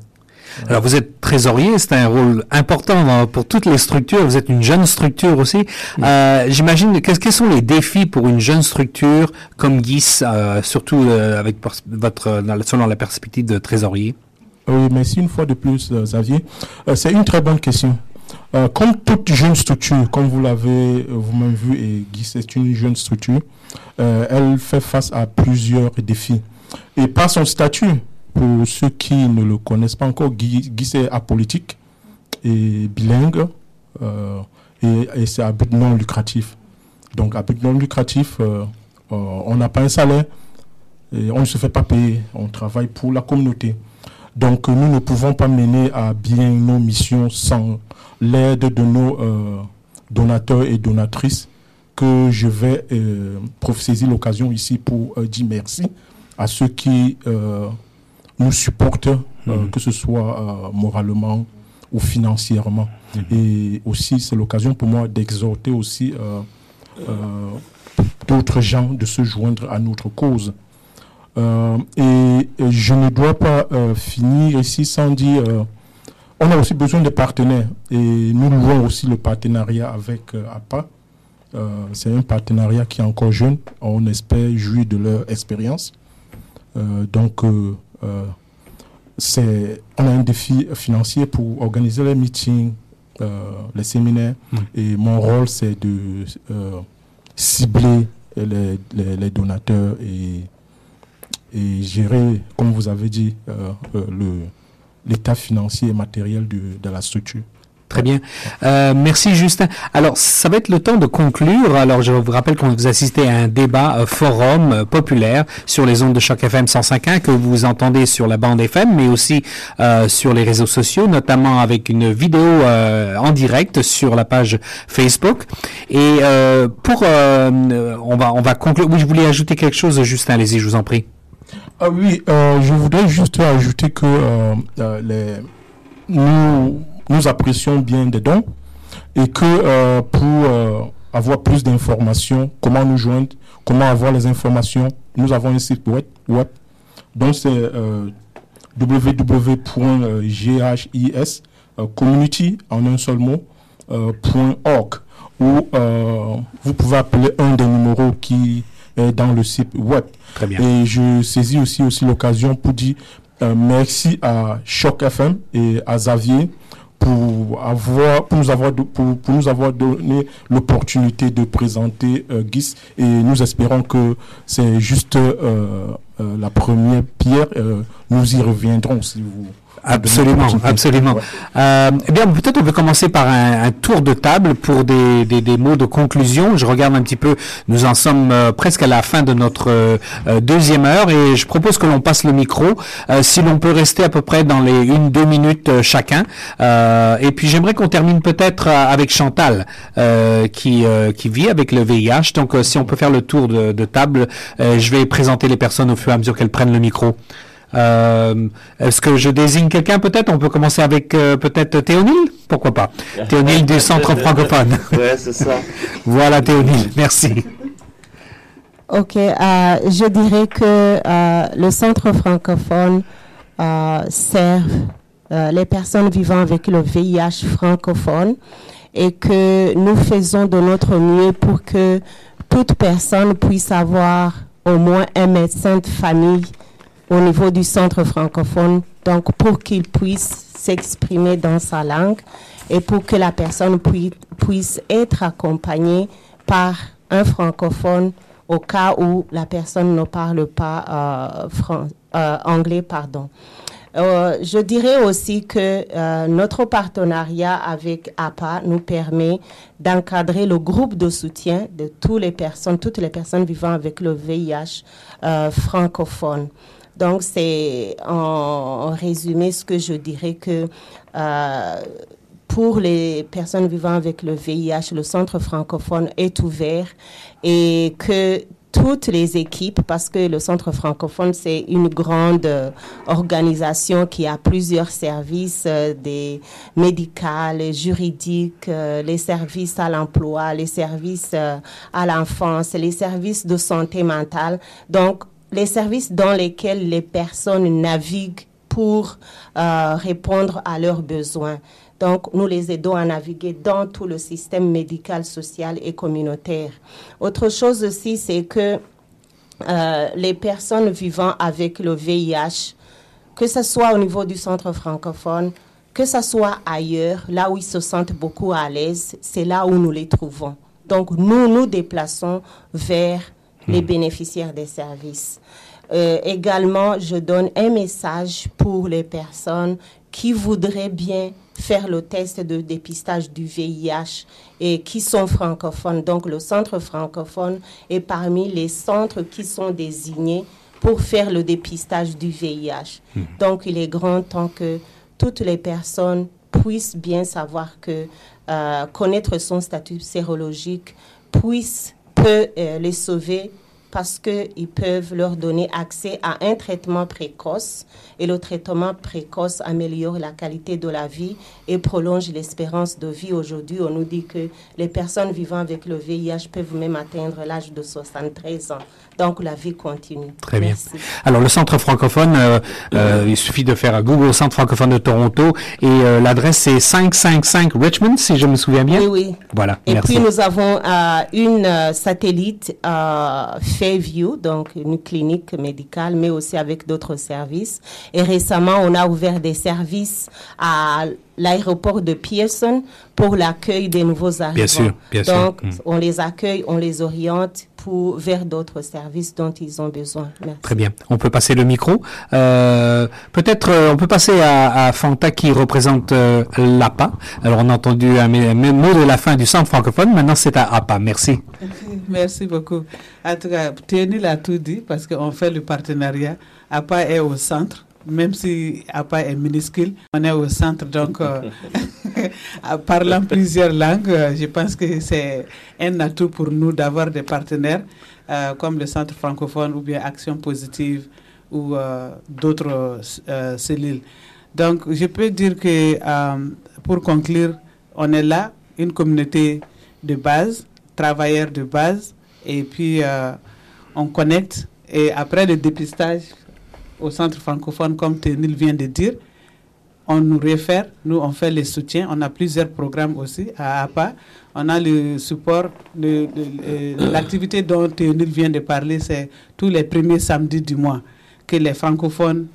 Alors vous êtes trésorier, c'est un rôle important dans- pour toutes les structures. Vous êtes une jeune structure aussi. Euh, J'imagine quels sont les défis pour une jeune structure comme GIS, euh, surtout euh, avec votre dans selon la perspective de trésorier? Oui, merci une fois de plus, euh, Xavier. Euh, c'est une très bonne question. Euh, comme toute jeune structure, comme vous l'avez vous-même vu, et Guy, c'est une jeune structure, elle fait face à plusieurs défis. Et par son statut, pour ceux qui ne le connaissent pas encore, Guy, Guy c'est apolitique et bilingue, et, et c'est à but non lucratif. Donc, à but non lucratif, on n'a pas un salaire, et on ne se fait pas payer, on travaille pour la communauté. Donc euh, nous ne pouvons pas mener à bien nos missions sans l'aide de nos euh, donateurs et donatrices que je vais euh, saisir l'occasion ici pour euh, dire merci à ceux qui nous supportent, Mhm. que ce soit moralement ou financièrement. Et aussi, c'est l'occasion pour moi d'exhorter aussi d'autres gens de se joindre à notre cause. Euh, et, et je ne dois pas euh, finir ici sans dire, euh, on a aussi besoin de partenaires et nous louons aussi le partenariat avec APA. Euh, c'est un partenariat qui est encore jeune, on espère jouir de leur expérience. Donc, c'est, on a un défi financier pour organiser les meetings, les séminaires, et mon rôle c'est de cibler les, les- les donateurs et et gérer, comme vous avez dit, euh, euh, l'état financier et matériel de, de la structure. Très bien. Euh, merci Justin. Alors, ça va être le temps de conclure. Alors, je vous rappelle qu'on vous assistez à un débat euh, forum populaire sur les ondes de choc FM 105.1 que vous entendez sur la bande FM, mais aussi sur les réseaux sociaux, notamment avec une vidéo en direct sur la page Facebook. Et pour, on va, on va conclure. Oui, je voulais ajouter quelque chose, Justin. Allez-y, je vous en prie. Ah oui, euh, je voudrais juste ajouter que euh, euh, nous, apprécions bien des dons et que pour avoir plus d'informations, comment nous joindre, comment avoir les informations, nous avons un site web. web. Donc c'est www.ghis community en un seul mot .org où vous pouvez appeler un des numéros qui dans le site web. Très bien. Et je saisis aussi, aussi l'occasion pour dire euh, merci à Choc FM et à Xavier pour avoir pour nous avoir pour, pour nous avoir donné l'opportunité de présenter euh, GIS et nous espérons que c'est juste euh, euh, la première pierre Euh, nous y reviendrons si vous Absolument, absolument. Euh, eh bien, peut-être on peut commencer par un, un tour de table pour des, des, des mots de conclusion. Je regarde un petit peu, nous en sommes euh, presque à la fin de notre euh, euh, deuxième heure et je propose que l'on passe le micro, euh, si l'on peut rester à peu près dans les une, deux minutes chacun. Euh, et puis j'aimerais qu'on termine peut-être avec Chantal, euh, qui, euh, qui vit avec le VIH. Donc si on peut faire le tour de, de table, euh, je vais présenter les personnes au fur et à mesure qu'elles prennent le micro. Euh, Est-ce que je désigne quelqu'un peut-être? On peut commencer avec euh, peut-être Théonile Pourquoi pas? <laughs> Théonile du Centre francophone. Ouais, c'est ça. <laughs> <laughs> voilà Théonile, merci. Ok, euh, je dirais que euh, le centre francophone euh, sert euh, les personnes vivant avec le VIH francophone et que nous faisons de notre mieux pour que toute personne puisse avoir au moins un médecin de famille au niveau du centre francophone, donc pour qu'il puisse s'exprimer dans sa langue et pour que la personne pui- puisse être accompagnée par un francophone au cas où la personne ne parle pas euh, euh, anglais. Pardon. Euh, je dirais aussi que notre partenariat avec APA nous permet d'encadrer le groupe de soutien de toutes les personnes, toutes les personnes vivant avec le VIH francophone. Donc, c'est en, résumé ce que je dirais que euh, pour les personnes vivant avec le VIH, le centre francophone est ouvert et que toutes les équipes, parce que le centre francophone, c'est une grande organisation qui a plusieurs services, euh, des médicaux, les juridiques, euh, les services à l'emploi, les services euh, à l'enfance, les services de santé mentale. Donc, les services dans lesquels les personnes naviguent pour euh, répondre à leurs besoins. Donc, nous les aidons à naviguer dans tout le système médical, social et communautaire. Autre chose aussi, c'est que euh, les personnes vivant avec le VIH, que ce soit au niveau du centre francophone, que ce soit ailleurs, là où ils se sentent beaucoup à l'aise, c'est là où nous les trouvons. Donc, nous nous déplaçons vers les bénéficiaires des services. Euh, également, je donne un message pour les personnes qui voudraient bien faire le test de dépistage du VIH et qui sont francophones. Donc, le centre francophone est parmi les centres qui sont désignés pour faire le dépistage du VIH. Donc, il est grand temps que toutes les personnes puissent bien savoir que euh, connaître son statut sérologique puisse, peut euh, les sauver parce qu'ils peuvent leur donner accès à un traitement précoce et le traitement précoce améliore la qualité de la vie et prolonge l'espérance de vie. Aujourd'hui, on nous dit que les personnes vivant avec le VIH peuvent même atteindre l'âge de 73 ans. Donc la vie continue. Très bien. Alors, le centre francophone, euh, euh, il suffit de faire un Google Centre francophone de Toronto et euh, l'adresse c'est 555 Richmond, si je me souviens bien. Oui, oui. Voilà, Et merci. puis nous avons une satellite Fairview, donc une clinique médicale, mais aussi avec d'autres services. Et récemment, on a ouvert des services à l'aéroport de Pearson pour l'accueil des nouveaux arrivants. sûr, bien sûr. Donc, Mm. on les accueille, on les oriente pour, vers d'autres services dont ils ont besoin. Merci. Très bien. On peut passer le micro. Euh, Peut-être euh, on peut passer à, à Fanta qui représente euh, l'APA. Alors on a entendu un, mot de la fin du centre francophone. Maintenant c'est à APA. Merci. <laughs> Merci beaucoup. En tout cas, Théonie l'a tout dit parce qu'on fait le partenariat. APA est au centre, même si APA est minuscule, on est au centre. Donc, euh, <laughs> <laughs> parlant plusieurs langues, euh, je pense que c'est un atout pour nous d'avoir des partenaires euh, comme le centre francophone ou bien Action Positive ou euh, d'autres cellules. Donc, je peux dire que pour conclure, on est là, une communauté de base, travailleurs de base, et puis on connecte. Et après le dépistage au centre francophone, comme Ténil vient de dire, on nous réfère, nous on fait les soutiens, on a plusieurs programmes aussi à APA. On a le support, le- l'activité dont Théonil vient de parler, c'est tous les premiers samedis du mois que les francophones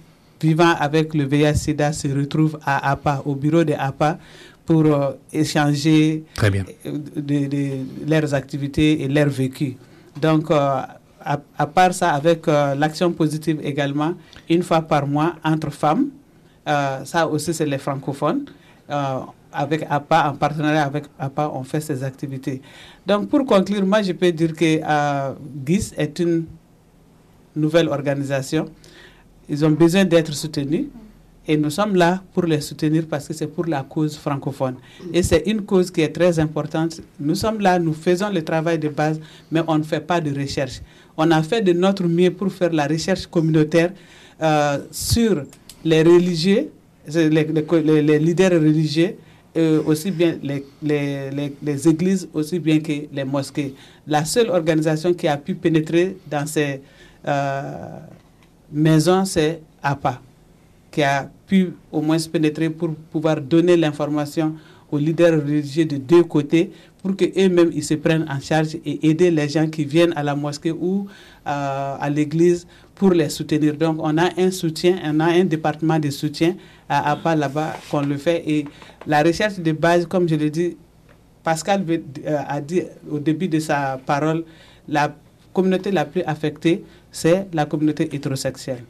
vivant avec le VIH-Sida se retrouvent à APA, au bureau de APA, pour euh, échanger Très bien. euh, de, de leurs activités et leur vécu. Donc, euh, à, part ça, avec euh, l'action positive également, une fois par mois, entre femmes, euh, ça aussi c'est les francophones, euh, avec APA, en partenariat avec APA, on fait ces activités. Donc, pour conclure, moi, je peux dire que GIS est une nouvelle organisation. Ils ont besoin d'être soutenus. Et nous sommes là pour les soutenir parce que c'est pour la cause francophone. Et c'est une cause qui est très importante. Nous sommes là, nous faisons le travail de base, mais on ne fait pas de recherche. On a fait de notre mieux pour faire la recherche communautaire euh, sur les religieux, les, leaders religieux, euh, aussi bien les églises, aussi bien que les mosquées. La seule organisation qui a pu pénétrer dans ces euh, maisons, c'est APA qui a pu au moins pénétrer pour pouvoir donner l'information aux leaders religieux de deux côtés pour qu'eux-mêmes ils se prennent en charge et aider les gens qui viennent à la mosquée ou euh, à l'église pour les soutenir. Donc on a un soutien, on a un département de soutien à APA là-bas qu'on le fait et la recherche de base, comme je l'ai dit, Pascal euh, a dit au début de sa parole, la communauté la plus affectée, c'est la communauté hétérosexuelle.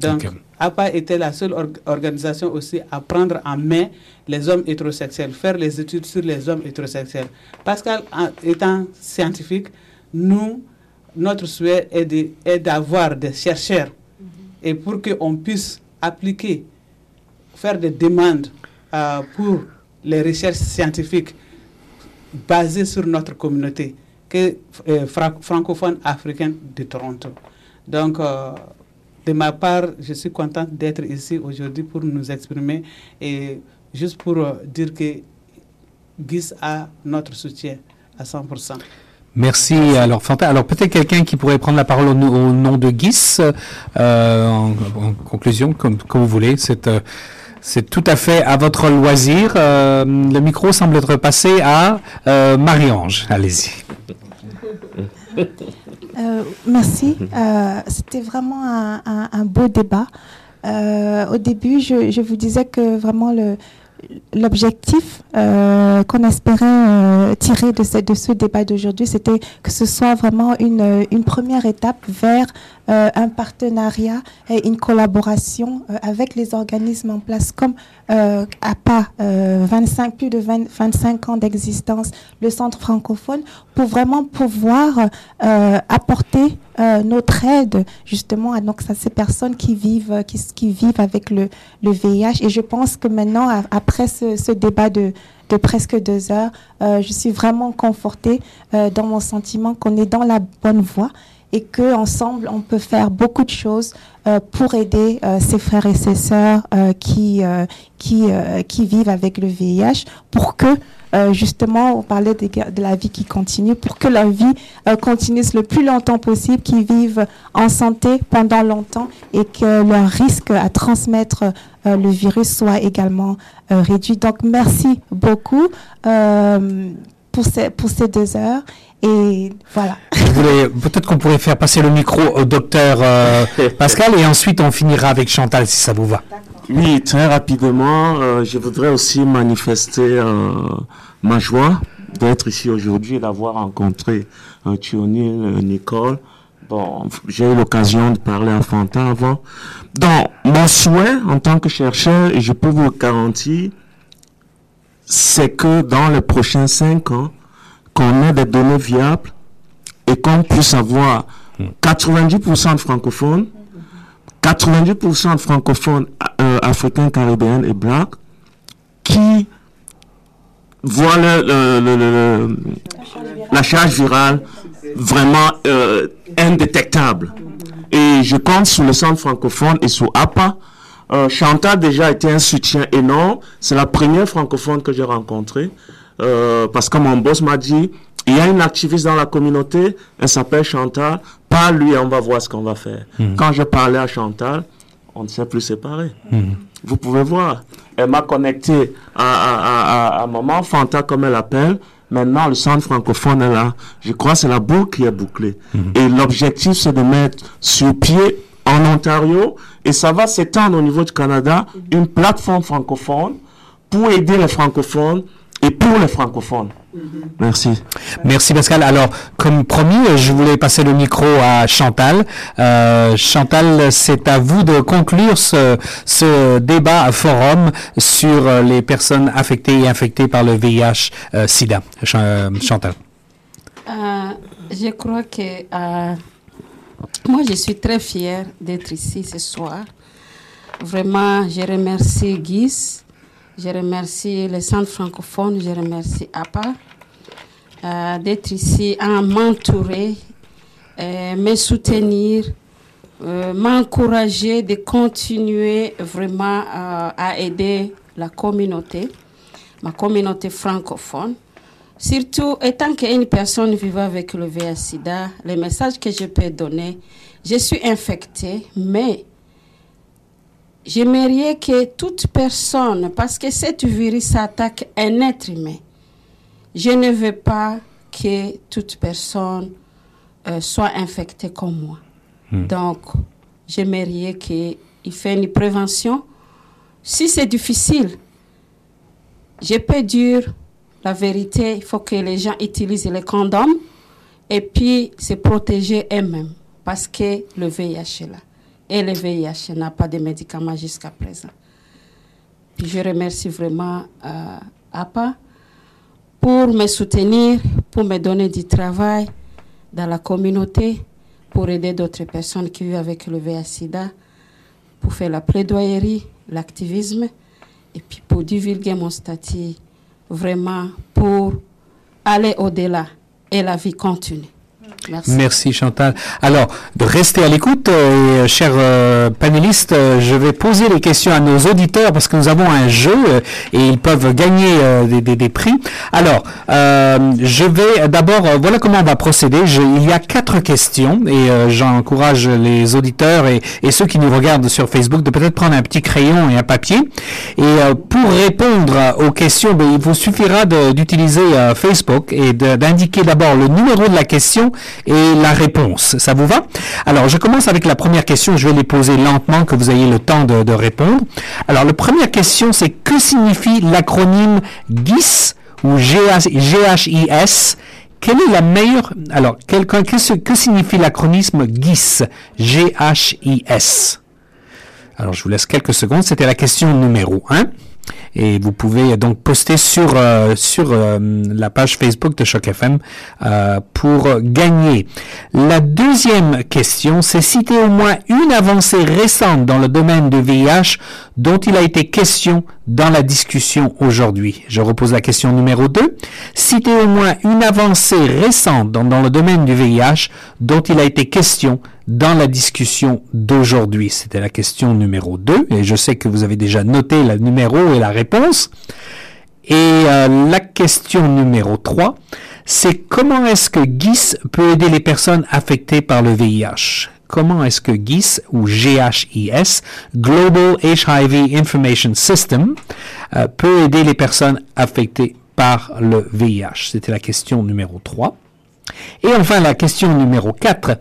Donc, Ok. APA était la seule org- organisation aussi à prendre en main les hommes hétérosexuels, faire les études sur les hommes hétérosexuels. Pascal, en- étant scientifique, nous, notre souhait est de- d'avoir des chercheurs et pour qu'on puisse appliquer, faire des demandes euh, pour les recherches scientifiques basées sur notre communauté que, euh, fra- francophone africaine de Toronto. Donc, euh, de ma part, je suis contente d'être ici aujourd'hui pour nous exprimer et juste pour euh, dire que GIS a notre soutien à 100%. Merci. Alors, Fanta, alors peut-être quelqu'un qui pourrait prendre la parole au, no- au nom de Guis, euh, en, en conclusion, comme, comme vous voulez. C'est euh, c'est tout à fait à votre loisir. Euh, le micro semble être passé à euh, Marie-Ange. Allez-y. <laughs> Euh, merci. Euh, C'était vraiment un, un- un beau débat. Euh, au début, je, je vous disais que vraiment l'objectif qu'on espérait tirer de ce, de ce débat d'aujourd'hui, c'était que ce soit vraiment une, une première étape vers un partenariat et une collaboration euh, avec les organismes en place comme euh, APA, euh, 25, plus de 20 25 ans d'existence, le Centre francophone, pour vraiment pouvoir euh, apporter euh, notre aide justement à donc, à ces personnes qui vivent, qui, qui vivent avec le, le VIH. Et je pense que maintenant, après ce, ce débat de, de presque deux heures, euh, je suis vraiment confortée euh, dans mon sentiment qu'on est dans la bonne voie et que ensemble on peut faire beaucoup de choses euh, pour aider euh, ses frères et ses sœurs euh, qui euh, qui vivent avec le VIH pour que justement on parlait de la vie qui continue pour que leur vie continue le plus longtemps possible qu'ils vivent en santé pendant longtemps et que leur risque à transmettre le virus soit également réduit. Donc merci beaucoup pour ces pour ces deux heures et voilà Peut-être qu'on pourrait faire passer le micro au docteur euh, <laughs> Pascal et ensuite on finira avec Chantal si ça vous va. Oui, très rapidement, euh, je voudrais aussi manifester euh, ma joie d'être ici aujourd'hui et d'avoir rencontré euh, Thionil, euh, Nicole. Bon, j'ai eu l'occasion de parler à Fanta avant. Donc, mon souhait en tant que chercheur, et je peux vous le garantir, c'est que dans les prochains cinq ans, qu'on ait des données viables et qu'on puisse avoir 90% de francophones 90% de francophones euh, africains, caribéens et blancs qui voient la charge virale vraiment euh, indétectable. Et je compte sur le centre francophone et sur APA. Euh, Chantal a déjà été un soutien énorme. C'est la première francophone que j'ai rencontrée. Euh, parce que mon boss m'a dit, il y a une activiste dans la communauté, elle s'appelle Chantal, parle-lui et on va voir ce qu'on va faire. Mhm. Quand je parlais à Chantal, on ne s'est plus séparés. Vous pouvez voir. Elle m'a connecté à, à, à, à, Maman Fanta, comme elle appelle. Maintenant, le centre francophone est là. Je crois que c'est la boucle qui est bouclée. Et l'objectif, c'est de mettre sur pied en Ontario, et ça va s'étendre au niveau du Canada, une plateforme francophone pour aider les francophones et pour les francophones. Merci. Merci Pascal. Alors, comme promis, je voulais passer le micro à Chantal. Euh, Chantal, c'est à vous de conclure ce, ce débat à forum sur euh, les personnes affectées et infectées par le VIH-Sida. Chantal. Euh, je crois que euh, moi, je suis très fière d'être ici ce soir. Vraiment, je remercie Guy, je remercie le Centre francophone, je remercie APA euh, d'être ici, à m'entourer, euh, me soutenir, euh, m'encourager de continuer vraiment à aider la communauté, ma communauté francophone. Surtout, étant qu'une personne vivant avec le VIH-Sida, le message que je peux donner, je suis infectée, mais j'aimerais que toute personne, parce que cette virus attaque un être humain, je ne veux pas que toute personne euh, soit infectée comme moi. Hmm. Donc, j'aimerais qu'il fasse une prévention. Si c'est difficile, je peux dire la vérité, il faut que les gens utilisent les condoms et puis se protéger eux-mêmes parce que le VIH est là. Et le VIH n'a pas de médicaments jusqu'à présent. Puis je remercie vraiment euh, APA pour me soutenir, pour me donner du travail dans la communauté, pour aider d'autres personnes qui vivent avec le VIH-Sida, pour faire la plaidoyerie, l'activisme, et puis pour divulguer mon statut, vraiment pour aller au-delà et la vie continue. Merci. Chantal. Alors, de rester à l'écoute, euh, et, chers euh, panélistes, euh, je vais poser les questions à nos auditeurs parce que nous avons un jeu euh, et ils peuvent gagner euh, des, des- des prix. Alors, euh, je vais d'abord, euh, voilà comment on va procéder. Je- il y a quatre questions et euh, j'encourage les auditeurs et, et ceux qui nous regardent sur Facebook de peut-être prendre un petit crayon et un papier. Et euh, pour répondre aux questions, ben, il vous suffira d'utiliser euh, Facebook et d'indiquer d'abord le numéro de la question et la réponse. Ça vous va? Alors, je commence avec la première question. Je vais les poser lentement, que vous ayez le temps de, répondre. Alors, la première question, c'est que signifie l'acronyme GIS ou GHIS quelle est la meilleure... Alors, quel- que, que- que signifie l'acronyme GIS G-H-I-S alors, je vous laisse quelques secondes. C'était la question numéro 1. Et vous pouvez donc poster sur, euh, sur euh, la page Facebook de Choc FM euh, pour gagner. La deuxième question, c'est citer au moins une avancée récente dans le domaine du VIH dont il a été question dans la discussion aujourd'hui. Je repose la question numéro 2. Citer au moins une avancée récente dans, dans le domaine du VIH dont il a été question dans la discussion d'aujourd'hui. C'était la question numéro 2 et je sais que vous avez déjà noté le numéro et la réponse. Et euh, la question numéro 3, c'est comment est-ce que GIS peut aider les personnes affectées par le VIH Comment est-ce que GIS ou GHIS, Global HIV Information System, euh, peut aider les personnes affectées par le VIH C'était la question numéro 3. Et enfin, la question numéro 4.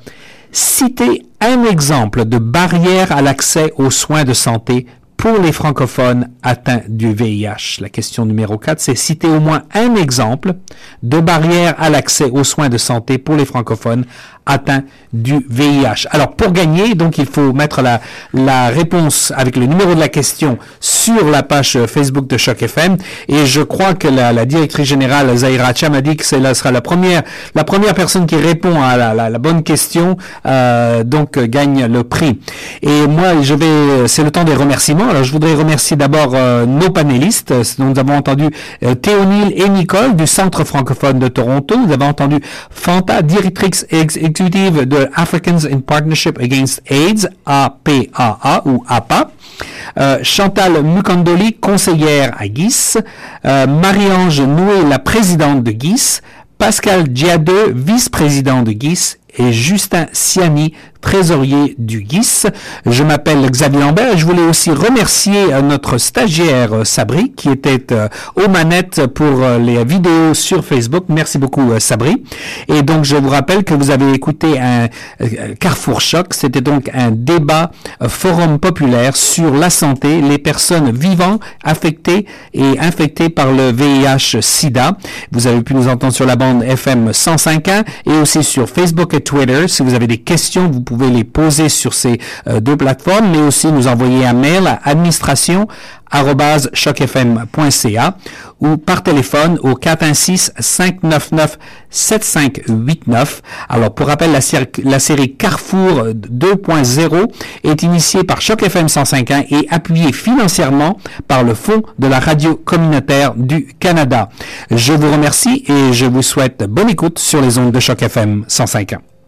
Citez un exemple de barrière à l'accès aux soins de santé pour les francophones atteints du VIH. La question numéro 4, c'est citer au moins un exemple de barrière à l'accès aux soins de santé pour les francophones atteints du VIH. Alors, pour gagner, donc, il faut mettre la, la réponse avec le numéro de la question sur la page Facebook de Choc FM. Et je crois que la, la directrice générale, Zahira Cham, a dit que elle sera la première, la première personne qui répond à la, la- bonne question, euh, donc, euh, gagne le prix. Et moi, je vais, c'est le temps des remerciements. Alors, je voudrais remercier d'abord euh, nos panélistes. Nous avons entendu euh, Théonile et Nicole du Centre francophone de Toronto. Nous avons entendu Fanta, directrice ex- exécutive de Africans in Partnership Against AIDS, APAA ou APA. Euh, Chantal Mukandoli, conseillère à GIS. Euh, Marie-Ange Noué, la présidente de GIS. Pascal Diadeux, vice-président de GIS. Et Justin Siani, trésorier du GIS. Je m'appelle Xavier Lambert et je voulais aussi remercier euh, notre stagiaire euh, Sabri qui était euh, aux manettes pour les vidéos sur Facebook. Merci beaucoup Sabri. Et donc je vous rappelle que vous avez écouté un Carrefour Choc. C'était donc un débat forum populaire sur la santé, les personnes vivant, affectées et infectées par le VIH-Sida. Vous avez pu nous entendre sur la bande FM 105.1 et aussi sur Facebook et Twitter. Si vous avez des questions, vous pouvez les poser sur ces euh, deux plateformes, mais aussi nous envoyer un mail à administration chocfm.ca ou par téléphone au 416-599-7589. Alors, pour rappel, la, la série Carrefour 2.0 est initiée par Choc FM 105.1 et appuyée financièrement par le Fonds de la radio communautaire du Canada. Je vous remercie et je vous souhaite bonne écoute sur les ondes de Choc FM 105.1.